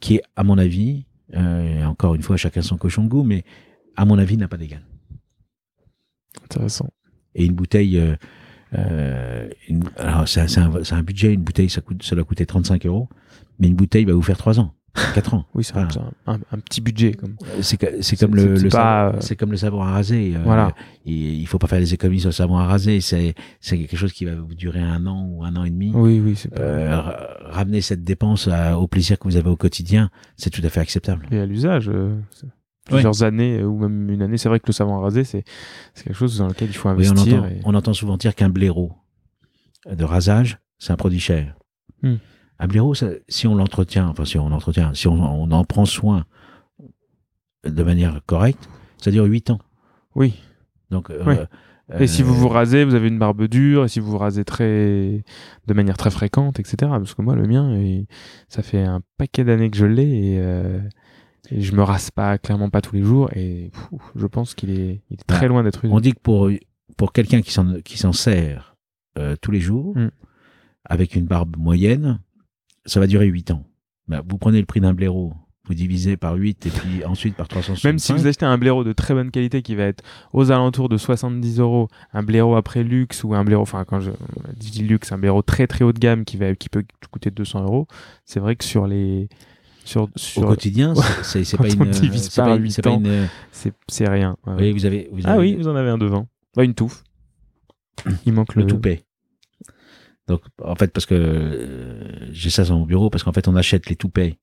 qui est, à mon avis, et encore une fois, chacun son cochon de goût, mais à mon avis, n'a pas d'égal. Intéressant. Et une bouteille, euh, une- alors c'est un, c'est un- c'est un budget, une bouteille, ça, coûte, ça doit coûter 35 euros, mais une bouteille va vous faire 3 ans, 4 ans. Oui, c'est Voilà. un, petit budget. Comme. C'est comme le, pas, euh, c'est comme le savon à raser. euh, Voilà. et il faut pas faire des économies sur le savon à raser. C'est quelque chose qui va vous durer un an ou un an et demi. Oui, oui, pas. Euh, ra- ramener cette dépense à- au plaisir que vous avez au quotidien, c'est tout à fait acceptable. Et à l'usage, euh, plusieurs années euh, ou même une année. C'est vrai que le savon à raser, c'est quelque chose dans lequel il faut Oui, on, investir. entend, et- on entend souvent dire qu'un blaireau de rasage, c'est un produit cher. Hmm. Un blaireau, ça- si on l'entretient, enfin si on l'entretient, si on, on en prend soin de manière correcte, ça dure 8 ans. Oui. Donc, euh, Oui. Et si vous euh, vous rasez, vous avez une barbe dure, et si vous vous rasez très, de manière très fréquente, etc. Parce que moi, le mien, il- ça fait un paquet d'années que je l'ai, et, euh, et je me rase pas, clairement pas tous les jours, et je pense qu'il est, il est très loin d'être. On dit que pour, pour quelqu'un qui s'en qui s'en sert euh, tous les jours, Mm. avec une barbe moyenne, ça va durer 8 ans. Bah, vous prenez le prix d'un blaireau, vous divisez par 8 et puis ensuite par 365. Même si vous achetez un blaireau de très bonne qualité qui va être aux alentours de 70 euros, un blaireau après luxe ou un blaireau, enfin quand je dis luxe, un blaireau très très haut de gamme qui va qui peut coûter 200 euros, c'est vrai que sur les sur, Au quotidien, c'est- pas on une. divise c'est par pas pas ans. une- c'est c'est rien. ouais. Oui, vous avez. Vous Ah oui, vous en avez un devant. Bah, une touffe. Il manque le le, toupet. Donc, en fait, parce que euh, j'ai ça sur mon bureau, parce qu'en fait, on achète les toupets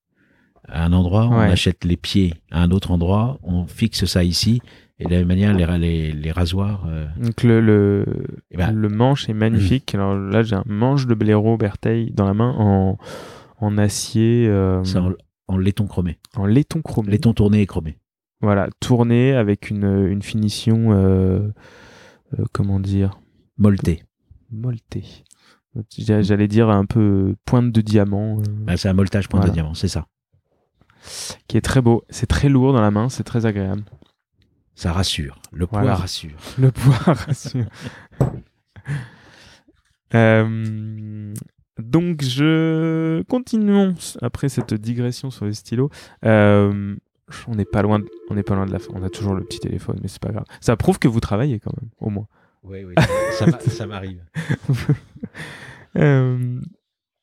à un endroit, on Ouais. achète les pieds à un autre endroit, on fixe ça ici, et de la même manière, les, les, les rasoirs. euh, Donc le, le, eh ben, le manche est magnifique. Alors là, j'ai un manche de blaireau Bertheil dans la main en, en acier, euh, en, en laiton chromé. en laiton chromé. Laiton tourné et chromé. Voilà, tourné avec une, une finition, euh, comment dire, Molleté. molletée. J'a- J'allais dire un peu pointe de diamant, euh, Ah, c'est un molletage point Voilà. de diamant, c'est ça. qui est très beau. C'est très lourd dans la main, c'est très agréable. Ça rassure. Le poids Voilà. rassure. Le poids rassure. Euh, donc je continuons après cette digression sur les stylos. Euh, on n'est pas loin, de- on n'est pas loin de la fin. On a toujours le petit téléphone, mais c'est pas grave. Ça prouve que vous travaillez quand même, au moins. Oui, oui, ça, m'a- ça m'arrive. Euh,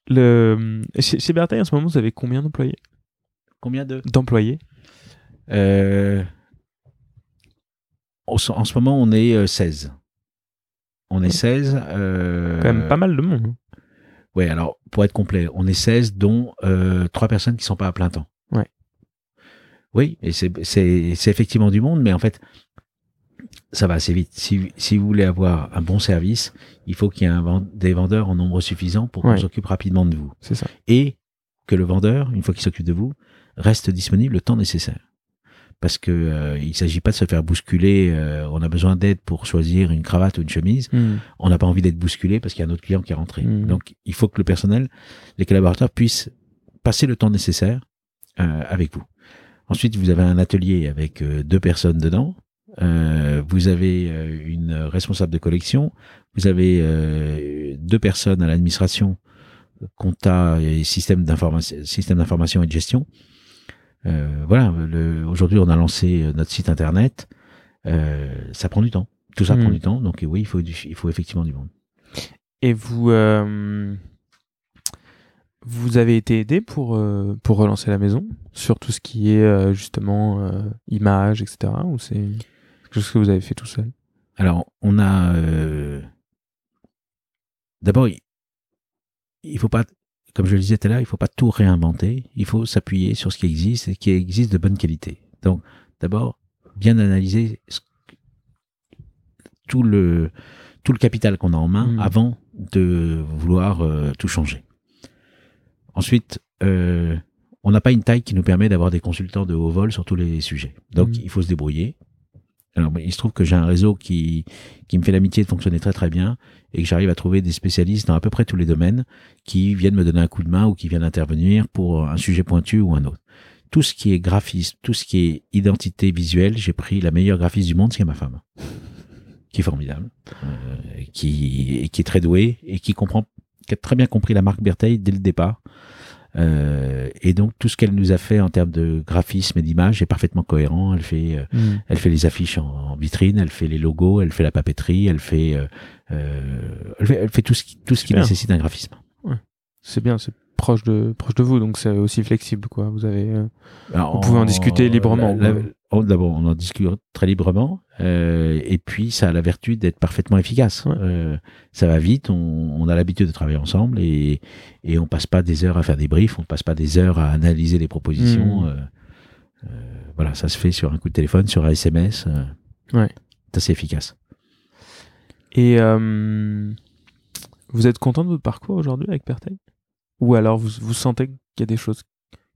le chez, chez en ce moment, vous avez combien d'employés? Combien de? D'employés? Euh, en, ce- en ce moment, on est euh, 16. On est 16. Euh, Quand même pas mal de monde. hein. Ouais, alors, pour être complet, on est 16, dont euh, 3 personnes qui sont pas à plein temps. Ouais. Oui, et c'est- c'est c'est effectivement du monde, mais en fait, ça va assez vite. Si, si vous voulez avoir un bon service, il faut qu'il y ait un des vendeurs en nombre suffisant pour qu'on Ouais. s'occupe rapidement de vous. C'est ça. Et que le vendeur, une fois qu'il s'occupe de vous, reste disponible le temps nécessaire. Parce que euh, il s'agit pas de se faire bousculer. euh, on a besoin d'aide pour choisir une cravate ou une chemise. Hmm. On n'a pas envie d'être bousculé parce qu'il y a un autre client qui est rentré. Mhm. Donc, il faut que le personnel, les collaborateurs puissent passer le temps nécessaire euh, avec vous. Ensuite, vous avez un atelier avec euh, deux personnes dedans. Euh, vous avez euh, une responsable de collection. Vous avez euh, deux personnes à l'administration, compta et système d'information, et de gestion. Euh, voilà. Aujourd'hui, on a lancé notre site internet. Ça prend du temps. Tout ça prend du temps. Donc, oui, il faut, du- il faut effectivement du monde. Et vous, vous avez été aidé pour, euh, pour relancer la maison sur tout ce qui est euh, justement euh, images, etc. Ou c'est chose que vous avez fait tout seul? Alors, on a. euh, D'abord, il- il faut pas, comme je le disais tout à l'heure, il faut pas tout réinventer. Il faut s'appuyer sur ce qui existe et qui existe de bonne qualité. Donc, d'abord, bien analyser ce- tout le tout le capital qu'on a en main Mm. avant de vouloir euh, tout changer. Ensuite, euh, on n'a pas une taille qui nous permet d'avoir des consultants de haut vol sur tous les sujets. Donc, Mm. il faut se débrouiller. Alors, il se trouve que j'ai un réseau qui, me fait l'amitié de fonctionner très très bien et que j'arrive à trouver des spécialistes dans à peu près tous les domaines qui viennent me donner un coup de main ou qui viennent intervenir pour un sujet pointu ou un autre. Tout ce qui est graphisme, tout ce qui est identité visuelle, j'ai pris la meilleure graphiste du monde, c'est ma femme, qui est formidable, euh, qui, est très douée et qui comprend, a très bien compris la marque Bertheil dès le départ. Euh, et donc tout ce qu'elle nous a fait en termes de graphisme et d'image est parfaitement cohérent. Elle fait, euh, Mm. elle fait les affiches en, en vitrine, elle fait les logos, elle fait la papeterie, elle fait, euh, euh, elle fait, elle fait tout ce qui, tout ce qui nécessite un graphisme. C'est bien, c'est proche de proche de vous, donc c'est aussi flexible, quoi. Vous avez. euh, Alors, Vous pouvez en discuter librement, D'abord, on en discute très librement, euh, et puis ça a la vertu d'être parfaitement efficace. Ouais. Euh, ça va vite, on, on a l'habitude de travailler ensemble, et, et on passe pas des heures à faire des briefs, on passe pas des heures à analyser les propositions. Mm. euh, euh, voilà, ça se fait sur un coup de téléphone, sur un SMS. Ouais. C'est assez efficace. Et vous êtes content de votre parcours aujourd'hui avec Pertec Ou alors vous, vous sentez qu'il y a des choses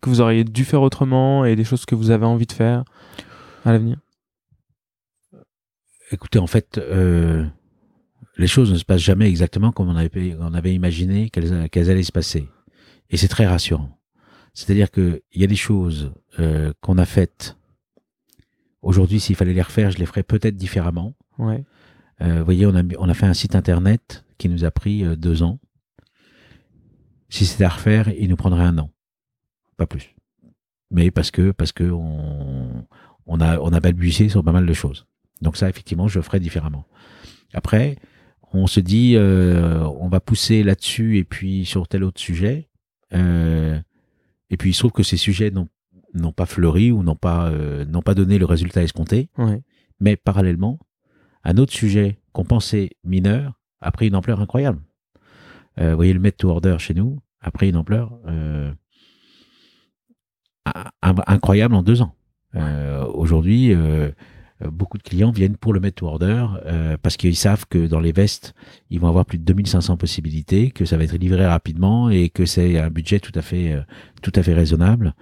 que vous auriez dû faire autrement et des choses que vous avez envie de faire à l'avenir? Écoutez, en fait, euh, les choses ne se passent jamais exactement comme on avait, on avait imaginé qu'elles allaient se passer. Et c'est très rassurant. C'est-à-dire qu'il y a des choses euh, qu'on a faites. Aujourd'hui, s'il fallait les refaire, je les ferais peut-être différemment. Ouais. Euh, vous voyez, on a, on a fait un site internet qui nous a pris deux ans. Si c'était à refaire, il nous prendrait un an, pas plus. Mais parce que parce que on, on a on a balbutié sur pas mal de choses. Donc ça, effectivement, je ferai différemment. Après, on se dit, euh, on va pousser là-dessus et puis sur tel autre sujet. Euh, et puis il se trouve que ces sujets n'ont pas fleuri ou n'ont pas euh, pas donné le résultat escompté. Ouais. Mais parallèlement, un autre sujet qu'on pensait mineur a pris une ampleur incroyable. Euh, vous voyez le Met to Order chez nous a pris une ampleur euh, in- in- incroyable en deux ans. Euh, Aujourd'hui, beaucoup de clients viennent pour le Met to Order parce qu'ils savent que dans les vestes, ils vont avoir plus de 2500 possibilités, que ça va être livré rapidement et que c'est un budget tout à fait, tout à fait raisonnable.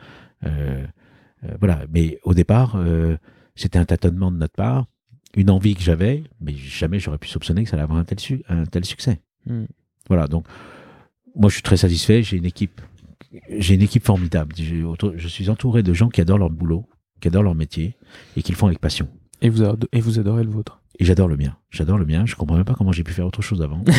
Voilà. Mais au départ, c'était un tâtonnement de notre part, une envie que j'avais, mais jamais j'aurais pu soupçonner que ça allait avoir un tel, su- un tel succès. Mm. Voilà. Donc, moi, je suis très satisfait. J'ai une équipe, j'ai une équipe formidable. Je suis entouré de gens qui adorent leur boulot, qui adorent leur métier et qui le font avec passion. Et vous, et vous adorez le vôtre. Et j'adore le mien. J'adore le mien. Je comprends même pas comment j'ai pu faire autre chose avant.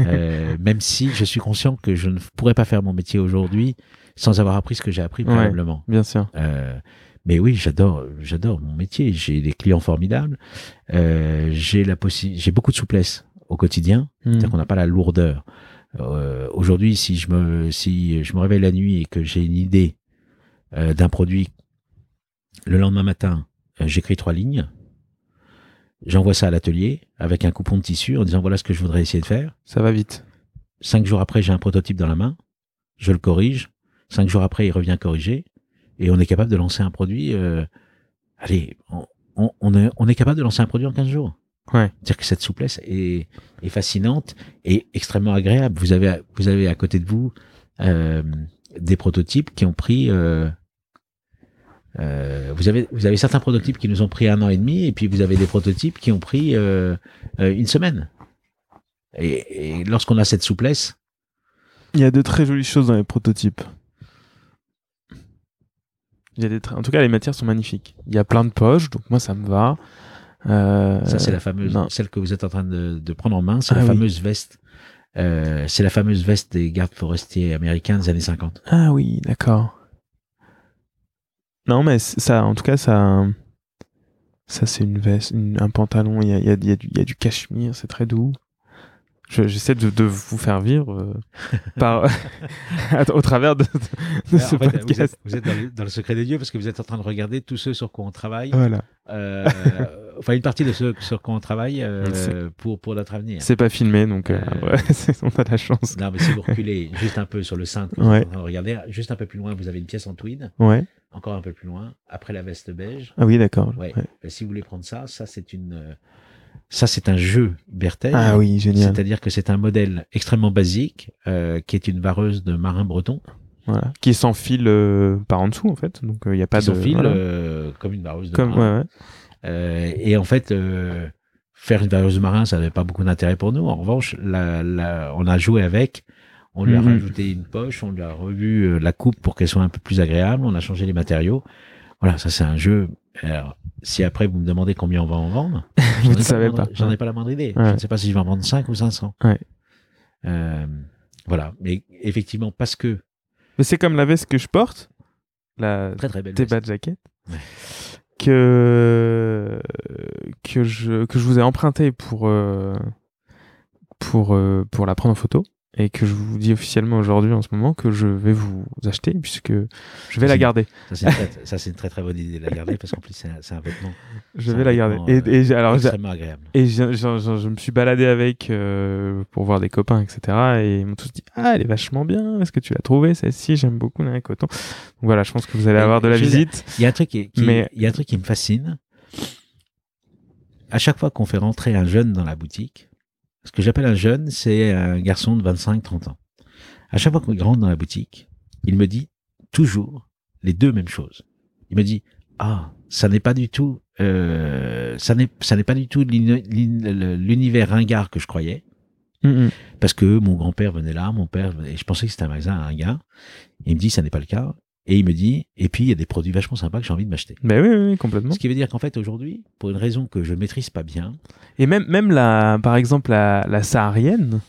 Euh, même si je suis conscient que je ne pourrais pas faire mon métier aujourd'hui sans avoir appris ce que j'ai appris Ouais. préalablement. Bien sûr. Euh, mais oui, j'adore, j'adore mon métier. J'ai des clients formidables. Euh, j'ai la possi- j'ai beaucoup de souplesse au quotidien. C'est-à-dire qu'on n'a pas la lourdeur. Euh, Aujourd'hui, si je me si je me réveille la nuit et que j'ai une idée euh, d'un produit, le lendemain matin, euh, j'écris trois lignes. J'envoie ça à l'atelier avec un coupon de tissu en disant voilà ce que je voudrais essayer de faire. Ça va vite. Cinq jours après, j'ai un prototype dans la main. Je le corrige. Cinq jours après, il revient corriger. Et on est capable de lancer un produit. euh, allez, on, on- on est, on est capable de lancer un produit en 15 jours. Ouais. C'est-à-dire que cette souplesse est, est fascinante et extrêmement agréable. Vous avez, vous avez à côté de vous euh, des prototypes qui ont pris. euh, euh, vous avez, vous avez certains prototypes qui nous ont pris un an et demi, et puis vous avez des prototypes qui ont pris une semaine. Et, et lorsqu'on a cette souplesse, Il y a de très jolies choses dans les prototypes. Il y a des En tout cas, les matières sont magnifiques. Il y a plein de poches, donc moi ça me va. Euh, ça c'est la fameuse, non. celle que vous êtes en train de, de prendre en main, c'est Ah la oui. fameuse veste. Euh, c'est la fameuse veste des gardes forestiers américains des années 50. Ah oui, d'accord. Non, mais ça, en tout cas, ça, ça c'est une veste, une- un pantalon. Il y a, y a- il y a du, il y a du cachemire, c'est très doux. Je- J'essaie de, de vous faire vivre euh, par, au travers de, de- de ce En fait, vous podcast. êtes, vous êtes dans, le, dans le secret des dieux parce que vous êtes en train de regarder tous ceux sur quoi on travaille. Voilà. Euh, enfin, une partie de ceux sur quoi on travaille euh, pour, pour notre avenir. C'est pas filmé, donc euh, Euh, ouais, on a de la chance. Non, mais si vous reculez juste un peu sur le cintre, Ouais. regarder, juste un peu plus loin, vous avez une pièce en tweed. Ouais. Encore un peu plus loin, après la veste beige. Ah oui, d'accord. Ouais. Si vous voulez prendre ça, ça c'est une, euh, ça c'est un jeu Bertel. Ah oui, génial. C'est-à-dire que c'est un modèle extrêmement basique, euh, qui est une vareuse de marin breton, Voilà. Qui est sans fil euh, par en dessous, en fait. Donc, il n'y a pas Qui de. s'enfile voilà. euh, comme une vareuse de Comme, marin. ouais, ouais. Euh, et en fait, euh, faire une vareuse de marin, ça n'avait pas beaucoup d'intérêt pour nous. En revanche, la, la- on a joué avec. On lui a Mhm. rajouté une poche, on lui a revu euh, la coupe pour qu'elle soit un peu plus agréable. On a changé les matériaux. Voilà, ça c'est un jeu. Alors, si après vous me demandez combien on va en vendre, Vous ne savez pas. J'en ai pas la moindre idée. Ouais. Je ne sais pas si je vais en vendre 5 ou 500. Ouais. Euh, voilà, mais effectivement, parce que Mais c'est comme la veste que je porte, la très très belle. Jacket, Ouais. Que, que, je, que je vous ai emprunté pour, euh, pour, euh, pour la prendre en photo. Et que je vous dis officiellement aujourd'hui en ce moment que je vais vous acheter puisque je vais la garder. Ça c'est une, très- ça, c'est une très très bonne idée de la garder parce qu'en plus c'est un, c'est un vêtement Je vais un la garder. Et, euh, et alors j'ai- extrêmement agréable. Et je, je- je- je me suis baladé avec euh, pour voir des copains, etc. Et ils m'ont tous dit Ah, elle est vachement bien. Est-ce que tu l'as trouvée celle-ci J'aime beaucoup la coton. Donc voilà, je pense que vous allez avoir de la visite. Il y a un truc qui, qui- Mais- il y a un truc qui me fascine. À chaque fois qu'on fait rentrer un jeune dans la boutique, ce que j'appelle un jeune, c'est un garçon de 25-30 ans. À chaque fois qu'il rentre dans la boutique, il me dit toujours les deux mêmes choses. Il me dit ah ça n'est pas du tout euh, ça n'est ça n'est pas du tout l'uni- l'uni- l'univers ringard que je croyais Mm, mm. parce que mon grand-père venait là, mon père, venait- je pensais que c'était un magasin à un gars. Il me dit, ça n'est pas le cas. Et il me dit, et puis il y a des produits vachement sympas que j'ai envie de m'acheter. Mais oui, oui, oui, complètement. Ce qui veut dire qu'en fait, aujourd'hui, pour une raison que je ne maîtrise pas bien, Et même, même la, par exemple, la, la saharienne,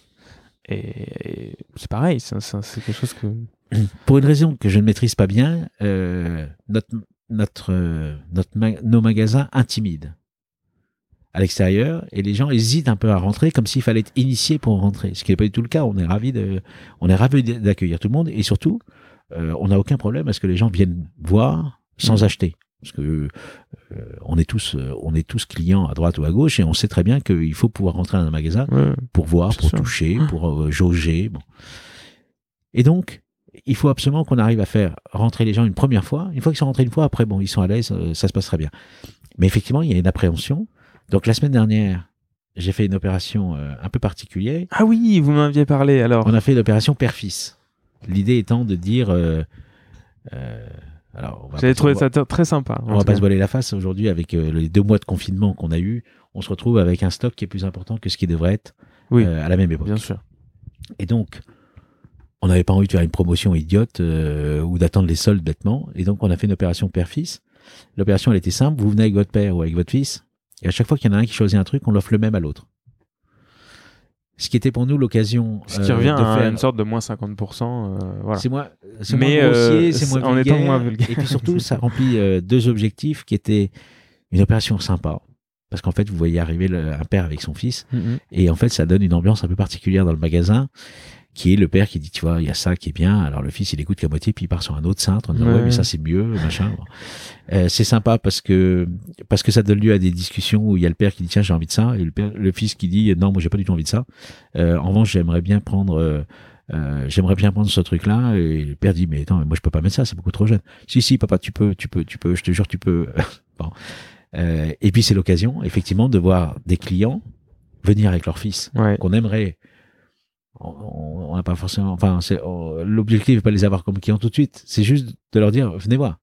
et, et c'est pareil, c'est quelque chose que. pour une raison que je ne maîtrise pas bien, euh, notre, notre, nos magasins intimident à l'extérieur et les gens hésitent un peu à rentrer comme s'il fallait être initié pour rentrer. Ce qui n'est pas du tout le cas. On est ravi de, on est ravi d'accueillir tout le monde et surtout, euh, on n'a aucun problème à ce que les gens viennent voir sans Mhm. acheter. Parce que euh, on est tous, euh, on est tous clients à droite ou à gauche et on sait très bien qu'il faut pouvoir rentrer dans un magasin Ouais. pour voir, pour toucher, pour euh, jauger. Bon. Et donc, il faut absolument qu'on arrive à faire rentrer les gens une première fois. Une fois qu'ils sont rentrés une fois, après, bon, ils sont à l'aise, euh, ça se passe très bien. Mais effectivement, il y a une appréhension. Donc, la semaine dernière, j'ai fait une opération euh, un peu particulière. Ah oui, vous m'aviez parlé alors. On a fait l'opération père-fils. L'idée étant de dire. euh, euh, alors, J'avais trouvé ça très sympa. on va pas se voiler la face aujourd'hui avec euh, les deux mois de confinement qu'on a eu. On se retrouve avec un stock qui est plus important que ce qui devrait être Oui. à la même époque. Bien sûr. Et donc, on n'avait pas envie de faire une promotion idiote ou d'attendre les soldes bêtement. Et donc, on a fait une opération père-fils. L'opération, elle était simple. Vous venez avec votre père ou avec votre fils. Et à chaque fois qu'il y en a un qui choisit un truc, on l'offre le même à l'autre. Ce qui était pour nous l'occasion Ce qui euh, revient de à faire... une sorte de moins 50%. euh, voilà. C'est moins, Mais, moins grossier, euh, c'est moins en vulgaire. étant moins vulgaire. Et puis surtout, ça remplit deux objectifs qui étaient une opération sympa. Parce qu'en fait, vous voyez arriver le- un père avec son fils. Mm, mm. Et en fait, ça donne une ambiance un peu particulière dans le magasin, qui est le père qui dit, tu vois, il y a ça qui est bien. Alors le fils, il écoute qu'à moitié, puis il part sur un autre cintre en disant, Ouais. ouais, mais ça c'est mieux, machin. Euh, c'est sympa parce que parce que ça donne lieu à des discussions où il y a le père qui dit, tiens, j'ai envie de ça, et le, père, le fils qui dit, non, moi j'ai pas du tout envie de ça. Euh, en revanche, j'aimerais bien prendre. euh, euh, j'aimerais bien prendre ce truc-là et le père dit mais attends mais moi je peux pas mettre ça c'est beaucoup trop jeune si si papa tu peux tu peux tu peux je te jure tu peux bon Euh, et puis c'est l'occasion effectivement de voir des clients venir avec leur fils Ouais. qu'on aimerait. On n'a pas forcément. Enfin, l'objectif n'est pas de les avoir comme clients tout de suite. C'est juste de leur dire venez voir,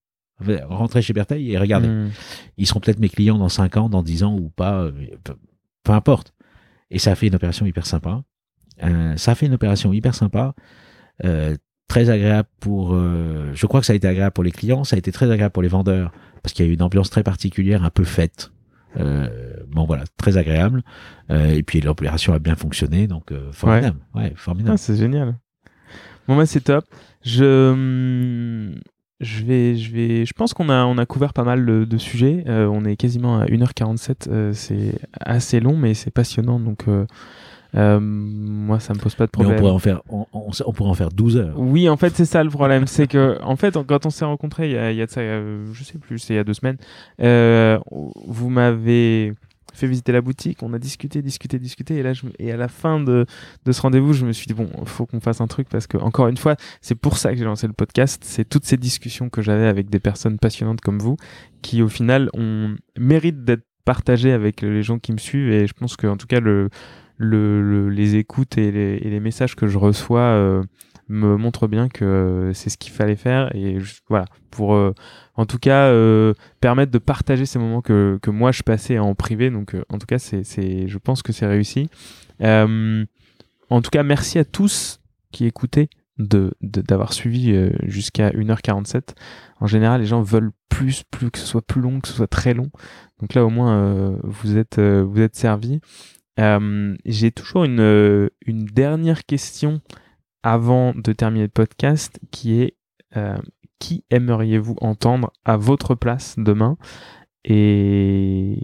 rentrez chez Bertheil et regardez. Mm. Ils seront peut-être mes clients dans 5 ans, dans 10 ans ou pas, euh, peu, peu importe. Et ça a fait une opération hyper sympa. Euh, ça a fait une opération hyper sympa, euh, très agréable pour. euh, je crois que ça a été agréable pour les clients, ça a été très agréable pour les vendeurs parce qu'il y a eu une ambiance très particulière, un peu faite. Euh, bon voilà, très agréable. Euh, et puis l'opération a bien fonctionné, donc euh, formidable. Ouais, formidable. Ah, c'est génial. Bon, bah, c'est top. Je, hum, je vais, je vais, je pense qu'on a, on a couvert pas mal de, de sujets. Euh, on est quasiment à 1h47. euh, c'est assez long, mais c'est passionnant. Donc, euh, euh, moi, ça me pose pas de Mais on problème. pourrait en faire, on, on- on pourrait en faire 12 heures. Oui, en fait, c'est ça le problème. c'est que, en fait, quand on s'est rencontrés, il y a, il y a de ça, euh, je sais plus, c'est il y a deux semaines, euh, vous m'avez fait visiter la boutique, on a discuté, discuté, discuté, et là, je, et à la fin de, de ce rendez-vous, je me suis dit, bon, faut qu'on fasse un truc parce que, encore une fois, c'est pour ça que j'ai lancé le podcast. C'est toutes ces discussions que j'avais avec des personnes passionnantes comme vous qui, au final, ont, méritent d'être partagées avec les gens qui me suivent, et je pense que, en tout cas, le, le, le- les écoutes et les, et les messages que je reçois, euh, me montre bien que c'est ce qu'il fallait faire et voilà. Pour en tout cas permettre de partager ces moments que, que moi je passais en privé. Donc en tout cas c'est c'est je pense que c'est réussi. En tout cas merci à tous qui écoutaient de d'avoir suivi jusqu'à 1h47 en général les gens veulent plus plus que ce soit plus long que ce soit très long. Donc là au moins vous êtes vous êtes servi euh, j'ai toujours une, euh, une dernière question avant de terminer le podcast qui est euh, qui aimeriez-vous entendre à votre place demain et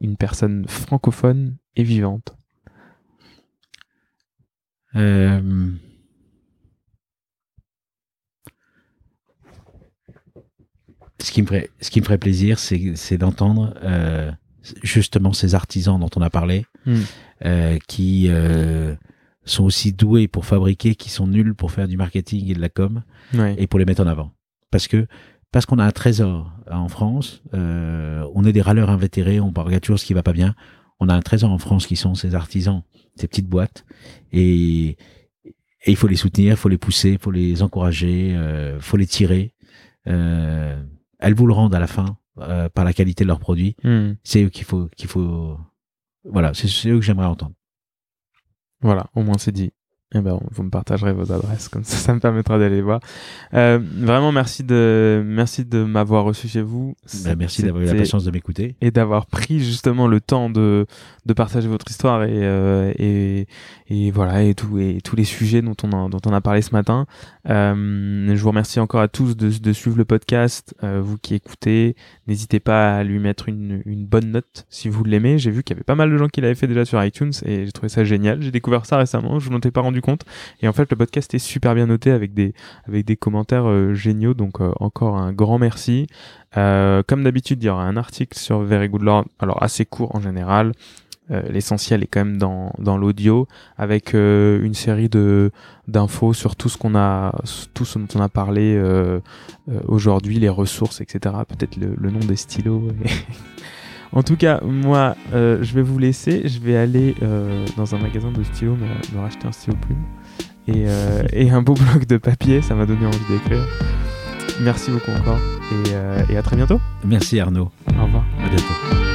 une personne francophone et vivante? Ce qui me ferait, plaisir, c'est d'entendre justement ces artisans dont on a parlé, hmm. euh, qui euh, sont aussi doués pour fabriquer, qui sont nuls pour faire du marketing et de la com, et pour les mettre en avant. Parce que parce qu'on a un trésor en France, euh, on est des râleurs invétérés, on regarde toujours ce qui va pas bien. On a un trésor en France qui sont ces artisans, ces petites boîtes, et, et il faut les soutenir, il faut les pousser, il faut les encourager, il faut les tirer. elles vous le rendent à la fin, euh, par la qualité de leurs produits. Hmm. C'est eux qu'il faut, qu'il faut, voilà, c'est eux que j'aimerais entendre. Voilà, au moins c'est dit. Eh ben, vous me partagerez vos adresses, comme ça, ça me permettra d'aller voir. Euh, vraiment, merci de, merci de m'avoir reçu chez vous. Ben, merci d'avoir eu la patience de m'écouter et d'avoir pris justement le temps de, de partager votre histoire et, euh, et, et voilà et tout et tous les sujets dont on a, dont on a parlé ce matin. Euh, je vous remercie encore à tous de, de suivre le podcast, euh, vous qui écoutez. N'hésitez pas à lui mettre une, une bonne note si vous l'aimez. J'ai vu qu'il y avait pas mal de gens qui l'avaient fait déjà sur iTunes et j'ai trouvé ça génial. J'ai découvert ça récemment, je m'en étais pas rendu compte. Et en fait, le podcast est super bien noté avec des avec des commentaires euh, géniaux. Donc encore un grand merci. comme d'habitude, il y aura un article sur Very Good Lord, alors assez court en général. Euh, l'essentiel est quand même dans, dans l'audio avec euh, une série de d'infos sur tout ce qu'on a tout ce dont on a parlé euh, aujourd'hui les ressources etc peut-être le, le, nom des stylos en tout cas moi je vais vous laisser. Je vais aller dans un magasin de stylos me, me racheter un stylo plume et, et un beau bloc de papier. Ça m'a donné envie d'écrire. Merci beaucoup encore et, et à très bientôt. Merci Arnaud. Au revoir. À bientôt